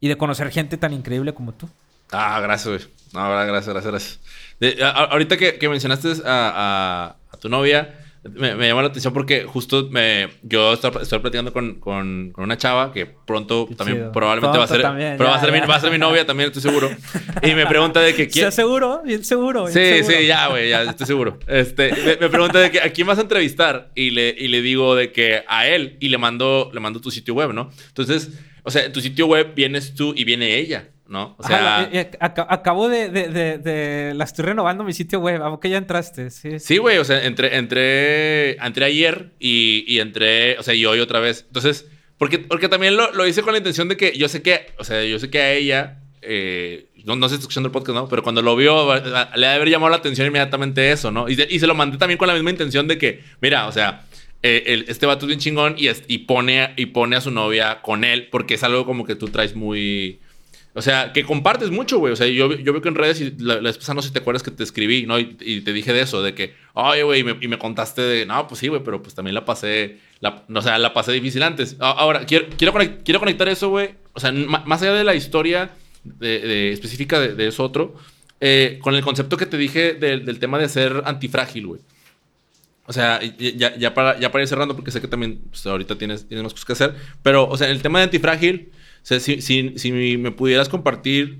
y de conocer gente tan increíble como tú. Ah, gracias, güey. No, gracias, gracias, gracias. ahorita que, que mencionaste a, a tu novia, me, me, llama la atención porque justo me, yo estoy, platicando con, con, con, una chava que pronto también probablemente va a ser, pero va, a ser Mi, va a ser mi novia también, estoy seguro. Y me pregunta de que quién... seguro? Bien seguro. sí, sí, ya, güey, ya estoy seguro. Este, me, pregunta de que a quién vas a entrevistar y le, y le digo de que a él y le mando, le mando tu sitio web, ¿no? Entonces, o sea, en tu sitio web vienes tú y viene ella. ¿No? O sea... Eh, eh, acabo de, de, de, La estoy renovando mi sitio web. ¿A qué ya entraste? Sí, sí, güey. O sea, entré, entré, entré ayer y, y, entré... O sea, y hoy otra vez. Entonces... Porque, porque también lo, lo, hice con la intención de que yo sé que... O sea, yo sé que a ella... Eh, no, no sé si escuchando el podcast, ¿no? Pero cuando lo vio, le ha de haber llamado la atención inmediatamente eso, ¿no? Y, y se lo mandé también con la misma intención de que... Mira, o sea... el, este vato es bien chingón y, y, pone, y pone a su novia con él porque es algo como que tú traes muy o sea, que compartes mucho, güey. O sea, yo, yo veo que en redes, y la, la no sé si te acuerdas que te escribí, ¿no? Y, te dije de eso, de que, oye, güey, y me, contaste de, no, pues sí, güey, pero pues también la pasé, la, o sea, la pasé difícil antes. Ahora, quiero, quiero, quiero conectar eso, güey. O sea, más allá de la historia específica de, eso otro, eh, con el concepto que te dije del tema de ser antifrágil, güey. O sea, ya, ya, para, ya para ir cerrando, porque sé que también pues, ahorita tienes, tienes más cosas que hacer. Pero, o sea, el tema de antifrágil sea, si, si, me pudieras compartir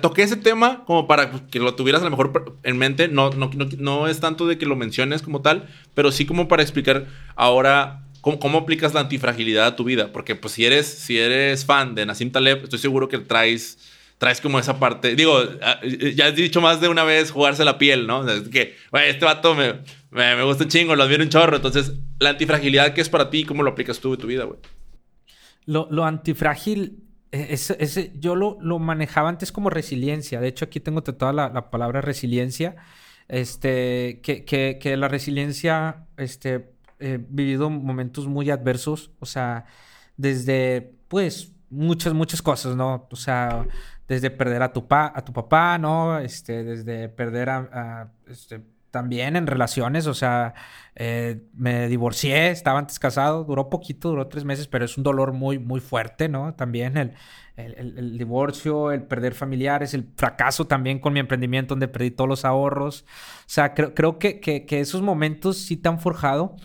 toqué ese tema como para que lo tuvieras a lo mejor en mente. No, no, no, es tanto de que lo menciones como tal, pero sí como para explicar ahora cómo, cómo, aplicas la antifragilidad a tu vida. Porque pues si eres, si eres fan de Nassim Taleb, estoy seguro que traes, traes como esa parte. Digo, ah, ya has dicho más de una vez jugarse la piel, ¿no? O sea, es que, este vato me, me, me, gusta un chingo, lo admiro un chorro. Entonces, la antifragilidad, ¿qué es para ti? ¿Cómo lo aplicas tú en tu vida, güey? Lo, lo antifrágil, e, yo lo, lo, manejaba antes como resiliencia. De hecho, aquí tengo toda la, la palabra resiliencia. Este, que, que, la resiliencia, este, he vivido momentos muy adversos. O sea, desde, pues, muchas, muchas cosas, ¿no? O sea, desde perder a tu, pa, a tu papá, ¿no? Este, desde perder a, a este, también en relaciones, o sea, eh, me divorcié, estaba antes casado, duró poquito, duró tres meses, pero es un dolor muy, muy fuerte, ¿no? También el, el, divorcio, el perder familiares, el fracaso también con mi emprendimiento donde perdí todos los ahorros. O sea, creo, creo que, que, esos momentos sí te han forjado,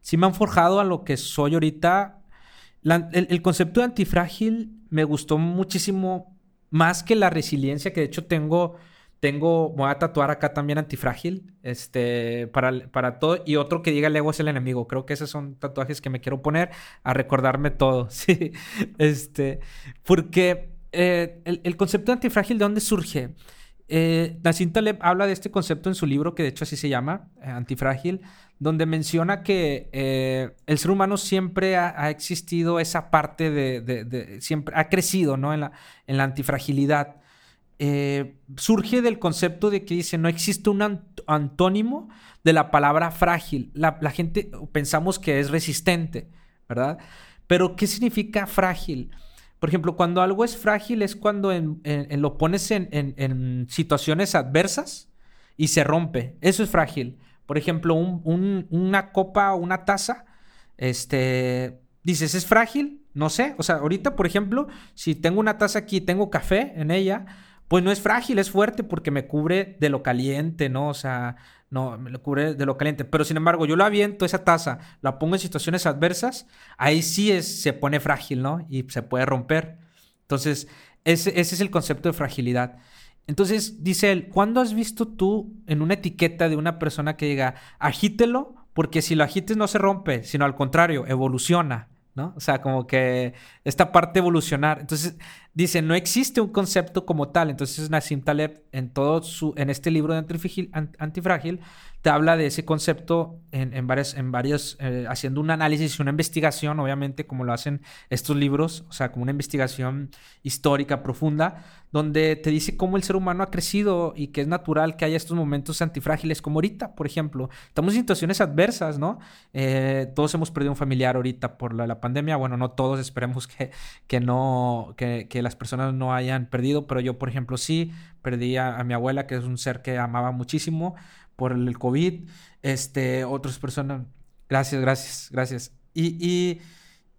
sí me han forjado a lo que soy ahorita. el, concepto de antifrágil me gustó muchísimo más que la resiliencia que de hecho tengo tengo, voy a tatuar acá también antifrágil, este, para, para todo, y otro que diga el es el enemigo. Creo que esos son tatuajes que me quiero poner a recordarme todo, sí. Este, porque eh, el, concepto de antifrágil, ¿de dónde surge? Eh, Nassim Taleb habla de este concepto en su libro, que de hecho así se llama, eh, Antifrágil, donde menciona que eh, el ser humano siempre ha, existido esa parte de, de, siempre ha crecido, ¿no? En la, en la antifragilidad. Eh, surge del concepto de que dice no existe un antónimo de la palabra frágil. La, gente pensamos que es resistente, ¿verdad? Pero ¿qué significa frágil? Por ejemplo, cuando algo es frágil es cuando lo pones en, situaciones adversas y se rompe. Eso es frágil. Por ejemplo, una copa o una taza, este, dices, ¿es frágil? No sé. O sea, ahorita, por ejemplo, si tengo una taza aquí, tengo café en ella, pues no es frágil, es fuerte porque me cubre de lo caliente, ¿no? O sea, no, me lo cubre de lo caliente. Pero sin embargo, yo lo aviento esa taza, la pongo en situaciones adversas, ahí sí es, se pone frágil, ¿no? Y se puede romper. Entonces, ese, ese es el concepto de fragilidad. Entonces, dice él, ¿cuándo has visto tú en una etiqueta de una persona que diga, agítelo, porque si lo agites no se rompe, sino al contrario, evoluciona? ¿no? O sea, como que esta parte evolucionar. Entonces, dice, no existe un concepto como tal. Entonces, Nassim Taleb, en todo su, en este libro de antifrágil, te habla de ese concepto en, en varios, en varios eh, haciendo un análisis y una investigación, obviamente, como lo hacen estos libros, o sea, como una investigación histórica profunda, donde te dice cómo el ser humano ha crecido y que es natural que haya estos momentos antifrágiles, como ahorita, por ejemplo. Estamos en situaciones adversas, ¿no? Eh, todos hemos perdido un familiar ahorita por la, pandemia. Bueno, no todos, esperemos que, que no, que, que, las personas no hayan perdido, pero yo, por ejemplo, sí perdí a mi abuela, que es un ser que amaba muchísimo por el COVID, este, otras personas, gracias, gracias, gracias. Y,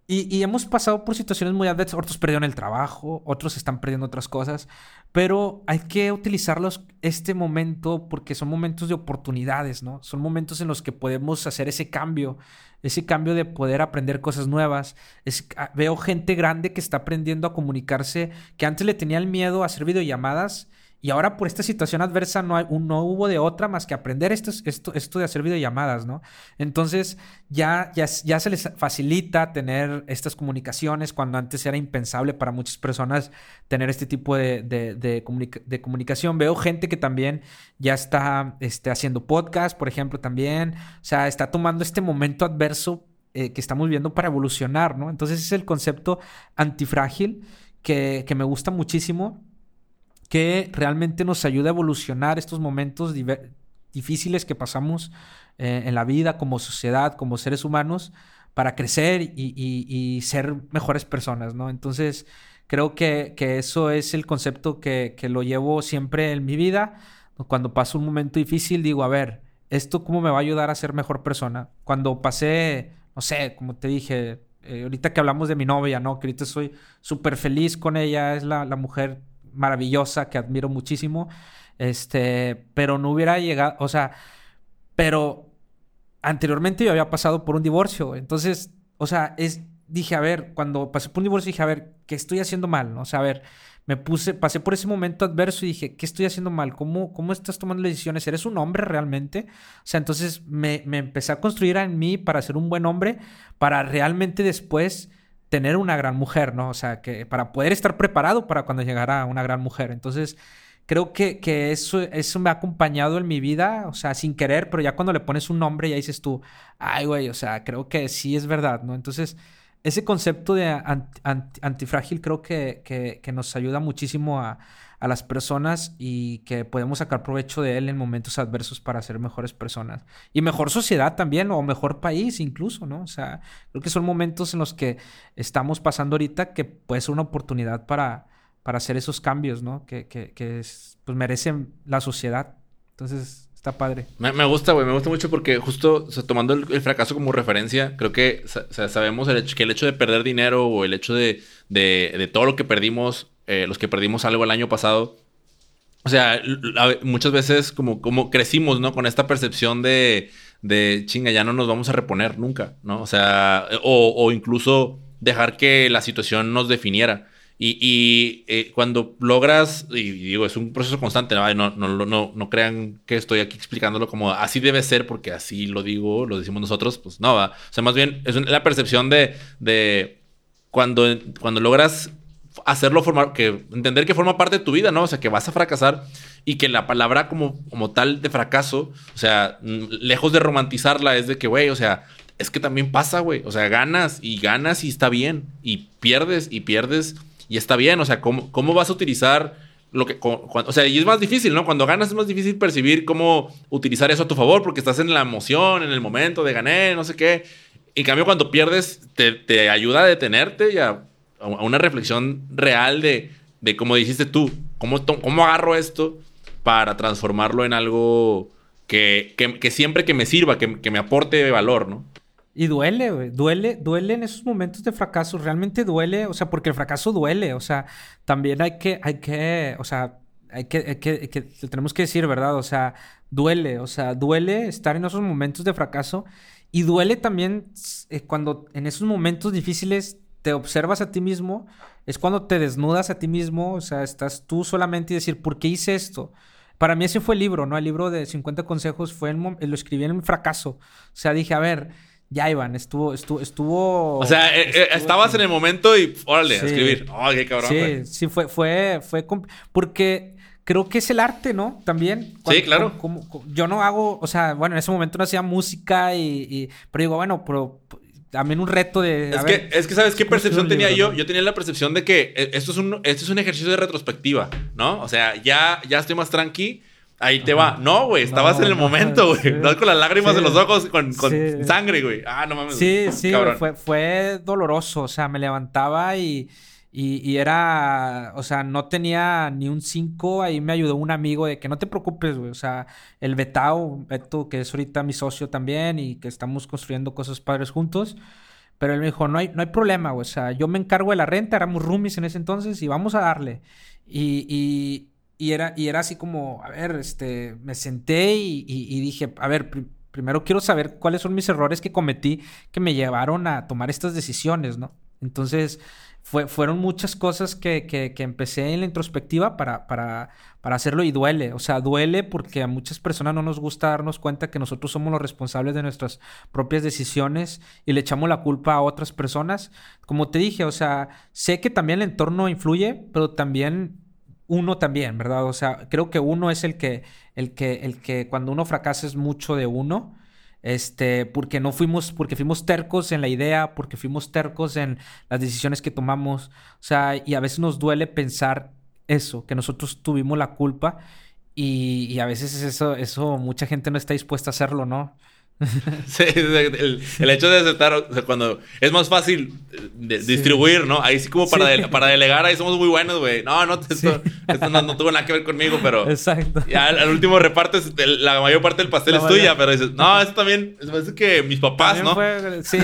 y, hemos pasado por situaciones muy adversas, otros perdieron el trabajo, otros están perdiendo otras cosas, pero hay que utilizarlos este momento porque son momentos de oportunidades, ¿no? Son momentos en los que podemos hacer ese cambio, ese cambio de poder aprender cosas nuevas. Ah, veo gente grande que está aprendiendo a comunicarse, que antes le tenía el miedo a hacer videollamadas y ahora por esta situación adversa no, hay, no hubo de otra más que aprender esto, esto, esto de hacer videollamadas, ¿no? Entonces ya, ya, ya se les facilita tener estas comunicaciones cuando antes era impensable para muchas personas tener este tipo de, de, comunicación. Veo gente que también ya está este, haciendo podcast, por ejemplo, también. O sea, está tomando este momento adverso eh, que estamos viendo para evolucionar, ¿no? Entonces es el concepto antifrágil que, que me gusta muchísimo que realmente nos ayuda a evolucionar estos momentos difíciles que pasamos eh, en la vida como sociedad, como seres humanos, para crecer y, ser mejores personas, ¿no? Entonces, creo que, eso es el concepto que, lo llevo siempre en mi vida. Cuando paso un momento difícil, digo, a ver, ¿esto cómo me va a ayudar a ser mejor persona? Cuando pasé, no sé, como te dije, eh, ahorita que hablamos de mi novia, ¿no? Que ahorita soy súper feliz con ella, es la, la mujer maravillosa que admiro muchísimo. Este, pero no hubiera llegado, o sea, pero anteriormente yo había pasado por un divorcio. Entonces, o sea, es, dije, a ver, cuando pasé por un divorcio dije, a ver, ¿qué estoy haciendo mal? O sea, a ver, me puse, pasé por ese momento adverso y dije, ¿qué estoy haciendo mal? ¿Cómo, cómo estás tomando decisiones? ¿Eres un hombre realmente? O sea, entonces me, me empecé a construir en mí para ser un buen hombre, para realmente después tener una gran mujer, ¿no? O sea, que para poder estar preparado para cuando llegara una gran mujer. Entonces, creo que, que eso, eso me ha acompañado en mi vida, o sea, sin querer, pero ya cuando le pones un nombre ya dices tú, ay, güey, o sea, creo que sí es verdad, ¿no? Entonces, ese concepto de antifrágil creo que, que, que nos ayuda muchísimo a, a las personas y que podemos sacar provecho de él en momentos adversos para ser mejores personas. Y mejor sociedad también, o mejor país incluso, ¿no? O sea, creo que son momentos en los que estamos pasando ahorita que puede ser una oportunidad para, para hacer esos cambios, ¿no? Que, que, que pues merecen la sociedad. Entonces, está padre. Me, gusta, güey, me gusta mucho porque justo tomando el, fracaso como referencia, creo que sabemos el hecho, que el hecho de perder dinero o el hecho de, de, de todo lo que perdimos eh, los que perdimos algo el año pasado. O sea, muchas veces como, como crecimos, ¿no? Con esta percepción de, chinga, ya no nos vamos a reponer nunca, ¿no? O sea, o, incluso dejar que la situación nos definiera. Y, eh, cuando logras, y digo, es un proceso constante, ¿no? No, no, no, no, crean que estoy aquí explicándolo como así debe ser, porque así lo digo, lo decimos nosotros, pues no, va. O sea, más bien es la percepción de, de cuando, cuando logras hacerlo formar, que entender que forma parte de tu vida, ¿no? O sea, que vas a fracasar y que la palabra como, como tal de fracaso, o sea, lejos de romantizarla, es de que, güey, o sea, es que también pasa, güey. O sea, ganas y ganas y está bien. Y pierdes y pierdes y está bien. O sea, ¿cómo, cómo vas a utilizar lo que... o sea, y es más difícil, ¿no? Cuando ganas es más difícil percibir cómo utilizar eso a tu favor porque estás en la emoción, en el momento de gané, no sé qué. En cambio, cuando pierdes, te, te ayuda a detenerte y a a una reflexión real de, de como dijiste tú, cómo, cómo agarro esto para transformarlo en algo que, que, siempre que me sirva, que, que, me aporte valor, ¿no? Y duele. Duele, duele en esos momentos de fracaso. Realmente duele, o sea, porque el fracaso duele. O sea, también hay que, hay que, o sea, hay que, tenemos que decir, ¿verdad? O sea, duele, o sea, duele estar en esos momentos de fracaso y duele también eh, cuando en esos momentos difíciles te observas a ti mismo, es cuando te desnudas a ti mismo, o sea, estás tú solamente y decir, ¿por qué hice esto? Para mí ese fue el libro, ¿no? El libro de 50 consejos fue el, lo escribí en un fracaso. O sea, dije, a ver, ya Iván, estuvo, estuvo, estuvo. O sea, eh, eh, estabas en el momento y órale, a escribir. Oh, qué cabrón. Sí, sí, fue, fue, fue. Porque creo que es el arte, ¿no? También. sí, claro. yo no hago, o sea, bueno, en ese momento no hacía música y, pero digo, bueno, pero también un reto de... Es, que, es que, ¿sabes qué percepción tenía yo? Yo tenía la percepción de que eh, esto es un, esto es un ejercicio de retrospectiva, ¿no? O sea, ya, ya estoy más tranqui. Ahí te va. No, güey, estabas en el momento, güey. No, con las lágrimas de los ojos, con, con sangre, güey. Ah, no mames. Sí, sí, fue, fue doloroso. O sea, me levantaba y y, era, o sea, no tenía ni un 5. Ahí me ayudó un amigo de que no te preocupes, güey. O sea, el Betao, Beto, que es ahorita mi socio también y que estamos construyendo cosas padres juntos. Pero él me dijo, no hay, no hay problema, güey. O sea, yo me encargo de la renta, éramos roomies en ese entonces y vamos a darle. Y, y, era, y era así como, a ver, este, me senté y, y dije, a ver, primero quiero saber cuáles son mis errores que cometí que me llevaron a tomar estas decisiones, ¿no? Entonces, fueron muchas cosas que, que, empecé en la introspectiva para, para, para, hacerlo y duele. O sea, duele porque a muchas personas no nos gusta darnos cuenta que nosotros somos los responsables de nuestras propias decisiones y le echamos la culpa a otras personas. Como te dije, o sea, sé que también el entorno influye, pero también uno también, ¿verdad? O sea, creo que uno es el que, el que, el que cuando uno fracasa es mucho de uno este, porque no fuimos, porque fuimos tercos en la idea, porque fuimos tercos en las decisiones que tomamos, o sea, y a veces nos duele pensar eso, que nosotros tuvimos la culpa y, a veces eso, eso mucha gente no está dispuesta a hacerlo, ¿no? sí, el, hecho de aceptar, o sea, cuando es más fácil de, distribuir, ¿no? Ahí sí como para, para delegar, ahí somos muy buenos, güey. No, no, esto, no, tuvo nada que ver conmigo, pero... Exacto. Ya al, último repartes, la mayor parte del pastel es tuya, pero dices, no, esto también, es que mis papás, ¿no? sí,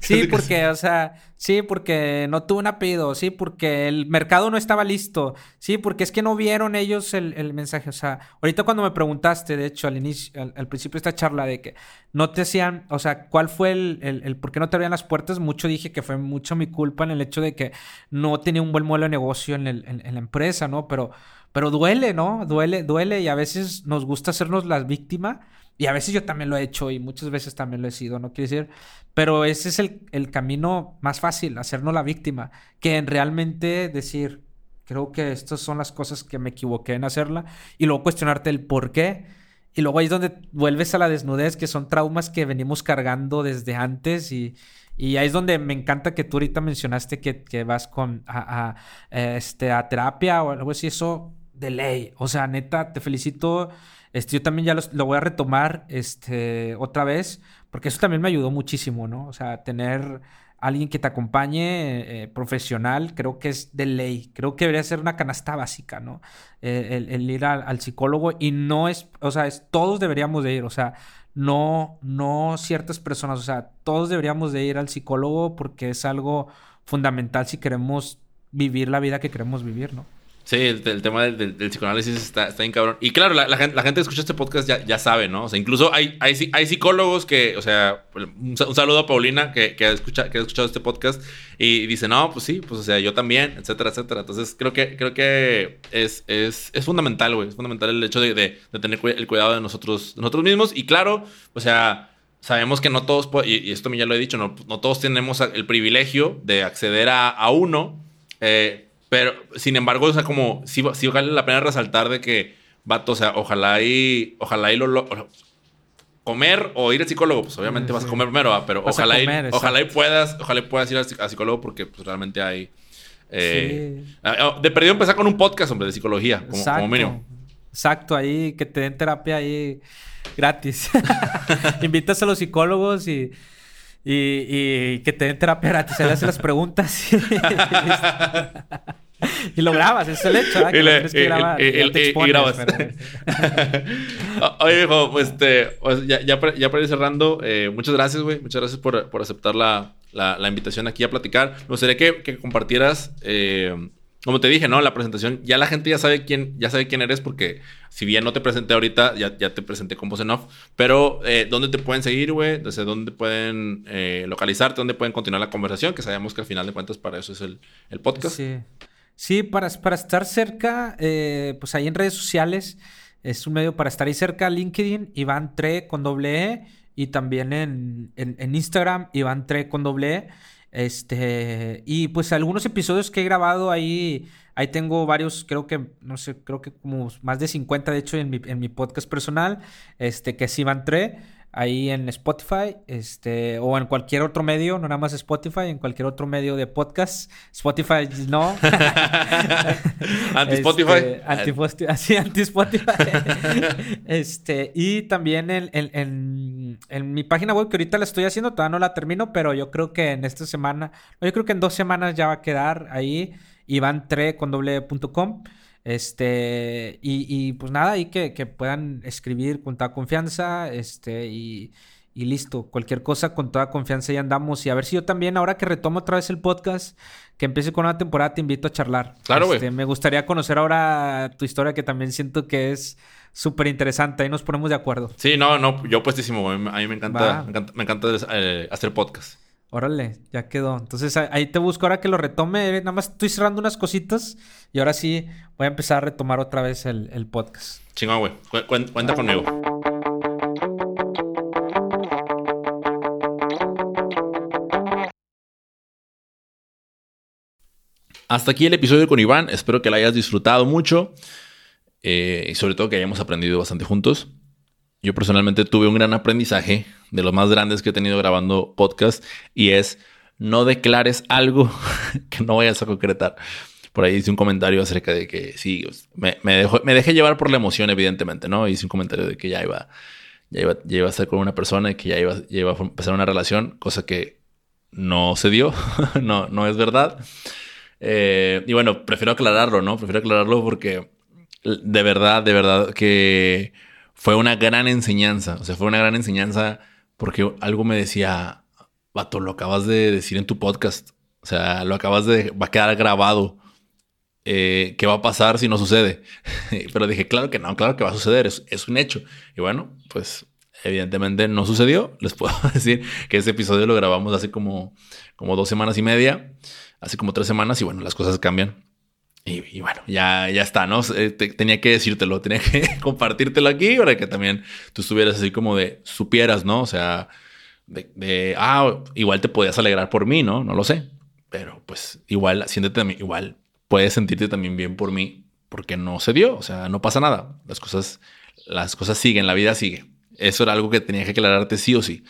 sí, porque, o sea, Sí, porque no tuvo un apellido. Sí, porque el mercado no estaba listo. Sí, porque es que no vieron ellos el, mensaje. O sea, ahorita cuando me preguntaste, de hecho, al inicio, al, principio de esta charla, de que no te hacían, o sea, ¿cuál fue el, el, por qué no te abrían las puertas? Mucho dije que fue mucho mi culpa en el hecho de que no tenía un buen modelo de negocio en, en la empresa, ¿no? Pero, pero duele, ¿no? Duele, duele y a veces nos gusta hacernos las víctimas y a veces yo también lo he hecho y muchas veces también lo he sido, no quiere decir. Pero ese es el, el camino más fácil, hacernos la víctima, que en realmente decir, creo que estas son las cosas que me equivoqué en hacerla y luego cuestionarte el por qué. Y luego ahí es donde vuelves a la desnudez, que son traumas que venimos cargando desde antes y, y ahí es donde me encanta que tú ahorita mencionaste que, que vas con a, a, este, a terapia o algo así, eso de ley. O sea, neta, te felicito este, yo también ya lo voy a retomar este, otra vez, porque eso también me ayudó muchísimo, ¿no? O sea, tener alguien que te acompañe eh, profesional, creo que es de ley. Creo que debería ser una canasta básica, ¿no? Eh, el, ir al, psicólogo y no es, o sea, es, todos deberíamos de ir, o sea, no, no ciertas personas, o sea, todos deberíamos de ir al psicólogo porque es algo fundamental si queremos vivir la vida que queremos vivir, ¿no? Sí, el, tema del, psicoanálisis está, está bien cabrón. Y claro, la, gente, la gente que escucha este podcast ya, ya sabe, ¿no? O sea, incluso hay, hay, psicólogos que, o sea, un, saludo a Paulina que, que, ha escuchado, que ha escuchado este podcast y dice, no, pues sí, pues o sea, yo también, etcétera, etcétera. Entonces, creo que, creo que es, es, es fundamental, güey. Es fundamental el hecho de, de, tener el cuidado de nosotros, nosotros mismos. Y claro, o sea, sabemos que no todos, y, esto ya lo he dicho, no, no todos tenemos el privilegio de acceder a, a uno. Eh, pero, sin embargo, o sea, como, sí, sí vale la pena resaltar de que, vato, o sea, ojalá y, ojalá y lo, comer o ir al psicólogo, pues obviamente vas a comer primero, pero ojalá, y, ojalá y puedas, ojalá y puedas ir al psicólogo porque pues realmente hay... Eh, ah, oh, De perdido empezar con un podcast, hombre, de psicología, como, como mínimo. Exacto, ahí que te den terapia ahí gratis. Invitas a los psicólogos y y, que te den terapia gratis, hacen las preguntas y, lo grabas, ese es el hecho, ¿verdad? y, grabas. Oye, hijo, pues, este, pues ya, ya, para, ir cerrando, eh, muchas gracias, güey. Muchas gracias por, aceptar la, invitación aquí a platicar. Me gustaría que, compartieras eh, como te dije, ¿no? La presentación, ya la gente ya sabe quién, ya sabe quién eres porque si bien no te presenté ahorita, ya, te presenté con voz en off. Pero, eh, ¿dónde te pueden seguir, güey? Desde dónde pueden eh, localizarte, dónde pueden continuar la conversación, que sabemos que al final de cuentas para eso es el, el podcast. Sí. Sí, para, para estar cerca, eh, pues ahí en redes sociales es un medio para estar ahí cerca. LinkedIn, Iván Tre con doble E. Y también en, en, en Instagram, Iván Tre con doble E. Este, y pues algunos episodios que he grabado ahí, ahí tengo varios, creo que, no sé, creo que como más de 50 de hecho en mi, en mi podcast personal, este, que es Iván Tre ahí en Spotify, este, o en cualquier otro medio, no nada más Spotify, en cualquier otro medio de podcast. Spotify no. anti-Spotify. Este, así, anti-Spotify. este, y también en, en, en, mi página web, que ahorita la estoy haciendo, todavía no la termino, pero yo creo que en esta semana, yo creo que en dos semanas ya va a quedar ahí, ivantre con doble.com. Este, y, pues nada, ahí que, puedan escribir con toda confianza, este, y, listo, cualquier cosa con toda confianza ya andamos. Y a ver si yo también, ahora que retomo otra vez el podcast, que empiece con una temporada, te invito a charlar. Claro, güey. Este, me gustaría conocer ahora tu historia, que también siento que es súper interesante. Ahí nos ponemos de acuerdo. Sí, no, no, yo puestísimo. A mí me encanta, me encanta, eh, hacer podcast. Órale, ya quedó. Entonces ahí te busco ahora que lo retome. Nada más estoy cerrando unas cositas y ahora sí voy a empezar a retomar otra vez el, podcast. Chingón, güey. cuenta conmigo. Hasta aquí el episodio con Iván. Espero que lo hayas disfrutado mucho eh, y sobre todo que hayamos aprendido bastante juntos. Yo personalmente tuve un gran aprendizaje de los más grandes que he tenido grabando podcast y es no declares algo que no vayas a concretar. Por ahí hice un comentario acerca de que sí, me, me, dejé llevar por la emoción, evidentemente, ¿no? Hice un comentario de que ya iba, ya iba, ya iba a estar con una persona y que ya iba, ya iba a empezar una relación, cosa que no se dio, no, no es verdad. Eh, y bueno, prefiero aclararlo, ¿no? Prefiero aclararlo porque de verdad, de verdad que fue una gran enseñanza. O sea, fue una gran enseñanza porque algo me decía, vato, lo acabas de decir en tu podcast. O sea, lo acabas de... va a quedar grabado. Eh, ¿Qué va a pasar si no sucede? Pero dije, claro que no, claro que va a suceder, es, un hecho. Y bueno, pues evidentemente no sucedió. Les puedo decir que ese episodio lo grabamos hace como, como dos semanas y media, hace como tres semanas y bueno, las cosas cambian. Y, bueno, ya, ya está, ¿no? Eh, tenía que decírtelo, tenía que compartírtelo aquí para que también tú estuvieras así como de, supieras, ¿no? O sea, de, ah, igual te podías alegrar por mí, ¿no? No lo sé. Pero pues igual, siéntete igual puedes sentirte también bien por mí porque no se dio, o sea, no pasa nada. Las cosas, las cosas siguen, la vida sigue. Eso era algo que tenía que aclararte sí o sí.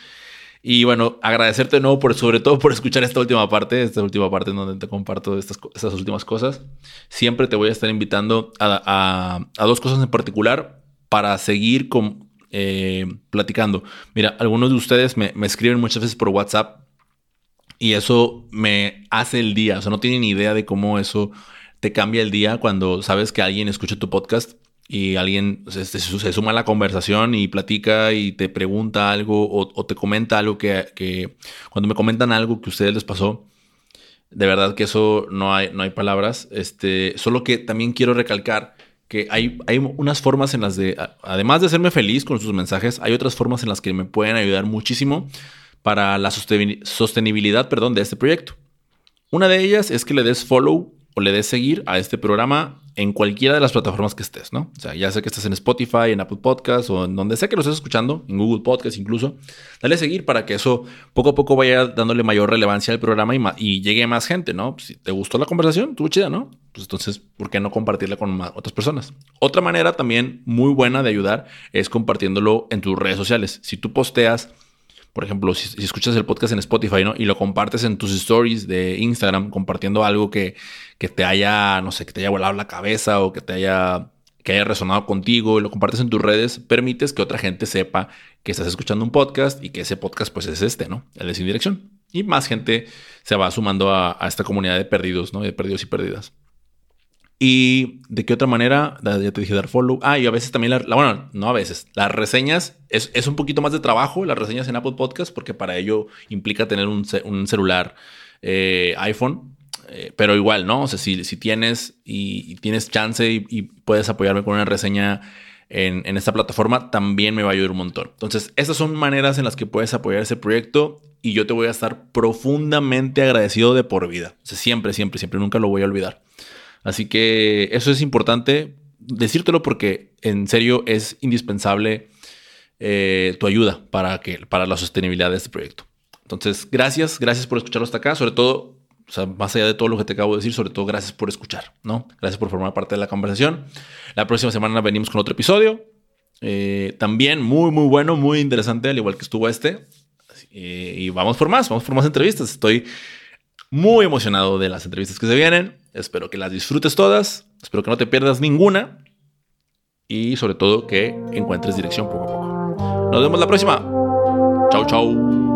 Y bueno, agradecerte de nuevo por, sobre todo por escuchar esta última parte, esta última parte donde te comparto estas, estas últimas cosas. Siempre te voy a estar invitando a, a, dos cosas en particular para seguir con, eh, platicando. Mira, algunos de ustedes me, me, escriben muchas veces por WhatsApp y eso me hace el día. O sea, no tienen idea de cómo eso te cambia el día cuando sabes que alguien escucha tu podcast y alguien se, suma a la conversación y platica y te pregunta algo o, te comenta algo que, cuando me comentan algo que a ustedes les pasó, de verdad que eso no hay, no hay palabras. Este, solo que también quiero recalcar que hay, hay unas formas en las de, además de hacerme feliz con sus mensajes, hay otras formas en las que me pueden ayudar muchísimo para la sostenibilidad perdón, de este proyecto. Una de ellas es que le des follow le des seguir a este programa en cualquiera de las plataformas que estés, ¿no? O sea, ya sé que estás en Spotify, en Apple Podcasts o en donde sea que lo estés escuchando, en Google Podcasts incluso, dale a seguir para que eso poco a poco vaya dándole mayor relevancia al programa y, llegue más gente, ¿no? Si te gustó la conversación, estuvo chida, ¿no? Pues entonces, ¿por qué no compartirla con otras personas? Otra manera también muy buena de ayudar es compartiéndolo en tus redes sociales. Si tú posteas por ejemplo, si, escuchas el podcast en Spotify, ¿no? Y lo compartes en tus stories de Instagram, compartiendo algo que, que te haya, no sé, que te haya volado la cabeza o que te haya que haya resonado contigo y lo compartes en tus redes, permites que otra gente sepa que estás escuchando un podcast y que ese podcast pues es este, ¿no? El de Sin Dirección. Y más gente se va sumando a, a esta comunidad de perdidos, ¿no? De perdidos y perdidas. Y de qué otra manera, ya te dije dar follow. Ah, y a veces también, la, bueno, no a veces, las reseñas es, es, un poquito más de trabajo, las reseñas en Apple Podcast, porque para ello implica tener un, un celular eh, iPhone. Eh, pero igual, ¿no? O sea, si, si tienes y, tienes chance y, puedes apoyarme con una reseña en, en, esta plataforma, también me va a ayudar un montón. Entonces, estas son maneras en las que puedes apoyar ese proyecto y yo te voy a estar profundamente agradecido de por vida. O sea, siempre, siempre, siempre, nunca lo voy a olvidar. Así que eso es importante decírtelo porque en serio es indispensable eh, tu ayuda para, que, para la sostenibilidad de este proyecto. Entonces, gracias, gracias por escucharlo hasta acá, sobre todo, o sea, más allá de todo lo que te acabo de decir, sobre todo gracias por escuchar, ¿no? Gracias por formar parte de la conversación. La próxima semana venimos con otro episodio. Eh, también muy, muy bueno, muy interesante, al igual que estuvo este. Eh, y vamos por más, vamos por más entrevistas. Estoy muy emocionado de las entrevistas que se vienen. Espero que las disfrutes todas. Espero que no te pierdas ninguna. Y sobre todo que encuentres dirección poco a poco. Nos vemos la próxima. Chau, chau.